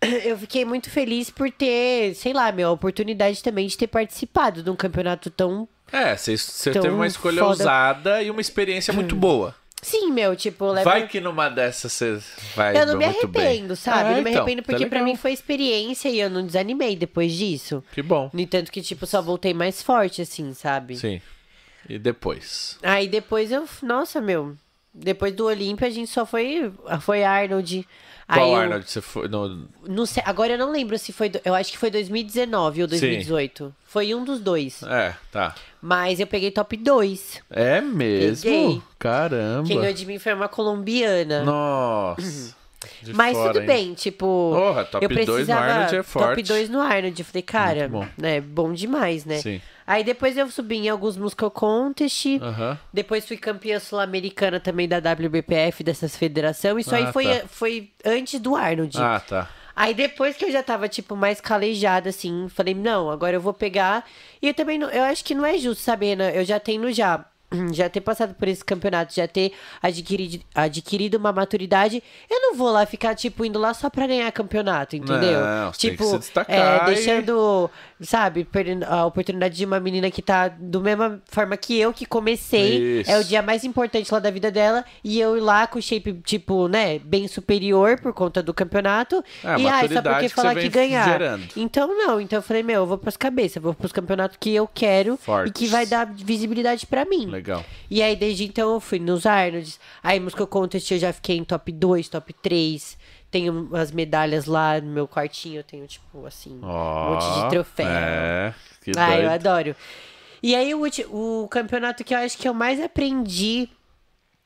eu fiquei muito feliz por ter, sei lá, meu, a oportunidade também de ter participado de um campeonato tão. É, você, teve uma escolha foda. ousada e uma experiência muito boa. Sim, meu, tipo, leva. Vai que numa dessas você vai Eu não me muito bem. arrependo, sabe? É, eu não me então, arrependo tá porque pra legal. mim foi experiência e eu não desanimei depois disso. Que bom. No entanto que, tipo, só voltei mais forte, assim, sabe? Sim. E depois? Aí depois eu. Nossa, meu. Depois do Olímpia a gente só foi. Foi Arnold. Qual eu- Arnold você foi? No... não sei, agora eu não lembro se foi. Eu acho que foi 2019 ou 2018. Foi um dos dois. É, tá. Mas eu peguei top 2. É mesmo? Peguei. Caramba. Quem ganhou de mim foi uma colombiana. Nossa. De Mas fora, tudo hein? bem, tipo. Porra, top eu 2 no precisava. Arnold é forte. Top 2 no Arnold. Eu falei, cara, bom. né? Bom demais, né? Sim. Aí depois eu subi em alguns Musical Contest. Aham. Depois fui campeã sul-americana também da WBPF, dessas federação. Isso aí Ah, foi, tá. foi antes do Arnold. Ah, tá. Aí depois que eu já tava, tipo, mais calejada, assim, falei, não, agora eu vou pegar. E eu também, não, eu acho que não é justo, sabe, Ana? Eu já tenho já, já ter passado por esse campeonato, já ter adquirido, adquirido uma maturidade. Eu não vou lá ficar, tipo, indo lá só pra ganhar campeonato, entendeu? Não, tem tipo, é, e- deixando, sabe, perdendo a oportunidade de uma menina que tá do mesma forma que eu, que comecei. Isso. É o dia mais importante lá da vida dela. E eu ir lá com o shape, tipo, né, bem superior por conta do campeonato. É, e ai, só porque que falar que ganhar. gerando. Então não, então eu falei, meu, eu vou pras cabeças, vou pros campeonatos que eu quero Fortes. e que vai dar visibilidade pra mim. Legal. E aí, desde então, eu fui nos Arnolds. Aí, Muscle Contest, eu já fiquei em top 2, top 3. Tenho as medalhas lá no meu quartinho. Eu tenho, tipo, assim, um Ó, monte de troféu. É, que Ah, eu adoro. E aí, o, o campeonato que eu acho que eu mais aprendi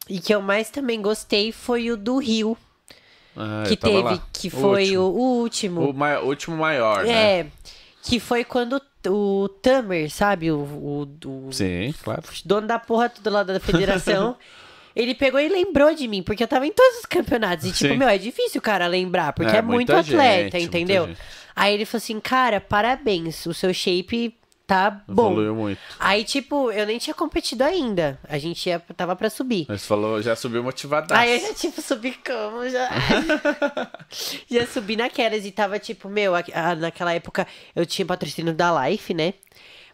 e que eu mais também gostei foi o do Rio. Ah, que teve, lá. que foi o, o último. O mai- último maior, né? É, que foi quando o Tamer, sabe? O, o, o Sim, claro. dono da porra toda lá da federação. Ele pegou e lembrou de mim, porque eu tava em todos os campeonatos. E, tipo, Sim. meu, é difícil o cara lembrar, porque É, é, muito atleta, gente, entendeu? Aí ele falou assim, cara, parabéns, o seu shape tá bom. Evoluiu muito. Aí, tipo, eu nem tinha competido ainda. A gente ia, tava pra subir. Mas falou, já subiu motivadaço. Aí eu já, tipo, subi como? Já, já subi naquelas e tava, tipo, meu, a- a- naquela época eu tinha patrocínio da Life, né?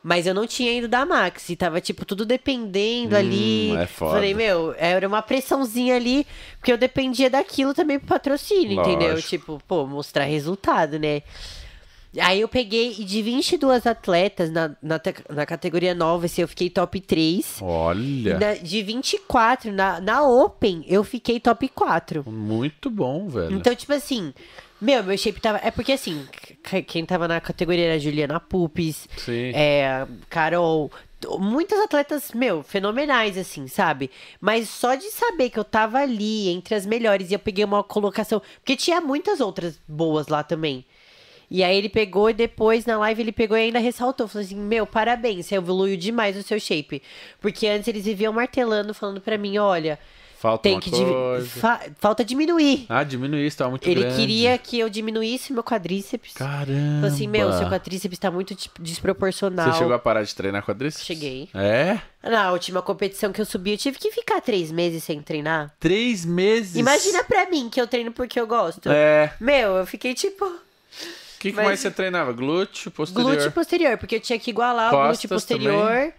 Mas eu não tinha ido da Max e tava, tipo, tudo dependendo ali. é foda. Falei, meu, era uma pressãozinha ali, porque eu dependia daquilo também pro patrocínio, entendeu? Lógico. Tipo, pô, mostrar resultado, né? Aí eu peguei, e de 22 atletas na, na, na categoria nova, assim, eu fiquei top 3. Olha, Na- de 24, na, na Open, eu fiquei top 4. muito bom, velho. Então, tipo assim, meu, meu shape tava. É porque assim, quem tava na categoria era Juliana Pupes, Sim. é, Carol. Muitas atletas, meu, fenomenais, assim, sabe? Mas só de saber que eu tava ali entre as melhores e eu peguei uma colocação. Porque tinha muitas outras boas lá também. E aí ele pegou e depois na live ele pegou e ainda ressaltou. Falou assim: Meu, parabéns, você evoluiu demais o seu shape. Porque antes eles viviam martelando, falando pra mim: Olha, Falta tem que. coisa. fa- falta diminuir. Ah, diminuir, isso tava muito Ele grande. queria que eu diminuísse meu quadríceps. Caramba. Falou assim, meu, seu quadríceps tá muito tipo, desproporcional. Você chegou a parar de treinar quadríceps? Cheguei. É? Na última competição que eu subi, eu tive que ficar três meses sem treinar. Três meses? Imagina pra mim que eu treino porque eu gosto. É. Meu, eu fiquei tipo. O que, que Mas- mais você treinava? Glúteo, posterior? Glúteo posterior, porque eu tinha que igualar o glúteo Costas posterior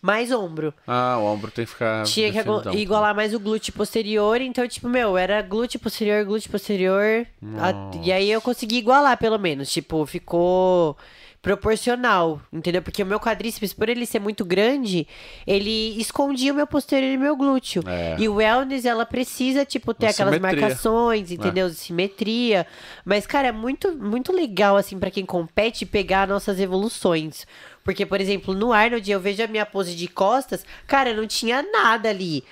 mais ombro. Ah, o ombro tem que ficar Tinha que definidão. igualar mais o glúteo posterior, então, tipo, meu, era glúteo posterior, glúteo posterior. a- e aí eu consegui igualar, pelo menos. Tipo, ficou proporcional, entendeu? Porque o meu quadríceps, por ele ser muito grande, ele escondia o meu posterior e meu glúteo. É. E o wellness, ela precisa, tipo, ter aquelas marcações, entendeu? Simetria. Mas, cara, é muito, muito legal, assim, pra quem compete, pegar nossas evoluções. Porque, por exemplo, no Arnold, eu vejo a minha pose de costas, cara, não tinha nada ali.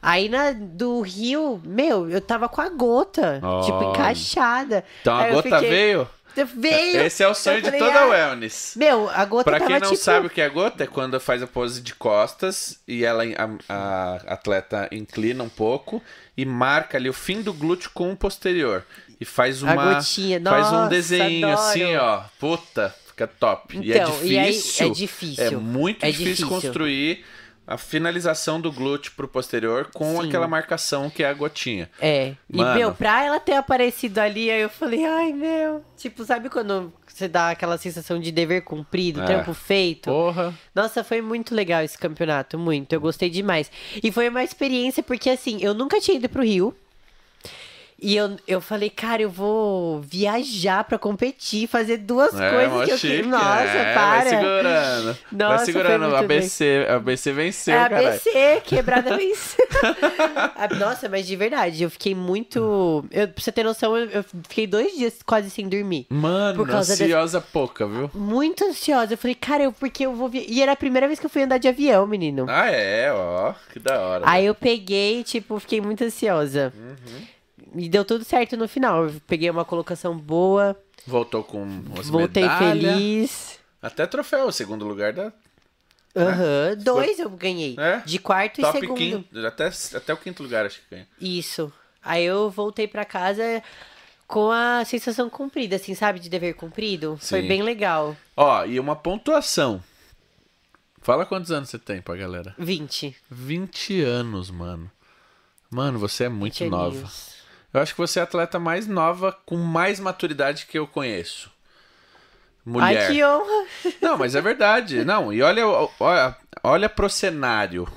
Aí na do Rio, meu, eu tava com a gota, tipo, Olha. encaixada. Então a Aí gota fiquei- veio? Veio! Esse é o sonho Eu de falei, toda "Ah". wellness. Meu, a gota Pra quem não tipo... sabe o que é gota, é quando faz a pose de costas e ela, a, a atleta inclina um pouco e marca ali o fim do glúteo com o posterior. E faz A uma. gotinha, faz um nossa, desenho adoro. assim, ó. Puta, fica top. e é Então, e aí difícil. é difícil. É muito É difícil, difícil. construir a finalização do glúteo pro posterior com Sim. aquela marcação que é a gotinha. É. E, Mano. meu, pra ela ter aparecido ali, aí eu falei, ai, meu. Tipo, sabe quando você dá aquela sensação de dever cumprido, É. trampo feito? Porra. Nossa, foi muito legal esse campeonato, muito. Eu gostei demais. E foi uma experiência, porque assim, eu nunca tinha ido pro Rio. E eu, eu falei, cara, eu vou viajar pra competir, fazer duas É, coisas que eu quero. Nossa, é, para. Vai segurando. vai Nossa, foi segurando. ABC, ABC venceu, É cara. ABC, quebrada venceu. Nossa, mas de verdade, eu fiquei muito. Eu, pra você ter noção, eu, eu fiquei dois dias quase sem dormir. Mano, Por causa ansiosa pouca, viu? Muito ansiosa. Eu falei, cara, eu, porque eu vou. vi- E era a primeira vez que eu fui andar de avião, menino. Ah, é, ó. Que da hora. Aí eu peguei, tipo, fiquei muito ansiosa. Uhum. E deu tudo certo no final. Eu peguei uma colocação boa, Voltou com umas voltei medalha. feliz. Até troféu, segundo lugar da Aham, dois eu ganhei. É? De quarto e top segundo. quinto. Até, até o quinto lugar, acho que ganha. Isso. Aí eu voltei pra casa com a sensação cumprida, assim, sabe? De dever cumprido. Foi Sim. bem legal. Ó, e uma pontuação. Fala quantos anos você tem pra galera. 20. 20 anos, mano. Mano, você é muito 20 nova. aninhos. Eu acho que você é a atleta mais nova, com mais maturidade que eu conheço. Mulher. Ai, que honra. Não, mas é verdade. Não, e olha, olha, olha pro cenário.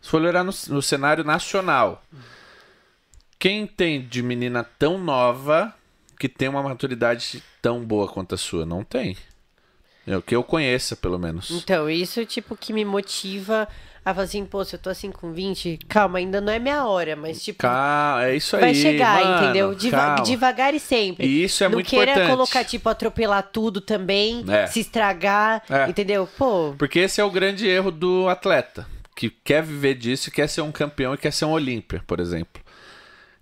Se for olhar no, no cenário nacional. Quem tem de menina tão nova que tem uma maturidade tão boa quanto a sua? Não tem. É o que eu conheça, pelo menos. Então, isso, tipo, que me motiva a falar assim, pô, se eu tô assim com 20, calma, ainda não é minha hora, mas, tipo, Calma, é isso aí. vai chegar, mano, entendeu? Deva- devagar e sempre. E isso é não muito queira importante. colocar, tipo, atropelar tudo também, É. se estragar, É. entendeu? Pô, Porque esse é o grande erro do atleta, que quer viver disso, quer ser um campeão e quer ser um Olímpia, por exemplo.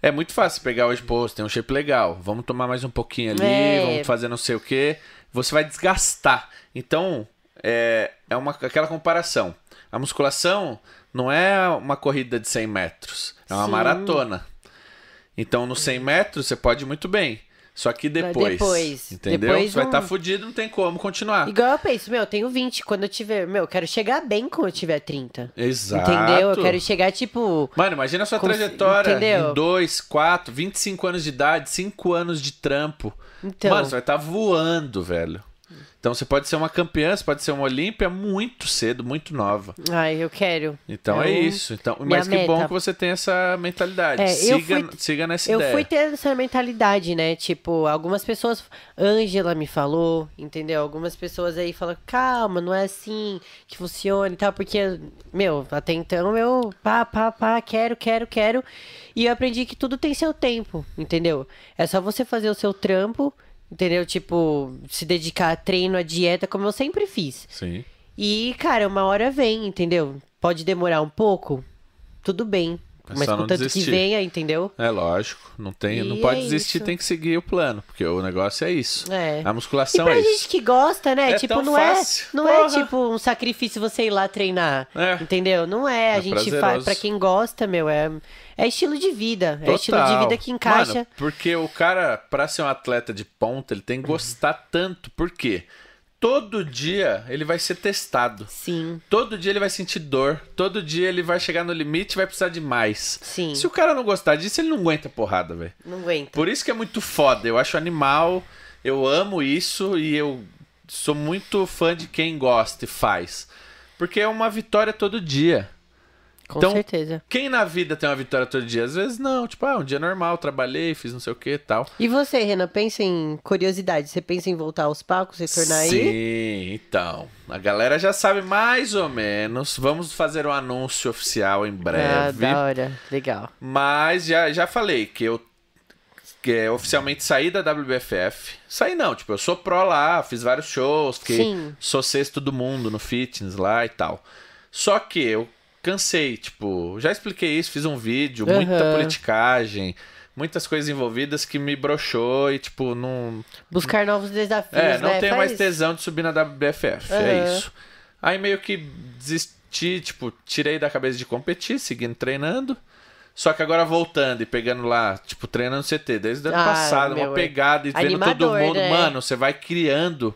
É muito fácil pegar hoje, pô, tem um shape legal, vamos tomar mais um pouquinho ali, É. vamos fazer não sei o quê. Você vai desgastar. Então, é, é uma, aquela comparação. A musculação não é uma corrida de 100 metros, é uma Sim. maratona. Então, nos 100 metros, você pode ir muito bem. Só que depois, depois. entendeu? Depois você vai não- estar fudido, não tem como continuar. igual eu penso, meu, eu tenho 20, quando eu tiver, meu, eu quero chegar bem quando eu tiver 30. Exato. Entendeu? Eu quero chegar, tipo, Mano, imagina a sua Cons- trajetória entendeu? em 2, 4, 25 anos de idade, 5 anos de trampo. Então. Mano, você vai estar voando, velho. Então você pode ser uma campeã, você pode ser uma Olímpia muito cedo, muito nova. Ai, eu quero. Então é, É um- isso. Então, minha mas que bom meta. que você tem essa mentalidade. É, eu siga, fui- siga nessa Eu ideia. fui ter essa mentalidade, né? Tipo, algumas pessoas. Ângela me falou, entendeu? Algumas pessoas aí falam, calma, não é assim que funciona e tal, porque, meu, até então eu pá, pá, pá, quero, quero, quero. E eu aprendi que tudo tem seu tempo, entendeu? É só você fazer o seu trampo, entendeu? Tipo, se dedicar a treino, a dieta, como eu sempre fiz. Sim. E, cara, uma hora vem, entendeu? Pode demorar um pouco, tudo bem. É Mas não contanto que desistir. venha, entendeu? É lógico. Não, tem, não E pode é desistir, isso. tem que seguir o plano. Porque o negócio é isso. É. A E musculação pra é gente isso. que gosta, né? É tipo, não fácil. é, não é Porra. tipo um sacrifício você ir lá treinar. É. Entendeu? Não é. A É gente prazeroso. faz pra quem gosta, meu, é é estilo de vida, é estilo de Total. vida que encaixa. Mano, porque o cara, pra ser um atleta de ponta, ele tem que gostar tanto. Por quê? Todo dia ele vai ser testado. Sim. Todo dia ele vai sentir dor. Todo dia ele vai chegar no limite e vai precisar de mais. Sim. Se o cara não gostar disso, ele não aguenta porrada, velho. Não aguenta. Por isso que é muito foda. Eu acho animal. Eu amo isso e eu sou muito fã de quem gosta e faz. Porque é uma vitória todo dia. Com então- certeza. Quem na vida tem uma vitória todo dia? Às vezes não. Tipo, ah, um dia normal, trabalhei, fiz não sei o que e tal. E você, Renan, pensa em curiosidade, você pensa em voltar aos palcos, retornar aí? Sim, então. A galera já sabe mais ou menos. Vamos fazer um anúncio oficial em Ah, breve. da hora. Legal. Mas já, já falei que eu que é oficialmente saí da WBFF. Saí não, tipo, eu sou pró lá, fiz vários shows, fiquei, Sim. sou sexto do mundo no fitness lá e tal. Só que eu cansei, tipo, já expliquei isso, fiz um vídeo, muita Aham. politicagem, muitas coisas envolvidas que me broxou e, tipo, não, Buscar novos desafios, é, não né? tenho Faz- mais tesão de subir na WBFF, é Aham. isso. Aí meio que desisti, tipo, tirei da cabeça de competir, seguindo treinando. Só que agora voltando e pegando lá, tipo, treinando CT desde o ano Ah, passado, uma é. pegada e vendo todo mundo. né? Mano, você vai criando.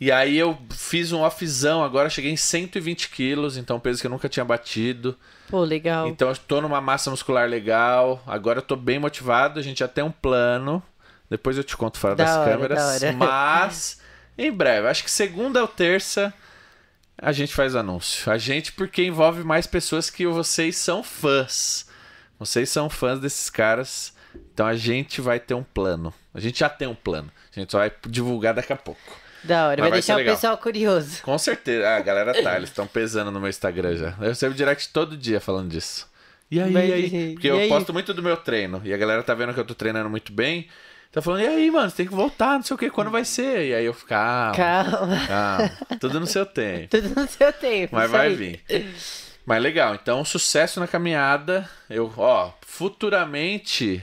E aí eu fiz um offzão, agora cheguei em 120 quilos, então peso que eu nunca tinha batido. Pô, legal. Então eu tô numa massa muscular legal. Agora eu tô bem motivado. A gente já tem um plano. Depois eu te conto fora Da das hora, câmeras. da. Mas em breve, acho que segunda ou terça a gente faz o anúncio. A gente porque envolve mais pessoas que vocês são fãs. Vocês são fãs desses caras. Então a gente vai ter um plano. A gente já tem um plano. A gente só vai divulgar daqui a pouco. Da hora. Vai vai deixar o pessoal curioso. Com certeza. Ah, a galera tá, eles estão pesando no meu Instagram já. Eu recebo direct todo dia falando disso. E aí, e aí? Porque e eu aí? posto muito do meu treino. E a galera tá vendo que eu tô treinando muito bem. Tá falando, e aí, mano, você tem que voltar, não sei o que, quando vai ser? E aí eu fico, calma, Calma. calma. Tudo no seu tempo. Tudo no seu tempo. Mas vai aí. vir. Mas legal, então sucesso na caminhada. Eu, ó, futuramente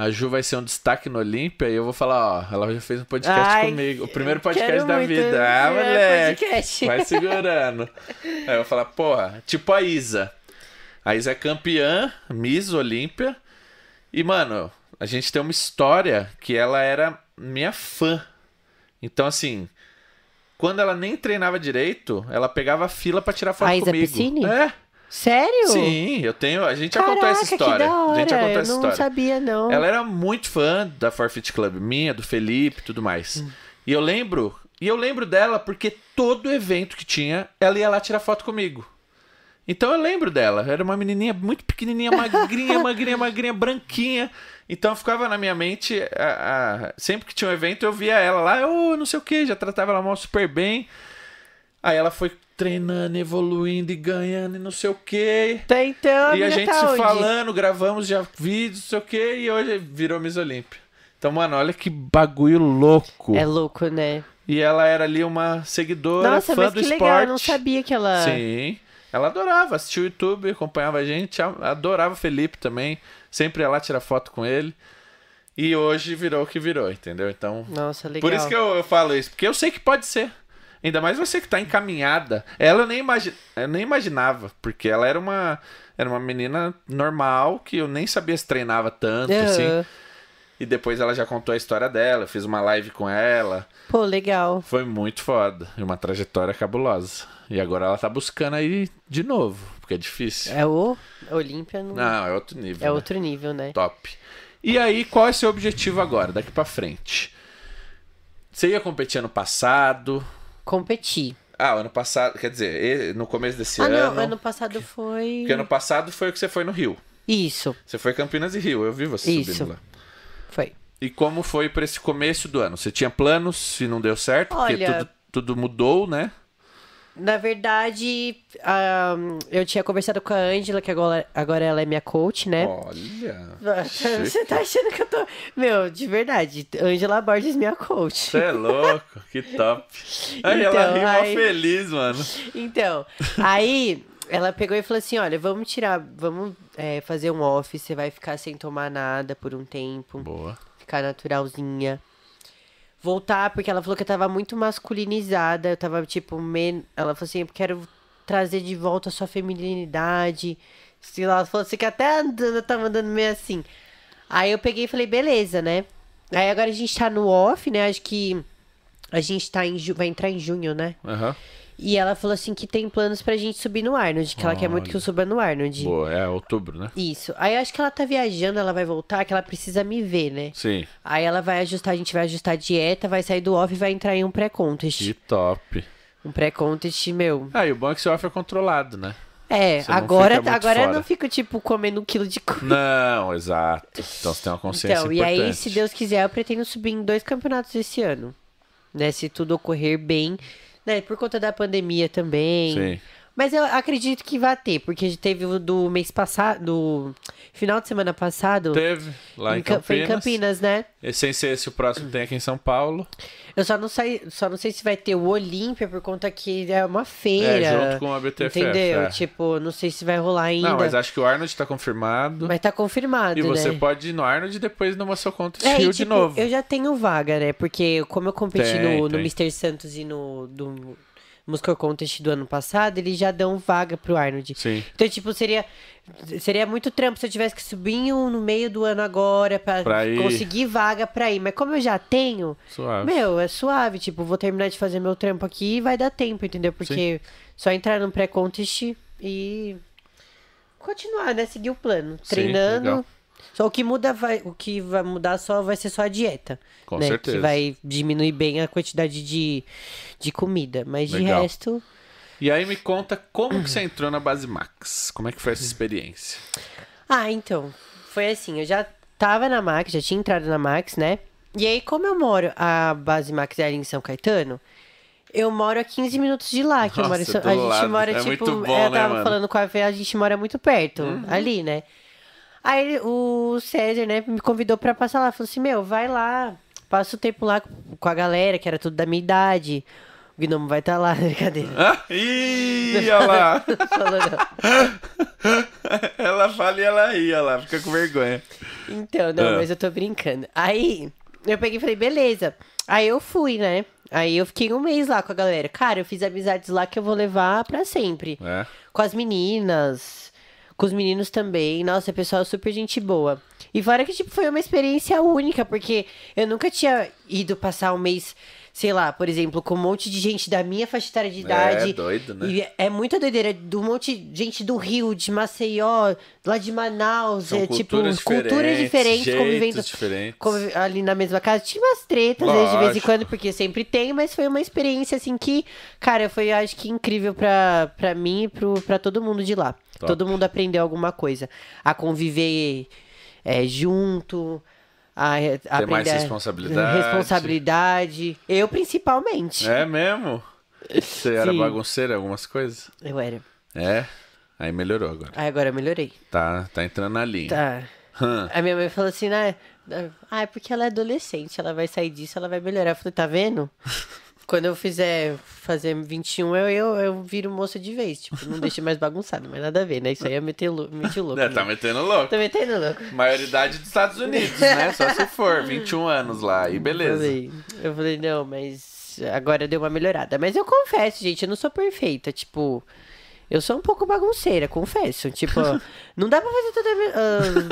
a Ju vai ser um destaque no Olímpia e eu vou falar, ó, ela já fez um podcast Ai, comigo. O primeiro podcast da vida. Ah, moleque. podcast. Vai segurando. Aí eu vou falar, porra, tipo a Isa. A Isa é campeã, Miss Olímpia. E, mano, a gente tem uma história que ela era minha fã. Então, assim, quando ela nem treinava direito, ela pegava fila pra tirar foto A Isa comigo. Piscine? É, Sério? sim, eu tenho. A gente já contou essa história. Que da hora. A gente já contou eu essa não história. sabia, não. Ela era muito fã da Forfeit Club, minha, do Felipe e tudo mais. Hum. E eu lembro, e eu lembro dela porque todo evento que tinha, ela ia lá tirar foto comigo. Então eu lembro dela. Era uma menininha muito pequenininha, magrinha, magrinha, magrinha, branquinha. Então ficava na minha mente, a- a- sempre que tinha um evento, eu via ela lá, eu não sei o que, já tratava ela mal super bem. Aí ela foi treinando, evoluindo e ganhando e não sei o que. Tá, então, E a gente tá se onde? falando, gravamos já vídeos, não sei o que, e hoje virou Miss Olímpia. Então, mano, olha que bagulho louco. É louco, né? E ela era ali uma seguidora, Nossa, fã mas do que esporte. legal, eu não sabia que ela... Sim. Ela adorava, assistia o YouTube, acompanhava a gente, adorava o Felipe também. Sempre ia lá tirar foto com ele. E hoje virou o que virou, entendeu? Então, Nossa, legal. por isso que eu, eu falo isso, porque eu sei que pode ser. Ainda mais você que tá encaminhada. Ela eu nem, imagi... eu nem imaginava, porque ela era uma, era uma menina normal, que eu nem sabia se treinava tanto, Aham. assim. E depois ela já contou a história dela, eu fiz uma live com ela. Pô, legal. Foi muito foda. E uma trajetória cabulosa. E agora ela tá buscando aí de novo, porque é difícil. É o Olímpia, não... Não, é outro nível. é né? outro nível, né? Top. E aí, qual é seu objetivo agora, daqui pra frente? Você ia competir ano passado. Competi. Ah, ano passado, quer dizer, no começo desse ah, ano. não, ano passado foi. Porque ano passado foi o que você foi no Rio. Isso, Você foi Campinas e Rio, eu vi você Isso. subindo lá. foi. E como foi para esse começo do ano? Você tinha planos se não deu certo? Porque Olha- tudo, tudo mudou, né? Na verdade, ahn, eu tinha conversado com a Ângela, que agora, agora ela é minha coach, né? Olha. Você tá achando que eu tô. Meu, de verdade, Ângela Borges, minha coach. Você é louco, que top. Aí ela Então, riu mó aí- feliz, mano. Então, aí ela pegou e falou assim: olha, vamos tirar, vamos é, fazer um off, você vai ficar sem tomar nada por um tempo, Boa. ficar naturalzinha. Voltar, porque ela falou que eu tava muito masculinizada, eu tava tipo, men... ela falou assim: eu quero trazer de volta a sua feminilidade. Sei lá, ela falou assim que até andando, tava andando meio assim. Aí eu peguei e falei, beleza, né? Aí agora a gente tá no off, né? Acho que a gente tá em ju... vai entrar em junho, né? Aham. E ela falou assim que tem planos pra gente subir no Arnold, que ela quer muito que eu suba no Arnold. Boa, é outubro, né? Isso. Aí acho que ela tá viajando, ela vai voltar, que ela precisa me ver, né? Sim. Aí ela vai ajustar, a gente vai ajustar a dieta, vai sair do off e vai entrar em um pré-contest. Que top. Um pré-contest, meu. Ah, e o bom é que seu off é controlado, né? É, Você agora, agora eu não fico, tipo, comendo um quilo de comida. Não, exato. Então você tem uma consciência Então, e importante. aí, se Deus quiser, eu pretendo subir em dois campeonatos esse ano. Né? Se tudo ocorrer bem. Né? Por conta da pandemia também. Sim. Mas eu acredito que vai ter, porque teve o do mês passado, do final de semana passado. Teve lá em, em Ca- Foi em Campinas. Campinas, né? E sem ser esse o próximo tem aqui em São Paulo. Eu só não sei, só não sei se vai ter o Olímpia por conta que é uma feira. É, junto com a BTFF, Entendeu? é. Tipo, não sei se vai rolar ainda. Não, mas acho que o Arnold tá confirmado. Mas tá confirmado, E você né? pode ir no Arnold e depois no Muscle Contest É, Rio de tipo, novo. Eu já tenho vaga, né? Porque como eu competi Tem, no, no tem. Mr. Santos e no do Muscle Contest do ano passado, eles já dão vaga pro Arnold. Sim. Então, tipo, seria seria muito trampo se eu tivesse que subir um no meio do ano agora pra, Pra ir. conseguir vaga pra ir. Mas como eu já tenho, Suave. meu, é suave. Tipo, vou terminar de fazer meu trampo aqui e vai dar tempo, entendeu? Porque só entrar no pré-contest e continuar, né? Seguir o plano. Sim, Treinando. legal. Só o que muda vai, o que vai mudar só vai ser só a dieta. Com né? certeza. Que vai diminuir bem a quantidade de, de comida. Mas de Legal. resto. E aí me conta como que você entrou na Base Max. Como é que foi essa experiência? Ah, então. Foi assim, eu já tava na Max, já tinha entrado na Max, né? E aí, como eu moro, a base Max é ali em São Caetano, eu moro a 15 minutos de lá, que eu moro Nossa, São... do A gente lado. mora, É tipo, bom, eu né, tava? Uhum. falando com a Fê, a gente mora muito perto, ali, né? Aí o César, né, me convidou pra passar lá, falou assim, meu, vai lá, passa o tempo lá com a galera, que era tudo da minha idade. O Gnomo vai estar lá, brincadeira. Ah, ih, olha lá. Ela fala e ela ri, olha lá. Fica com vergonha. Então, não, Ah. mas eu tô brincando. Aí, eu peguei e falei, beleza. Aí eu fui, né? Aí eu fiquei um mês lá com a galera. Cara, eu fiz amizades lá que eu vou levar pra sempre. É. Com as meninas, com os meninos também. Nossa, pessoal super gente boa. E fora que, tipo, foi uma experiência única, porque eu nunca tinha ido passar um mês, sei lá, por exemplo, com um monte de gente da minha faixa etária de idade. É doido, né? E é muita doideira, do monte de gente do Rio, de Maceió, lá de Manaus, São é tipo, culturas culturas diferentes, diferentes, convivendo diferentes. conviv- ali na mesma casa. Tinha umas tretas, né, de vez em quando, porque sempre tem, mas foi uma experiência, assim, que, cara, foi, acho que, incrível pra, pra mim e pro, pra todo mundo de lá. Top. Todo mundo aprendeu alguma coisa. A conviver é, junto, a, a Ter mais aprender responsabilidade. responsabilidade. Eu, principalmente. É mesmo? Você era bagunceira em algumas coisas? Eu era. É. Aí melhorou agora. Aí agora eu melhorei. Tá, tá entrando na linha. Tá. Hum. A minha mãe falou assim, né? Ah, é porque ela é adolescente, ela vai sair disso, ela vai melhorar. Eu falei, tá vendo? Quando eu fizer fazer 21, eu, eu, eu viro moça de vez. Tipo, não deixe mais bagunçado, mas nada a ver, né? Isso aí é meter, lou- meter louco. É, tá metendo louco. Tô metendo louco. Maioridade dos Estados Unidos, né? Só se for, 21 anos lá, e beleza. Falei, eu falei, não, mas agora deu uma melhorada. Mas eu confesso, gente, eu não sou perfeita. Tipo, eu sou um pouco bagunceira, confesso. Tipo, não dá pra fazer toda,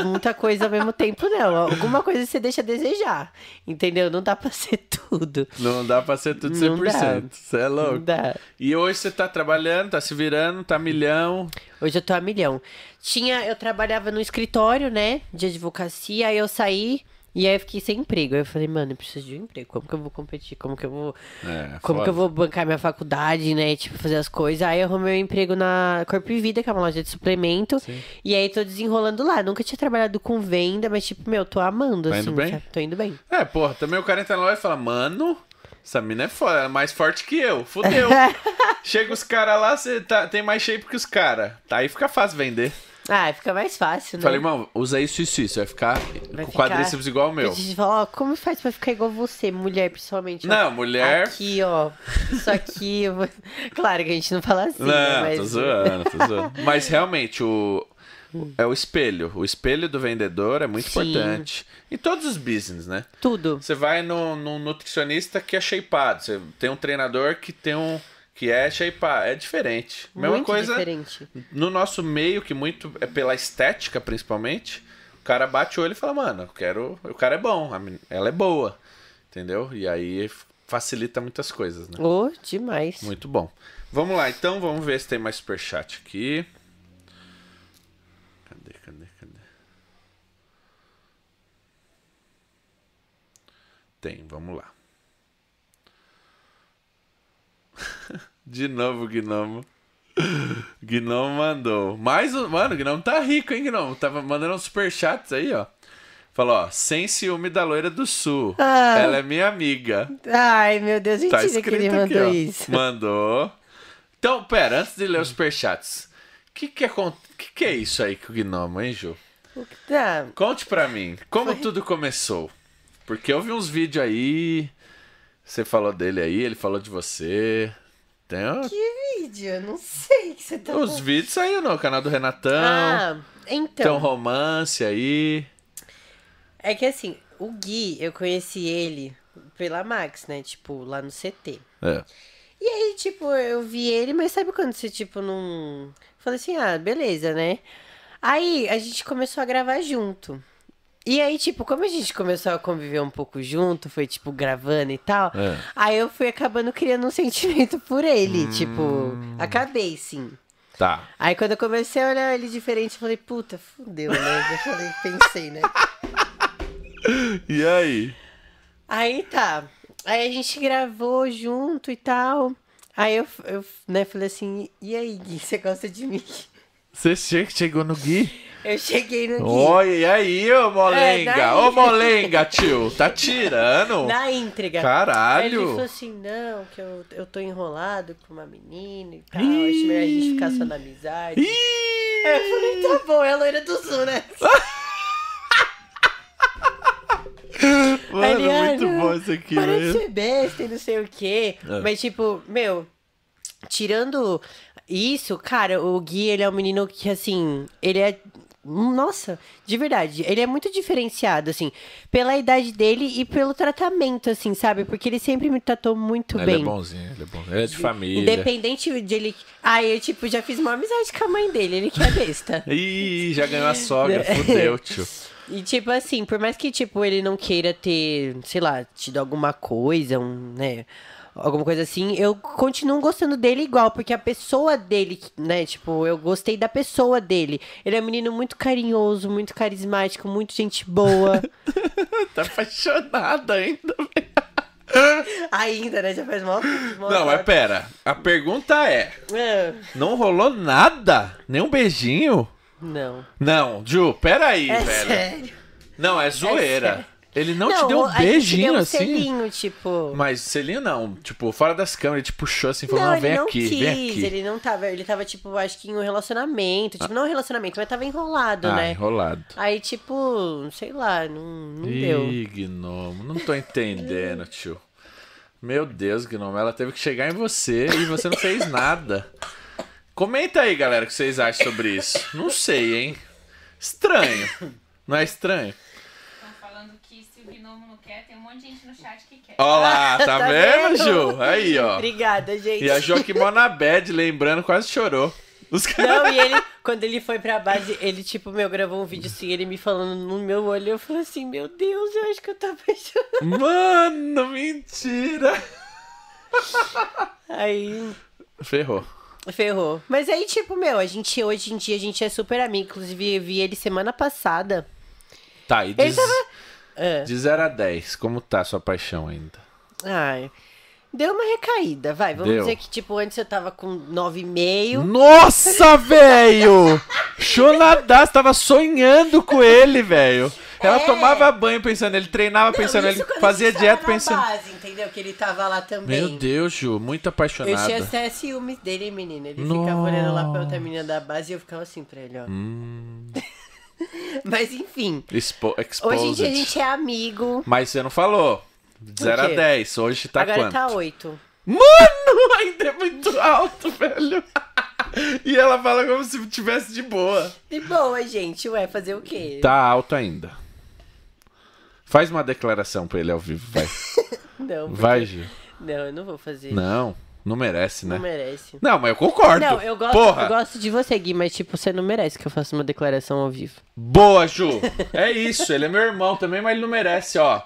ah, muita coisa ao mesmo tempo, não. Alguma coisa você deixa a desejar. Entendeu? Não dá pra ser tudo. Não dá pra ser tudo Não 100%. Você é Não louco. dá. E hoje você tá trabalhando, tá se virando, tá milhão. Hoje eu tô a milhão. Tinha, eu trabalhava no escritório, né, de advocacia, aí eu saí E aí eu fiquei sem emprego. Aí eu falei, mano, eu preciso de um emprego. Como que eu vou competir? Como que eu vou. É, Como foda. que eu vou bancar minha faculdade, né? Tipo, fazer as coisas. Aí eu arrumei um emprego na Corpo e Vida, que é uma loja de suplemento. E aí tô desenrolando lá. Nunca tinha trabalhado com venda, mas, tipo, meu, tô amando, Tá assim. indo bem? sabe? Tô indo bem. É, porra, também o cara entra na loja e fala, mano, essa mina é foda, é mais forte que eu. Fudeu. Chega os caras lá, você tá, tem mais shape que os caras. Aí fica fácil vender. Ah, fica mais fácil, né? Falei, irmão, usa isso, isso, isso. Vai ficar Vai com ficar- quadríceps igual o meu. A gente fala, ó, como faz pra ficar igual você, mulher, principalmente? ó. Não, mulher. Aqui, ó. Isso aqui. Claro que a gente não fala assim, né? Não, Mas... tô zoando, tô zoando. Mas realmente, o. É o espelho. O espelho do vendedor é muito Sim. importante. Em todos os business, né? Tudo. Você vai no, num nutricionista que é shapeado. Você tem um treinador que tem um. Que é shapeado. É diferente. Mesma muito coisa diferente. no nosso meio, que muito é pela estética, principalmente. O cara bate o olho e fala, mano, eu quero. O cara é bom, ela é boa. Entendeu? E aí facilita muitas coisas, né? Oh, demais. Muito bom. Vamos lá, então, vamos ver se tem mais superchat aqui. Cadê, cadê, cadê? Tem, vamos lá. De novo, Gnomo. Gnomo mandou. Mais um. Mano, o Gnomo tá rico, hein, Gnomo? Tava mandando uns superchats aí, ó. Falou, ó, sem ciúme da loira do sul. Ah. Ela é minha amiga. Ai, meu Deus, Tá mentira que ele mandou aqui, isso. Mandou. Então, pera, antes de ler os superchats. O que que, é, que que é isso aí que o Gnomo, hein, Ju? Ah, Conte pra mim, como tudo começou? Porque eu vi uns vídeos aí, você falou dele aí, ele falou de você. Tem o- que vídeo? Eu não sei o que você tá os vídeos saíram no canal do Renatão. Ah, Tem um então. romance aí. É que assim, o Gui, eu conheci ele pela Max, né? Tipo, lá no CT. É. E aí, tipo, eu vi ele, mas sabe quando você, tipo, não. Falei assim, ah, beleza, né? Aí a gente começou a gravar junto. E aí, tipo, como a gente começou a conviver um pouco junto, foi, tipo, gravando e tal, É. aí eu fui acabando criando um sentimento por ele. Hum. Tipo, acabei, sim. Tá. Aí quando eu comecei a olhar ele diferente, eu falei, puta, fudeu, né? Eu falei, pensei, né? E aí? Aí tá. Aí a gente gravou junto e tal. Aí eu, eu né, falei assim, e aí, Gui, você gosta de mim? Você che- chegou no Gui? Eu cheguei no Gui. Olha, e aí, ô molenga? É, Ô molenga, tio. Tá tirando? Na entrega. Caralho. Aí ele falou assim, não, que eu, eu tô enrolado com uma menina e tal. Acho melhor a gente ficar só na amizade. Ih! Aí eu falei, tá bom, é a loira do sul, né? Mano, Ele, ah, muito não, bom isso aqui, Para de velho. ser besta e não sei o quê. É. Mas, tipo, meu, tirando isso, cara, o Gui, ele é um menino que, assim, ele é. Nossa, de verdade, ele é muito diferenciado, assim, pela idade dele e pelo tratamento, assim, sabe? Porque ele sempre me tratou muito Ele bem. é bonzinho, ele é bom. Ele é de família. Independente de ele. Ah, eu, tipo, já fiz uma amizade com a mãe dele, ele que é besta. Ih, já ganhou a sogra, fudeu, tio. E, tipo, assim, por mais que, tipo, ele não queira ter, sei lá, tido alguma coisa, um, né? Alguma coisa assim, eu continuo gostando dele igual, porque a pessoa dele, né? Tipo, eu gostei da pessoa dele. Ele é um menino muito carinhoso, muito carismático, muito gente boa. Tá apaixonada ainda, velho. Ainda, né? Já faz mal. Não, mas pera. A pergunta é: não rolou nada? Nem um beijinho? Não. Não, Ju, pera aí, É velho. sério. Não, é zoeira. sério. Ele não, te deu um beijinho deu um assim? Selinho, tipo. Mas selinho não, tipo, fora das câmeras, ele te puxou assim, falou, Não, não, ele vem não aqui, quis, vem aqui. ele não tava, ele tava, tipo, acho que em um relacionamento, tipo, não um relacionamento, mas tava enrolado, Ah, né? enrolado. Aí, tipo, sei lá, não, não deu. Ih, Gnomo, não tô entendendo, tio. Meu Deus, Gnomo, ela teve que chegar em você e você não fez nada. Comenta aí, galera, o que vocês acham sobre isso. Não sei, hein? Estranho. Não é estranho? Estão falando que se o gnomo não quer, tem um monte de gente no chat que quer. Ó lá, tá, Tá vendo? Ju? Aí, ó. Obrigada, gente. E a Joaquim na bad, lembrando, quase chorou. Os caras... Não, e ele, quando ele foi pra base, ele, tipo, meu, gravou um vídeo assim, ele me falando no meu olho, eu falei assim, meu Deus, eu acho que eu tô apaixonada. Mano, mentira. Aí, Ferrou. ferrou. Mas aí, tipo, meu, a gente, hoje em dia, a gente é super amigo. Inclusive, vi ele semana passada. Tá, e Ele diz... tava... É. De 0 a 10, como tá a sua paixão ainda? Ai. Deu uma recaída, vai. Vamos Deu. dizer que, tipo, antes eu tava com 9,5. Nossa, velho! Você tava sonhando com ele, velho. Ela É. tomava banho pensando nele, treinava pensando nele, fazia dieta pensando. Base, entendeu? Que ele tava lá também. Meu Deus, Ju, muito Eu apaixonada. tinha até ciúmes dele, menino. Ele ficava olhando lá pra outra menina da base e eu ficava assim pra ele, ó. Hum. Mas enfim. Expo Hoje em exposed. dia a gente é amigo. Mas você não falou. De 0 a quê? 10. Hoje tá Agora quanto? tá 8. Mano, ainda é muito alto, velho. E ela fala como se tivesse de boa. De boa, gente. Ué, fazer o quê? Tá alto ainda. Faz uma declaração pra ele ao vivo, vai. Não, Vai, Gil. não, eu não vou fazer. Não, não merece, né? Não merece. Não, mas eu concordo. Não, eu gosto, Porra, eu gosto de você, Gui, mas tipo, você não merece que eu faça uma declaração ao vivo. boa, Ju. É isso, ele é meu irmão também, mas ele não merece, ó.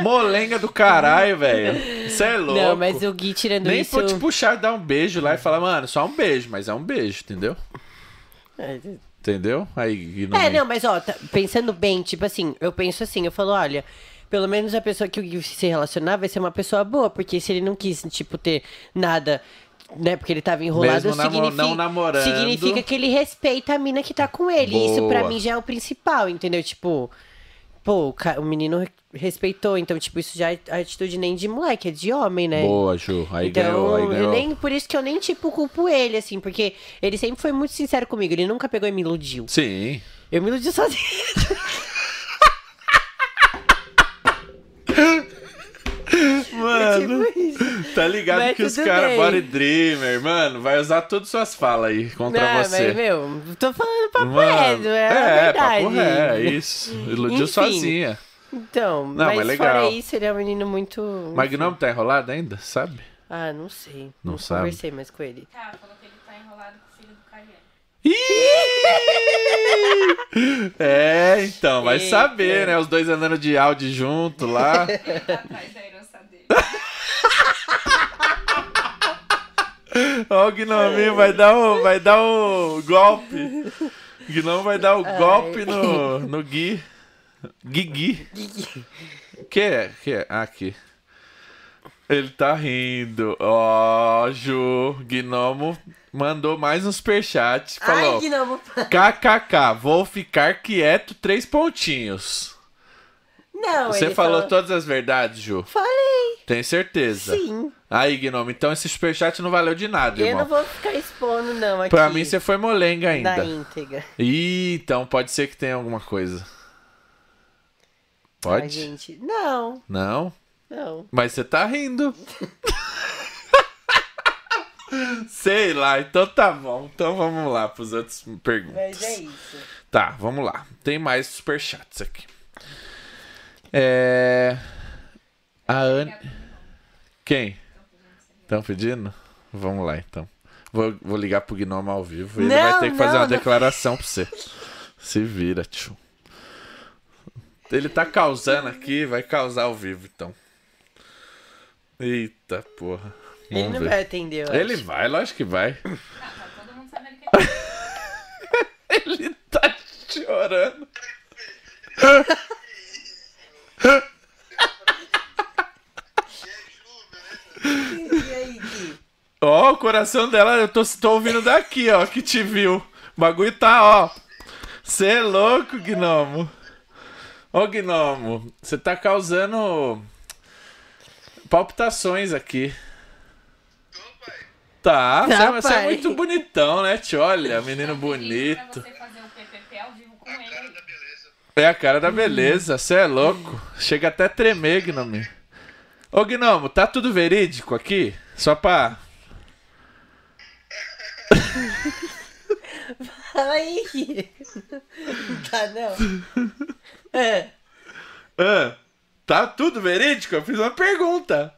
Molenga do caralho, velho. Você é louco. Não, mas o Gui tirando Nem isso. vou te puxar, dar um beijo lá e falar, mano, só um beijo, mas é um beijo, entendeu? Entendeu? Aí, É, não, mas ó, tá- pensando bem, tipo assim, eu penso assim, eu falo, olha, pelo menos a pessoa que o Gui se relacionar vai ser uma pessoa boa, porque se ele não quis, tipo, ter nada, né, porque ele tava enrolado, Mesmo significa, não namorando. significa que ele respeita a mina que tá com ele. E Isso pra Boa. mim já é o principal, entendeu? Tipo, pô, o, menino re- respeitou, então, tipo, isso já é atitude nem de moleque, é de homem, né? Boa, Ju. Aí Então, ganhou, aí ganhou. nem, por isso que eu nem, tipo, culpo ele, assim, porque ele sempre foi muito sincero comigo, ele nunca pegou e me iludiu. Sim. Eu me iludi sozinha. Mano, tipo isso. tá ligado Mas que os caras body dreamer, mano, vai usar todas suas falas aí contra Não, você. mas, meu, tô falando papo Mano, reto, é, a é, verdade. papo é, isso. Iludiu Enfim. sozinha. Então, Não, mas mas legal. fora isso, ele é um menino muito... Mas Gnome tá enrolado ainda, sabe? Ah, não sei. Não Não, sabe? conversei mais com ele. Tá, falou que ele tá enrolado com o filho do Cariano. Ih! É, então, vai Eita. saber, né? Os dois andando de Audi junto lá. Ele tá atrás da herança dele. Ó, o Gnominho vai dar o, vai dar o golpe. O Gnome vai dar o golpe no, no Gui. Gui Que é? Que é? Ah, aqui. Ele tá rindo. Ó, Ju, Gnomo mandou mais um superchat. Falou. Ai, que não... KKK, vou ficar quieto, três pontinhos. Não, Você falou falou... todas as verdades, Ju? Falei, Tem certeza? sim. Aí, Gnome, então esse superchat não valeu de nada, Eu irmão. não vou ficar expondo, não, aqui. Pra mim você foi molenga ainda. Da íntegra. Ih, então pode ser que tenha alguma coisa. Ai, Pode? gente, não, Não? não. Mas você tá rindo. Sei lá, então tá bom. Então vamos lá pros outros perguntas. Mas é isso. Tá, vamos lá. Tem mais superchats aqui. É. A Anne. Quem? Estão pedindo? Vamos lá então. Vou, vou ligar pro Gnome ao vivo e ele vai ter que fazer não, uma não. declaração pra você. Se vira, tio. Ele tá causando aqui, vai causar ao vivo então. Eita porra. Ele Vamos não ver. vai atender, eu Ele acho. vai, lógico que vai. Tá, tá todo mundo sabendo que ele Ele tá chorando. E aí, Gui? Ó, o coração dela, eu tô, tô ouvindo daqui, ó, que te viu. O bagulho tá, ó. Você é louco, Gnomo. Ô, Gnomo, você tá causando palpitações aqui. Tá, Tá, você é pai. muito bonitão, né, tio? Olha, menino bonito. Ele. É a cara da beleza, você é louco. Chega até a tremer, Gnomo. Ô, Gnomo, tá tudo verídico aqui? Só pra... Fala aí, tá, não? É. Ah, tá tudo verídico? Eu fiz uma pergunta.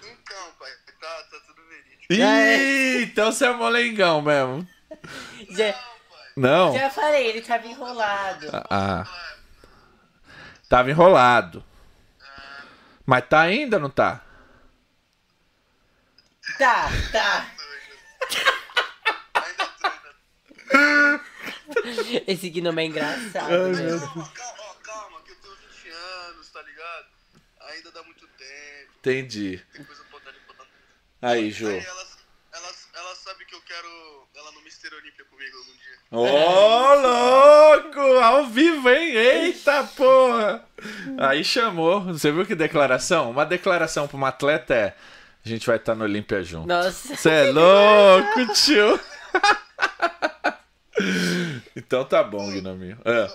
Então, pai, tá, tá tudo verídico. Ih, Ah, é. então você é molengão mesmo. Já, Não? já falei, ele tava enrolado. Ah. Tava enrolado. Mas tá ainda, não tá? Tá, tá. Ainda tô, ainda Esse não é engraçado. Ai, né? meu Calma, calma, ó, calma, que eu tô 20 anos, tá ainda dá muito tempo, Entendi. tem coisa Aí, Jô. Aí ela, ela, ela sabe que eu quero ela no Mister Olímpia comigo algum dia. Ô, louco! Ao vivo, hein? Eita porra! Aí chamou. Você viu que declaração? Uma declaração pra um atleta é: a gente vai estar no Olímpia junto. Nossa. Você é louco, tio! então tá bom, Guinominho. Eu, eu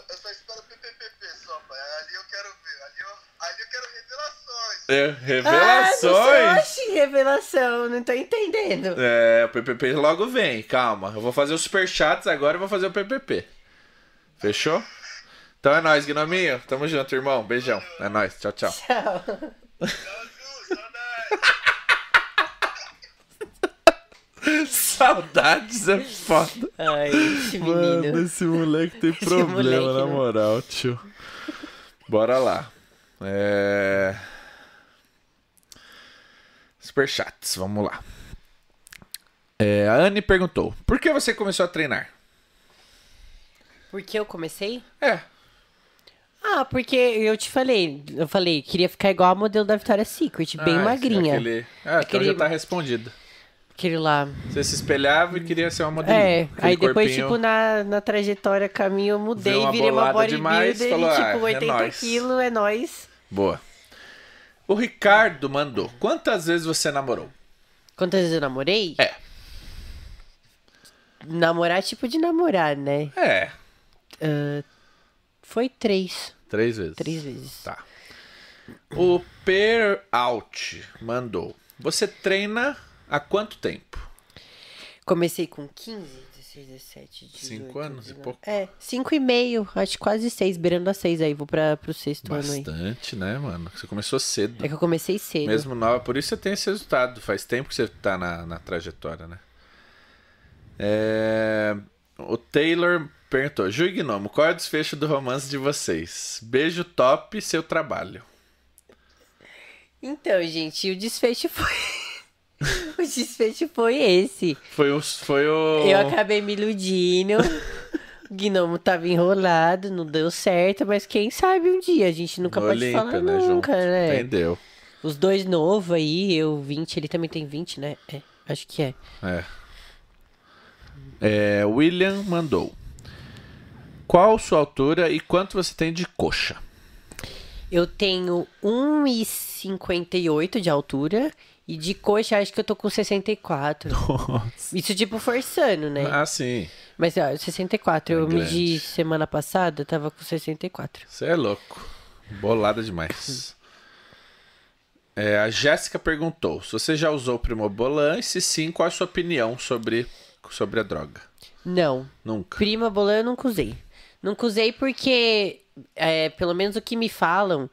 é, Ah, revelações! oxi, revelação, não tô entendendo. É, o PPP logo vem, calma. Eu vou fazer os superchats agora e vou fazer o PPP. Fechou? Então é nóis, Guinominho. Tamo junto, irmão. Beijão. É nóis. Tchau, tchau. Tchau. Saudades é foda. Ai, esse menino. Mano, esse moleque tem Esse problema, moleque, na moral, tio. Bora lá. É... Superchats, vamos lá. É, a Anne perguntou: Por que você começou a treinar? Por que eu comecei? É, Ah, porque eu te falei, eu falei, queria ficar igual a modelo da Victoria's Secret, bem Ah, magrinha. Aquele... Ah, então Aquele- já tá respondido. Aquele lá. Você se espelhava e queria ser uma modelinha. É, Aquele aí depois, corpinho- tipo, na, na trajetória caminho, eu mudei, virei uma bolada demais, bodybuilder falou, e, "Ah, tipo, é 80 nóis." quilos, é nóis. Boa. O Ricardo mandou: Quantas vezes você namorou? Quantas vezes eu namorei? É. Namorar, tipo de namorar, né? É, Ah, foi três. três vezes. Três vezes. Tá. O Per Out mandou: Você treina há quanto tempo? Comecei com 15, 16, 17, 18. Cinco anos e 19. pouco? É, cinco e meio, acho quase seis, beirando a seis aí, vou pra, pro sexto ano aí. Bastante, né, mano? Você começou cedo. É que eu comecei cedo. Mesmo nova, por isso você tem esse resultado. Faz tempo que você tá na, na trajetória, né? É, O Taylor perguntou: Ju e Gnomo, qual é o desfecho do romance de vocês? Beijo top, seu trabalho. Então, gente, o desfecho foi. o desfecho foi esse. Foi o. Foi o... Eu acabei me iludindo. O gnomo tava enrolado, não deu certo, mas quem sabe um dia, a gente nunca no pode falar né, nunca, junto. né? Entendeu? Os dois novos aí, eu 20, ele também tem 20, né? É, acho que é. É. É, William mandou. Qual sua altura e quanto você tem de coxa? Eu tenho 1,58 de altura e de coxa acho que eu tô com 64. Isso tipo forçando, né? Ah, sim. Mas ó, 64, eu É grande. medi semana passada, tava com 64. Você é louco. Bolada demais. É, a Jéssica perguntou: se você já usou Primobolan e se sim, qual é a sua opinião sobre, sobre a droga? Não, Nunca. Prima Bolan eu nunca usei. Nunca usei porque, é, pelo menos o que me falam,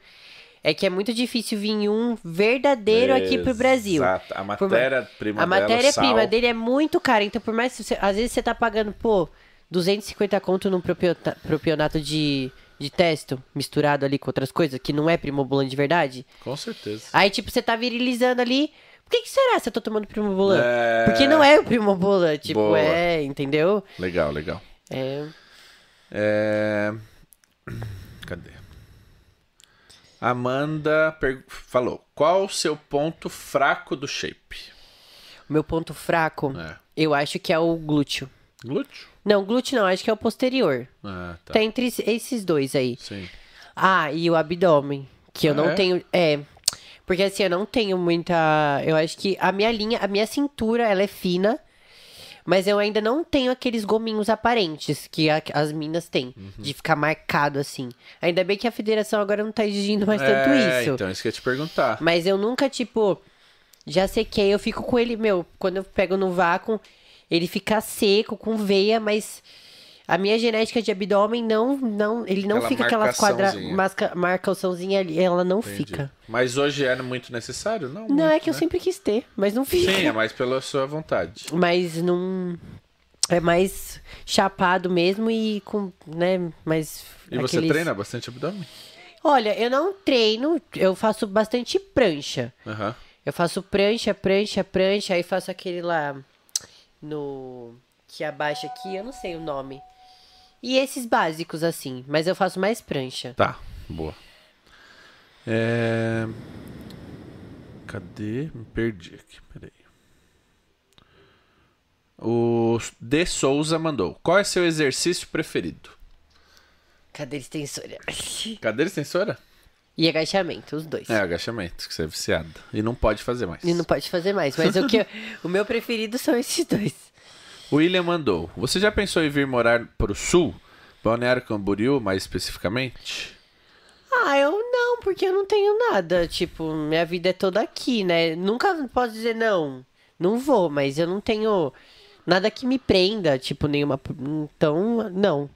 é que é muito difícil vir um verdadeiro aqui pro Brasil. Exato. A matéria-prima A matéria-prima dele. é muito cara. Então, por mais que você, às vezes você tá pagando, pô, 250 conto num propionato de, de testo misturado ali com outras coisas, que não é primobolan de verdade. Com certeza. Aí, tipo, você tá virilizando ali. Por que, que será se eu tô tomando primobolan? É. Porque não é o primobolan, tipo, Boa. é, entendeu? Legal, legal. É. É... Cadê? Amanda falou: qual o seu ponto fraco do shape? O meu ponto fraco, É. eu acho que é o glúteo. Glúteo? Não, glúteo não, acho que é o posterior. Ah, tá. Tá entre es- esses dois aí. Sim. Ah, e o abdômen, que eu Ah, não é? tenho. É. Porque assim, eu não tenho muita. Eu acho que a minha linha, a minha cintura, ela é fina. Mas eu ainda não tenho aqueles gominhos aparentes que a- as minas têm. Uhum. De ficar marcado assim. Ainda bem que a federação agora não tá exigindo mais tanto é, isso. então, isso que eu ia te perguntar. Mas eu nunca, tipo, já sequei, eu fico com ele, meu, quando eu pego no vácuo, ele fica seco, com veia, mas a minha genética de abdômen não, não, ele não Aquela fica aquelas quadra, masca, marcaçãozinha ali, ela não Entendi. fica. Mas hoje é muito necessário? Não. Não, muito, é que eu né? sempre quis ter, mas não fica. Sim, é mais pela sua vontade. Mas não. É mais chapado mesmo e com, né, mais. E você aqueles- treina bastante abdômen? Olha, eu não treino, eu faço bastante prancha. Aham. Eu faço prancha, prancha, prancha, aí faço aquele lá no que abaixa aqui, eu não sei o nome. E esses básicos assim, mas eu faço mais prancha. Tá, boa. É... Cadê? Me perdi aqui, peraí. O De Souza mandou. Qual é seu exercício preferido? Cadeira extensora. Cadeira extensora? E agachamento, os dois. É, agachamento, que você é viciado. E não pode fazer mais. E não pode fazer mais. Mas o, que eu- o meu preferido são esses dois. O William mandou. Você já pensou em vir morar pro sul? Balneário Camboriú, mais especificamente? Ah, eu não, porque eu não tenho nada. Tipo, minha vida é toda aqui, né? Nunca posso dizer não. Não vou, mas eu não tenho nada que me prenda, tipo, nenhuma. Então, não.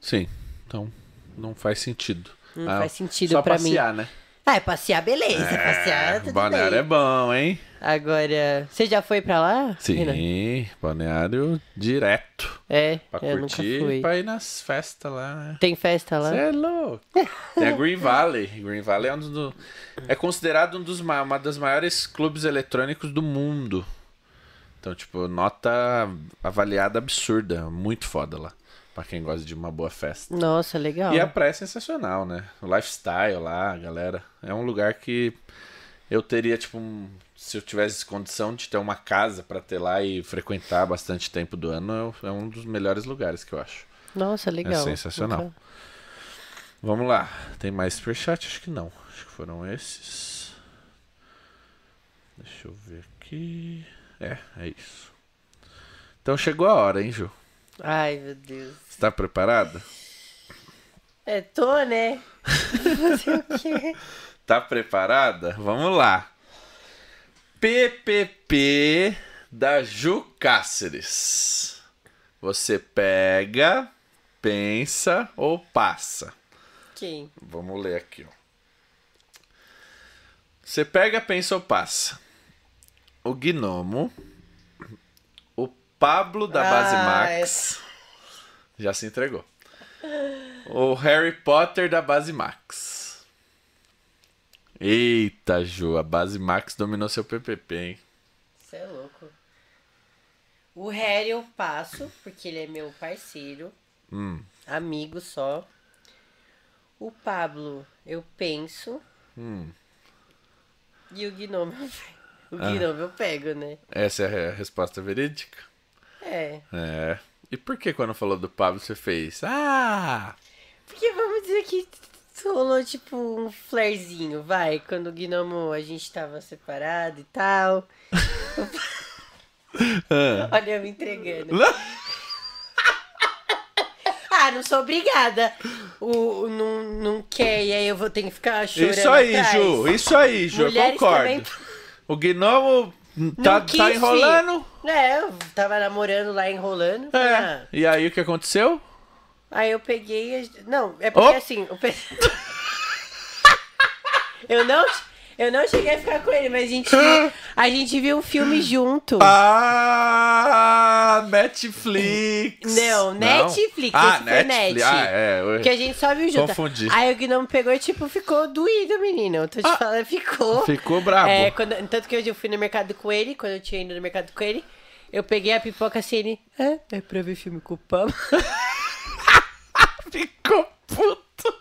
Sim. Então, não faz sentido. Não Ah, faz sentido só pra mim. passear, né? Ah, é passear, beleza. passear, tudo Balneário bem. é bom, hein? Agora, você já foi pra lá? Renan? Sim, balneário direto. É, Pra eu nunca curtir, fui. pra ir nas festas lá, né? Tem festa lá? Você é louco. Tem a Green Valley. Green Valley é um dos. É considerado um dos, ma- uma das maiores clubes eletrônicos do mundo. Então, tipo, nota avaliada absurda. Muito foda lá. Pra quem gosta de uma boa festa. Nossa, legal. E a praia é sensacional, né? O lifestyle lá, galera. É um lugar que eu teria, tipo, um- se eu tivesse condição de ter uma casa pra ter lá e frequentar bastante tempo do ano, é um dos melhores lugares que eu acho. Nossa, legal. sensacional. Nunca- Vamos lá. Tem mais superchat? Acho que não. Acho que foram esses. Deixa eu ver aqui. É, é isso. Então chegou a hora, hein, Ju? Ai, meu Deus. Você tá preparada? É, tô, né? Fazer o quê? Tá preparada? Vamos lá. PPP da Ju Cáceres. Você pega, pensa ou passa? Quem? Vamos ler aqui, ó. Você pega, pensa ou passa? O Gnomo, o Pablo da Base Ah, Max, já se entregou. O Harry Potter da Base Max. Eita, Ju, a Base Max dominou seu PPP, hein? Você é louco. O Harry eu passo, porque ele é meu parceiro. Hum. Amigo só. O Pablo, eu penso. Hum. E o Gnome. O Ah. Gnome eu pego, né? Essa é a resposta verídica? É. É. E por que quando falou do Pablo você fez? Ah! Porque vamos dizer que rolou tipo um flerzinho, vai. Quando o Gnomo a gente tava separado e tal. Olha eu me entregando. Ah, não sou obrigada. O, o não, não quer, e aí eu vou ter que ficar chorando. Isso aí, atrás. Ju, isso aí, Ju, eu Mulheres concordo. também- O Gnomo tá, quis, tá enrolando. É, eu tava namorando lá, enrolando. É. ah. E aí o que aconteceu? Aí eu peguei. Não, é porque Oh. assim. Eu, pe... eu não. Eu não cheguei a ficar com ele, mas a gente, viu- a gente viu um filme junto. Ah, Netflix. Não, Netflix, Ah, Netflix. Net. Ah, é. eu- Que a gente só viu junto. Confundi. Aí o Gnome pegou e, tipo, ficou doído, menino. Eu tô te Ah. falando, ficou. Ficou brabo. É, quando, tanto que hoje eu fui no mercado com ele, quando eu tinha ido no mercado com ele, eu peguei a pipoca assim, ele. É, é pra ver filme com o Pablo. Ficou puto.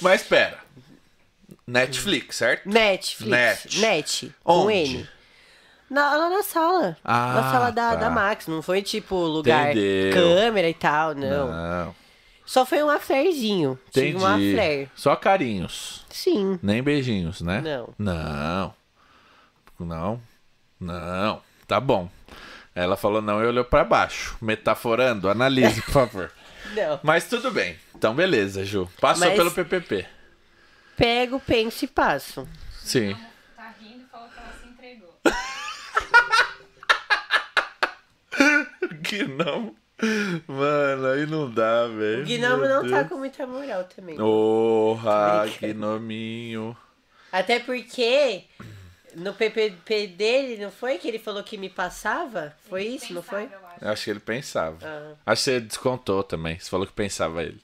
Mas pera. Netflix, certo? Netflix. Net. Net. Com Onde? N. Na, lá na sala. Ah, na sala da, tá. da Max. Não foi tipo lugar Entendeu. câmera e tal, não. Não. Só foi um aflerzinho. Entendi. Tive um afler. Só carinhos. Sim. Nem beijinhos, né? Não. Não. Não. Não. Tá bom. Ela falou não e olhou pra baixo. Metaforando, analise, por favor. Não. Mas tudo bem. Então, beleza, Ju. Passou Mas- pelo PPP. Pego, penso e passo. Sim. Tá rindo e falou que ela se entregou. Que não. Mano, aí não dá, velho. O Gnomo não tá com muita moral também. Porra. Gnominho. Até porque no PPP dele, não foi que ele falou que me passava? Foi isso, não foi? Eu acho. Eu acho que ele pensava. Ah. Acho que você descontou também. Você falou que pensava ele.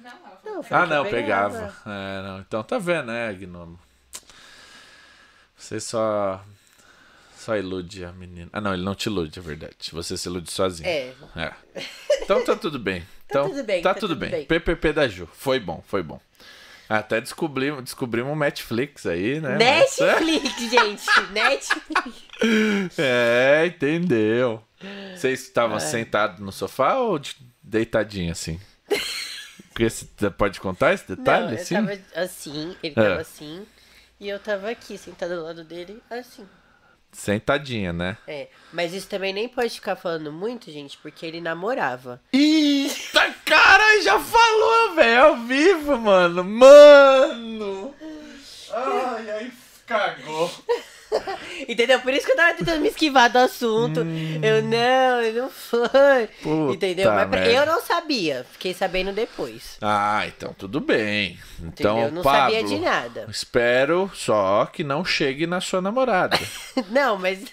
Não, ela falou Não, Ah, não, pegava. É, não. Então tá vendo, né, Gnomo? Você só. Só ilude a menina. Ah, não, ele não te ilude, é verdade. Você se ilude sozinho. É. É. Então tá tudo bem. Então, tudo bem, Tá, tá tudo tudo bem. bem. PPP da Ju. Foi bom, foi bom. Até descobrimos, descobrimos um Netflix aí, né? Netflix, gente. Netflix. É, entendeu. Vocês estavam sentados no sofá ou de- deitadinho assim? Porque você pode contar esse detalhe? Não, eu assim? tava assim, ele É. tava assim. E eu tava aqui, sentada do lado dele, assim. Sentadinha, né? É. Mas isso também nem pode ficar falando muito, gente, porque ele namorava. Eita, cara, já falou, velho, ao vivo, mano. Mano! Ai, ai, cagou. Entendeu? Por isso que eu tava tentando me esquivar do assunto. Eu não, eu não foi. Puta Entendeu? Mas merda. eu não sabia. Fiquei sabendo depois. Ah, então tudo bem. Então, Entendeu? Não Pablo, sabia de nada. espero só que não chegue na sua namorada. Não, mas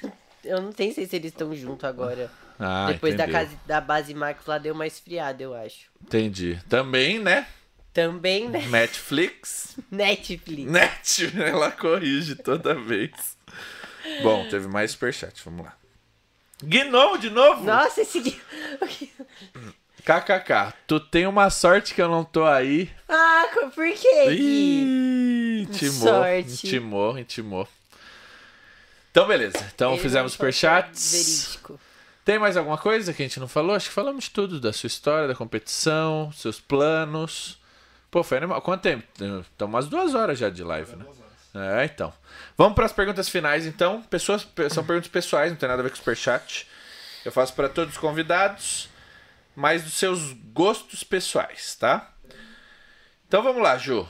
eu não sei se eles estão juntos agora. Ah, Depois da, casa, da base Max lá deu uma esfriada, eu acho. Entendi. Também, né? Também, né? Netflix. Netflix. Net, ela corrige toda vez. Bom, teve mais superchat, vamos lá. Gnomo de novo? Nossa, esse. KKK, tu tem uma sorte que eu não tô aí. Ah, por quê? Ih, intimou, Sorte. intimou, intimou. Então, beleza. Então, Ele fizemos superchats. Verídico. Tem mais alguma coisa que a gente não falou? Acho que falamos de tudo, da sua história, da competição, seus planos. Pô, foi animal. Quanto tempo? Estão umas duas horas já de live, né? É, então. Vamos para as perguntas finais, então. Pessoas, são perguntas pessoais, não tem nada a ver com o superchat. Eu faço para todos os convidados, mas dos seus gostos pessoais, tá? Então vamos lá, Ju.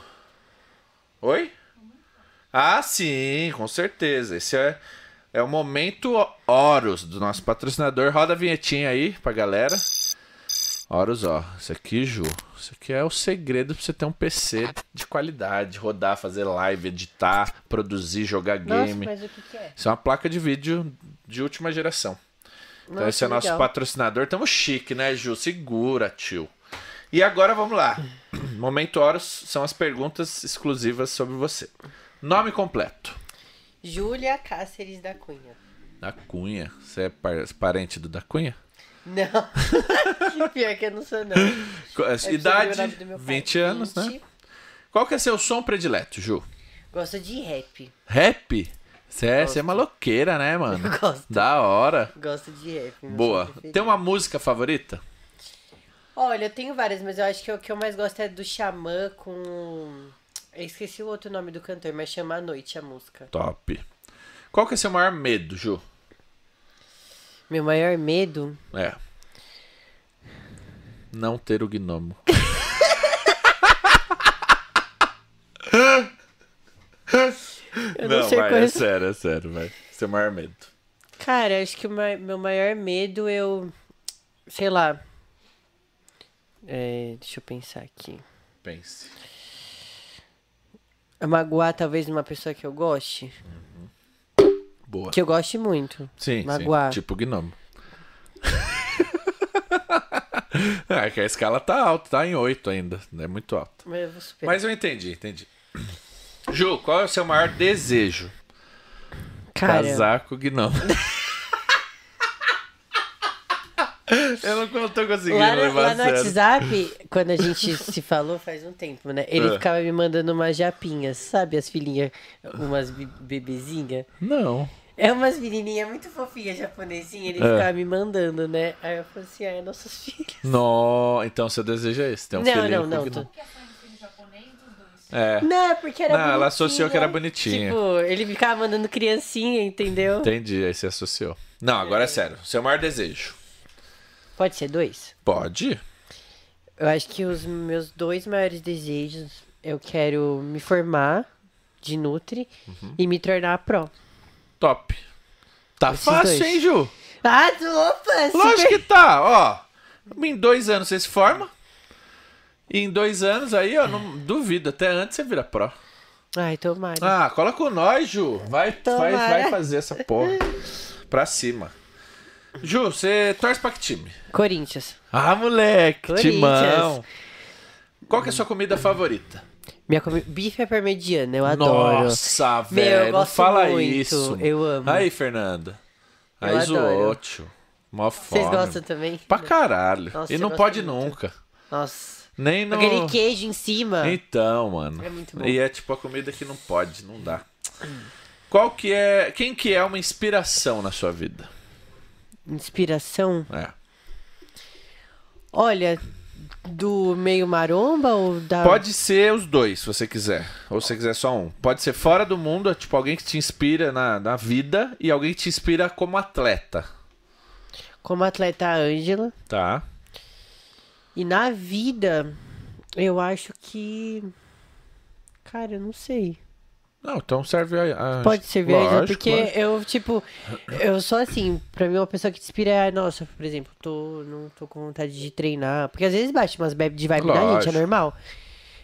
Oi? Ah, sim, com certeza. Esse é, é o momento Horus do nosso patrocinador. Roda a vinhetinha aí pra galera. Horus, ó. Isso aqui, Ju. Isso aqui é o segredo pra você ter um PC de qualidade. Rodar, fazer live, editar, produzir, jogar Nossa, game. mas o que, que é? Isso é uma placa de vídeo de última geração. Então Nossa, esse é nosso legal. patrocinador. Tamo chique, né, Ju? Segura, tio. E agora vamos lá. Momento Horus são as perguntas exclusivas sobre você. Nome completo. Júlia Cáceres da Cunha. Da Cunha. Você é par- parente do da Cunha? Não. Pior que eu não sou, não. É Idade, pai. 20 anos, né? 20. Qual que é seu som predileto, Ju? Gosto de rap. Rap? Você é, é maloqueira, né, mano? Eu gosto. Da hora. Gosto de rap. Boa. Tem uma música favorita? Olha, eu tenho várias, mas eu acho que o que eu mais gosto é do Xamã com. Eu esqueci o outro nome do cantor, mas chama A Noite a música. Top. Qual que é seu maior medo, Ju? Meu maior medo. É. Não ter o gnomo. Eu não, sei vai, qual é é. sério, é sério, vai. Seu maior medo. Cara, acho que o ma- meu maior medo eu. Sei lá. É, deixa eu pensar aqui. Pense. É magoar talvez uma pessoa que eu goste. Boa. Que eu goste muito. Sim, magoar. sim. Tipo gnomo. é que a escala tá alta, tá em 8 ainda. É muito alta. Mas eu. Mas entendi, entendi. Ju, qual é o seu maior desejo? Cara, Casar com o gnomo. eu não tô conseguindo lá, levar lá no sério. WhatsApp, quando a gente se falou faz um tempo, né? Ele Ah. ficava me mandando umas japinhas, sabe? As filhinhas, umas be- bebezinhas. Não. É umas menininhas muito fofinhas japonesinhas, ele Ah. ficava me mandando, né? Aí eu falei assim, ah, é nossos filhos. No... Então seu desejo é esse, ter um Não, filhinho não, não, é. É, Não, é porque era Não, ela associou bonitinha. que era bonitinha. Tipo, ele ficava mandando criancinha, entendeu? entendi, aí você associou. Não, agora é sério. Seu maior desejo. Pode ser dois? Pode? Eu acho que os meus dois maiores desejos, eu quero me formar de Nutri Uhum. e me tornar pro. Top. Tá Esses fácil, dois. hein, Ju? Ah, opa! Lógico super- que tá, ó. Em dois anos você se forma. E em dois anos aí, ó, não duvido, até antes você vira pro. Ai, tomara. Ah, cola com nós, Ju. Vai, vai, vai fazer essa porra. Pra cima. Ju, você torce pra que time? Corinthians. Ah, moleque, Corinthians. timão. Qual que é a sua comida favorita? Minha comi... Bife é parmegiana, eu adoro. Nossa, Meu, eu velho, gosto fala muito, isso. eu amo. Aí, Fernanda. Aí zoou, adoro. tio. Mó fome. Vocês gostam também? Pra caralho. Nossa, e não pode muito. nunca. Nossa. Nem no. Aquele queijo em cima. Então, mano. É muito bom. E é tipo a comida que não pode, não dá. Qual que é. Quem que é uma inspiração na sua vida? Inspiração. É. Olha, do meio maromba ou da. Pode ser os dois, se você quiser. Ou se você quiser só um. Pode ser fora do mundo, é tipo alguém que te inspira na, na vida e alguém que te inspira como atleta. Como atleta a Ângela. Tá. E na vida, eu acho que. Cara, eu não sei. Não, então serve a. a- Pode servir a Lógico, porque lógico. eu, tipo, eu sou assim, pra mim uma pessoa que te inspira é, nossa, por exemplo, tô, não tô com vontade de treinar. Porque às vezes bate umas bebe de vibe da gente, Lógico. é normal.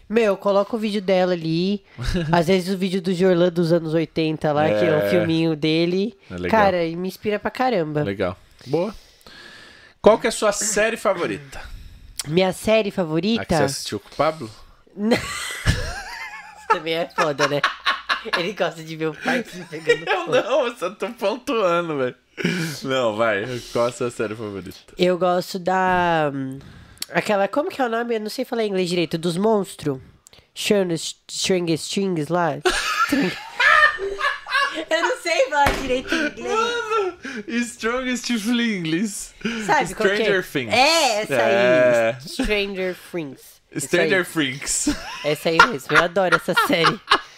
Meu, eu coloco o vídeo dela ali. às vezes o vídeo do Jorlan dos anos 80 lá, que é É. um filminho dele. É. Cara, e me inspira pra caramba. Legal. Boa. Qual que é a sua série favorita? Minha série A que favorita você assistiu com o Pablo? também é foda, né? Ele gosta de ver o pai se pegando Eu fogo. não, eu só tô pontuando, velho. Não, vai. Qual a sua série favorita? Eu gosto da. hum, Aquela. Como que é o nome? Eu não sei falar inglês direito. Dos monstros. String Strings lá. Eu não sei falar direito em inglês. Strongest Flinglis. Sabe qual que Stranger é? Things. É, essa aí. É. Stranger Things. Stranger aí. Freaks. Essa aí mesmo. Eu adoro essa série.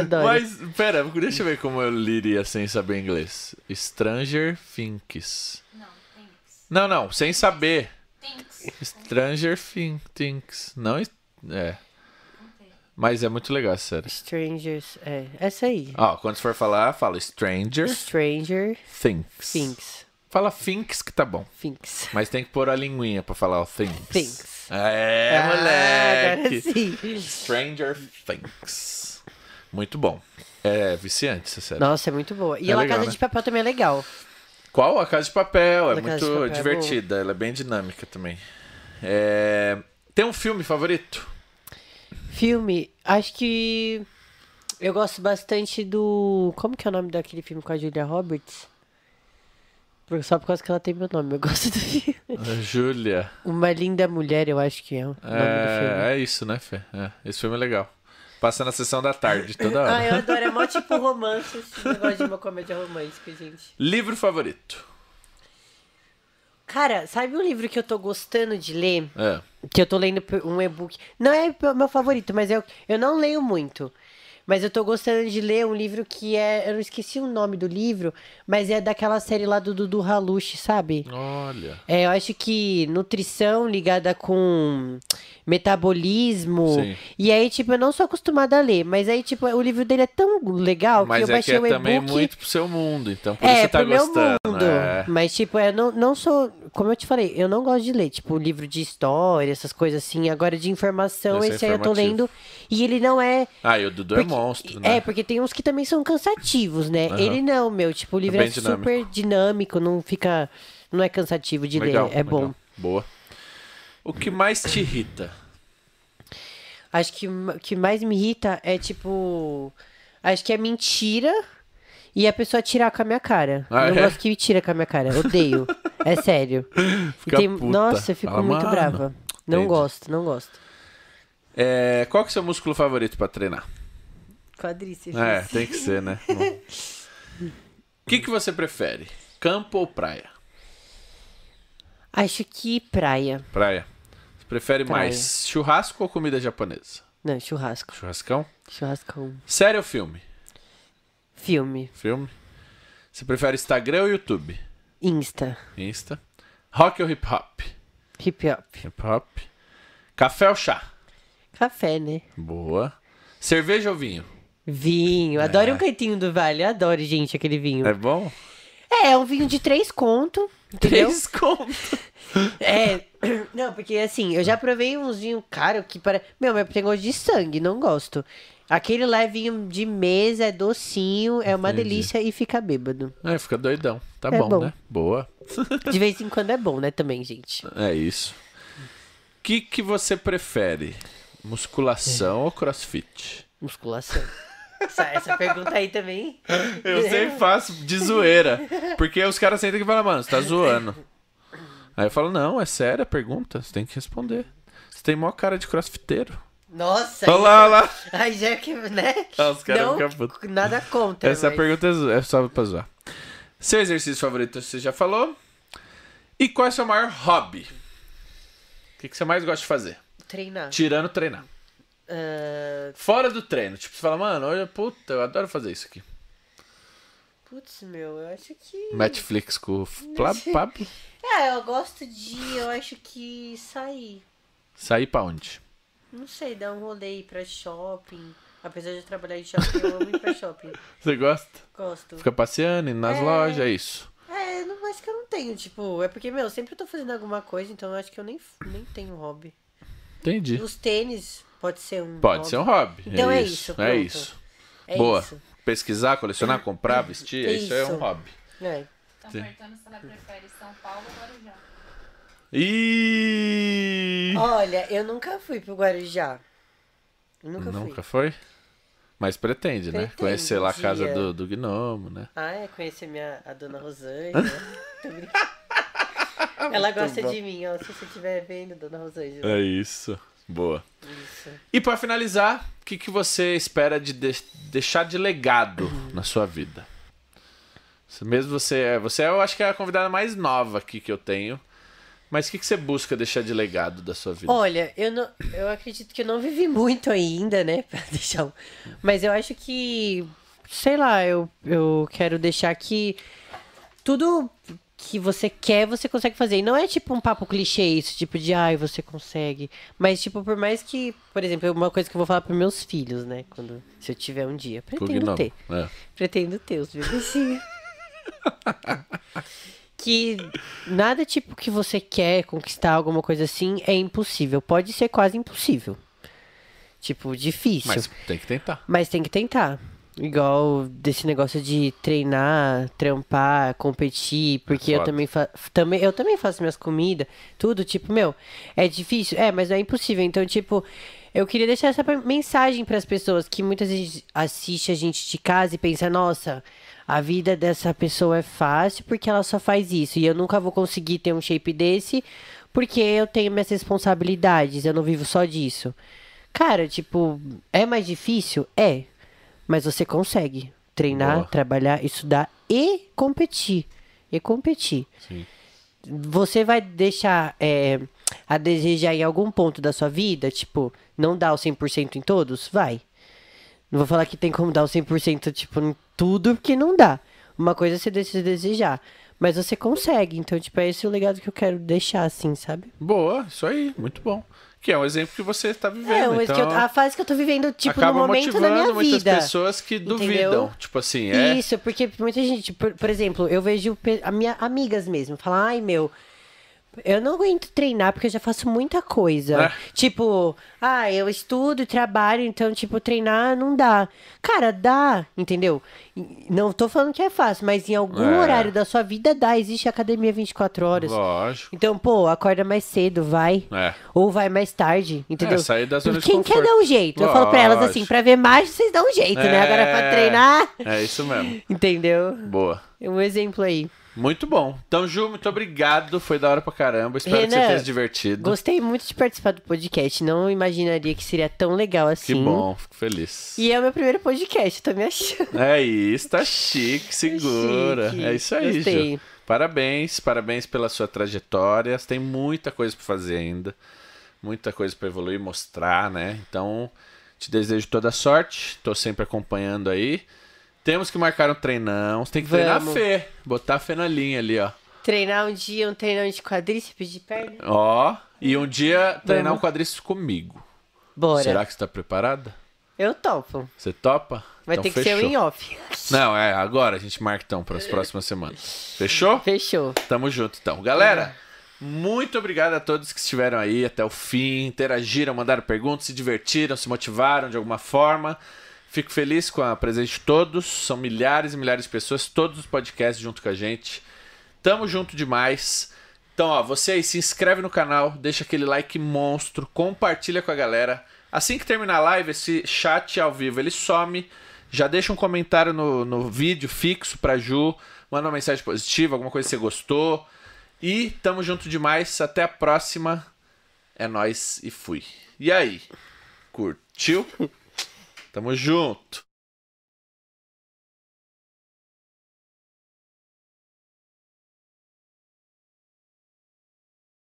Adoro. Mas, pera, deixa eu ver como eu liria sem saber inglês. Stranger Things. Não, Thinks. Não, não, sem saber. Thinks. Stranger Thing- Things. Não, é. Não tem. Mas é muito legal, sério. Strangers. É, essa aí. Ó, quando for falar, fala Stranger Stranger Things. Things. Fala Things que tá bom. Things. Mas tem que pôr a linguinha pra falar o Things. Things. É, Ah, moleque. agora sim. Stranger Things. Muito bom. É viciante essa série. Nossa, é muito boa. E É a legal, Casa né? de Papel também é legal. Qual? A Casa de Papel. É muito Papel é divertida. Ela é bem dinâmica também. É, Tem um filme favorito? Filme, acho que eu gosto bastante do. Como que é o nome daquele filme com a Julia Roberts? Só por causa que ela tem meu nome. Eu gosto do filme. Júlia. Uma Linda Mulher, eu acho que é o nome do filme. É, é isso, né, Fê? É, esse filme é legal. Passa na sessão da tarde, toda hora. Ah, eu adoro. É mó tipo romance. esse negócio de uma comédia romântica, gente. Livro favorito? Cara, sabe um livro que eu tô gostando de ler? É. Que eu tô lendo um e-book. Não é meu favorito, mas eu, eu não leio muito. Mas eu tô gostando de ler um livro que é. Eu não esqueci o nome do livro, mas é daquela série lá do Dudu Halushi, sabe? Olha. É, eu acho que nutrição ligada com metabolismo. Sim. E aí, tipo, eu não sou acostumada a ler, mas aí, tipo, o livro dele é tão legal que Mas eu é que baixei é o também e-book. muito pro seu mundo, então por isso É, você tá pro meu gostando. mundo. É. Mas, tipo, eu não, não sou. Como eu te falei, eu não gosto de ler, tipo, livro de história, essas coisas assim. Agora, de informação, Esse é esse aí eu tô lendo. E ele não é. Ah, e o Dudu é monstro, né? É, porque tem uns que também são cansativos, né? Aham. Ele não, meu. Tipo, o livro é, bem dinâmico. super dinâmico, não fica. Não é cansativo de legal, ler. É legal. bom. Boa. O que mais te irrita? Acho que o que mais me irrita é, tipo. Acho que é mentira. E a pessoa tirar com a minha cara. Ah, eu é? gosto que me tira com a minha cara. Odeio. é sério. Tem-. Nossa, eu fico Fala, muito "Mano". brava. Não Entendi. gosto, não gosto. É, qual que é o seu músculo favorito pra treinar? Quadríceps. É, tem que ser, né? O que, que você prefere? Campo ou praia? Acho que praia. Praia. Você prefere Praia. mais churrasco ou comida japonesa? Não, churrasco. Churrascão? Churrascão. Série ou filme? Filme. Filme. Você prefere Instagram ou YouTube? Insta. Insta. Rock ou hip hop? Hip hop. Hip hop. Café ou chá? Café, né? Boa. Cerveja ou vinho? Vinho. Adoro um cantinho do vale. Eu adoro, gente, aquele vinho. É bom? É, é um vinho de três conto. Entendeu? Três contos. É. Não, porque assim, eu já provei uns vinhos caros que para. Meu, mas tem gosto de sangue, não gosto. Aquele lá é vinho de mesa, é docinho, é uma Entendi. delícia e fica bêbado. É, fica doidão. Tá É bom, bom. né? Boa. De vez em quando é bom, né, também, gente. É isso. O que, que você prefere? Musculação ou crossfit? Musculação. Essa, essa pergunta aí também. Eu sempre faço de zoeira. Porque os caras sentam aqui e falam, mano, você tá zoando. Aí eu falo, não, é séria a pergunta, você tem que responder. Você tem maior cara de crossfiteiro. Nossa, Olha lá, olha lá. Aí já que, né? Ah, os caras ficam putos. nada contra. Essa mas... pergunta é é só pra zoar. Seu exercício favorito você já falou. E qual é o seu maior hobby? O que, que você mais gosta de fazer? Treinar. Tirando treinar. Fora do treino. Tipo, você fala, mano, olha, puta, eu adoro fazer isso aqui. putz, meu, eu acho que. Netflix com o Pablo. É, eu gosto de, eu acho que sair. Sair pra onde? Não sei, dar um rolê ir pra shopping. Apesar de eu trabalhar em shopping, eu amo ir pra shopping. Você gosta? Gosto. Fica passeando, indo nas É. lojas, é isso. É, não acho que eu não tenho, tipo, é porque, meu, sempre eu tô fazendo alguma coisa, então eu acho que eu nem, nem tenho hobby. Entendi. Os tênis pode ser um Pode hobby. ser um hobby. Então é é isso. É isso. É Boa. isso. Pesquisar, colecionar, comprar, vestir, isso. é um Isso. hobby. É. Estão Sim. perguntando se ela prefere São Paulo ou Guarujá. E Olha, eu nunca fui pro Guarujá. Eu nunca, Nunca fui. foi? Mas pretende, né? Pretendo, Conhecer lá a um casa do, do gnomo, né? Ah, é conhecer minha, a dona Rosângela. Tô brincando. Ela gosta bom. de mim, ó. Se você estiver vendo, dona Rosângela. É isso. Boa. Isso. E pra finalizar, o que, que você espera de, de- deixar de legado na sua vida? Mesmo você, você eu acho que é a convidada mais nova aqui que eu tenho. Mas o que, que você busca deixar de legado da sua vida? Olha, eu, não, eu acredito que eu não vivi muito ainda, né? Pra deixar. Mas eu acho que. Sei lá, eu, eu quero deixar que tudo que você quer, você consegue fazer. E não é tipo um papo clichê isso, tipo de ai, você consegue. Mas, tipo, por mais que. Por exemplo, uma coisa que eu vou falar pros meus filhos, né? Quando. Se eu tiver um dia. Pretendo ter. É. Pretendo ter os bebezinhos. que nada tipo que você quer conquistar alguma coisa assim é impossível. Pode ser quase impossível. Tipo, difícil. Mas Mas, tem que tentar. tem que tentar. Igual desse negócio de treinar, trampar, competir, porque eu também, também eu também faço minhas comidas, tudo, tipo, meu, é difícil, é, mas não é impossível. Então, tipo, eu queria deixar essa mensagem para as pessoas que muitas vezes assiste a gente de casa e pensa, nossa, a vida dessa pessoa é fácil porque ela só faz isso e eu nunca vou conseguir ter um shape desse porque eu tenho minhas responsabilidades, eu não vivo só disso. Cara, tipo, é mais difícil? É. Mas você consegue treinar, Boa. trabalhar, estudar e competir. E competir. Sim. Você vai deixar é, a desejar em algum ponto da sua vida? Tipo, não dar o 100% em todos? Vai. Não vou falar que tem como dar o 100% tipo, em tudo, porque não dá. Uma coisa é você decide desejar. Mas você consegue. Então, tipo, é esse o legado que eu quero deixar, assim, sabe? Boa, isso aí, muito bom. Que é um exemplo que você está vivendo. é, então... que eu- a fase que eu tô vivendo, tipo, no momento da minha muitas vida. pessoas que Entendeu? duvidam. Tipo assim, é. Isso, porque muita gente, por, por exemplo, eu vejo a minha amigas mesmo, falam, ai meu, eu não aguento treinar porque eu já faço muita coisa. É. Tipo, ah, eu estudo e trabalho, então, tipo, treinar não dá. Cara, dá, entendeu? Não tô falando que é fácil, mas em algum É. horário da sua vida dá. Existe academia 24 horas. Lógico. Então, pô, acorda mais cedo, vai. É. Ou vai mais tarde, entendeu? É, sair da zona de Quem quer dar um jeito? Eu falo pra elas assim, Lógico. pra ver mais, vocês dão um jeito, né? Agora pra É. treinar, É isso mesmo. entendeu? Boa. Um exemplo aí. Muito bom. Então, Ju, muito obrigado. Foi da hora pra caramba. Espero que você Renan, tenha se divertido. Gostei muito de participar do podcast. Não imaginaria que seria tão legal assim. Que bom, fico feliz. E é o meu primeiro podcast, tô me achando. É isso, tá chique, segura. chique. É isso aí, Gostei. Ju. Parabéns, parabéns pela sua trajetória. Você tem muita coisa pra fazer ainda. Muita coisa pra evoluir, mostrar, né? Então, te desejo toda sorte. Tô sempre acompanhando aí. Temos que marcar um treinão. Você tem que treinar a Vamos. Fê. Botar a Fê na linha ali, ó. Treinar um dia, um treinão de quadríceps de perna. Ó. E um dia treinar Vamos. um quadríceps comigo. Bora. Será que você tá preparada? Eu topo. Você topa? Vai Então, ter que ser um em off. Não, é, agora a gente marca então para as próximas semanas. Fechou? Fechou. Tamo junto então. Galera, muito obrigado a todos que estiveram aí até o fim, interagiram, mandaram perguntas, se divertiram, se motivaram de alguma forma. Fico feliz com a presença de todos. São milhares e milhares de pessoas, todos os podcasts junto com a gente. Tamo junto demais. Então, ó, você aí se inscreve no canal, deixa aquele like monstro, compartilha com a galera. Assim que terminar a live, esse chat ao vivo ele some. Já deixa um comentário no, no vídeo fixo pra Ju. Manda uma mensagem positiva, alguma coisa que você gostou. E tamo junto demais. Até a próxima. É nóis e fui. E aí? Curtiu? Tamo junto.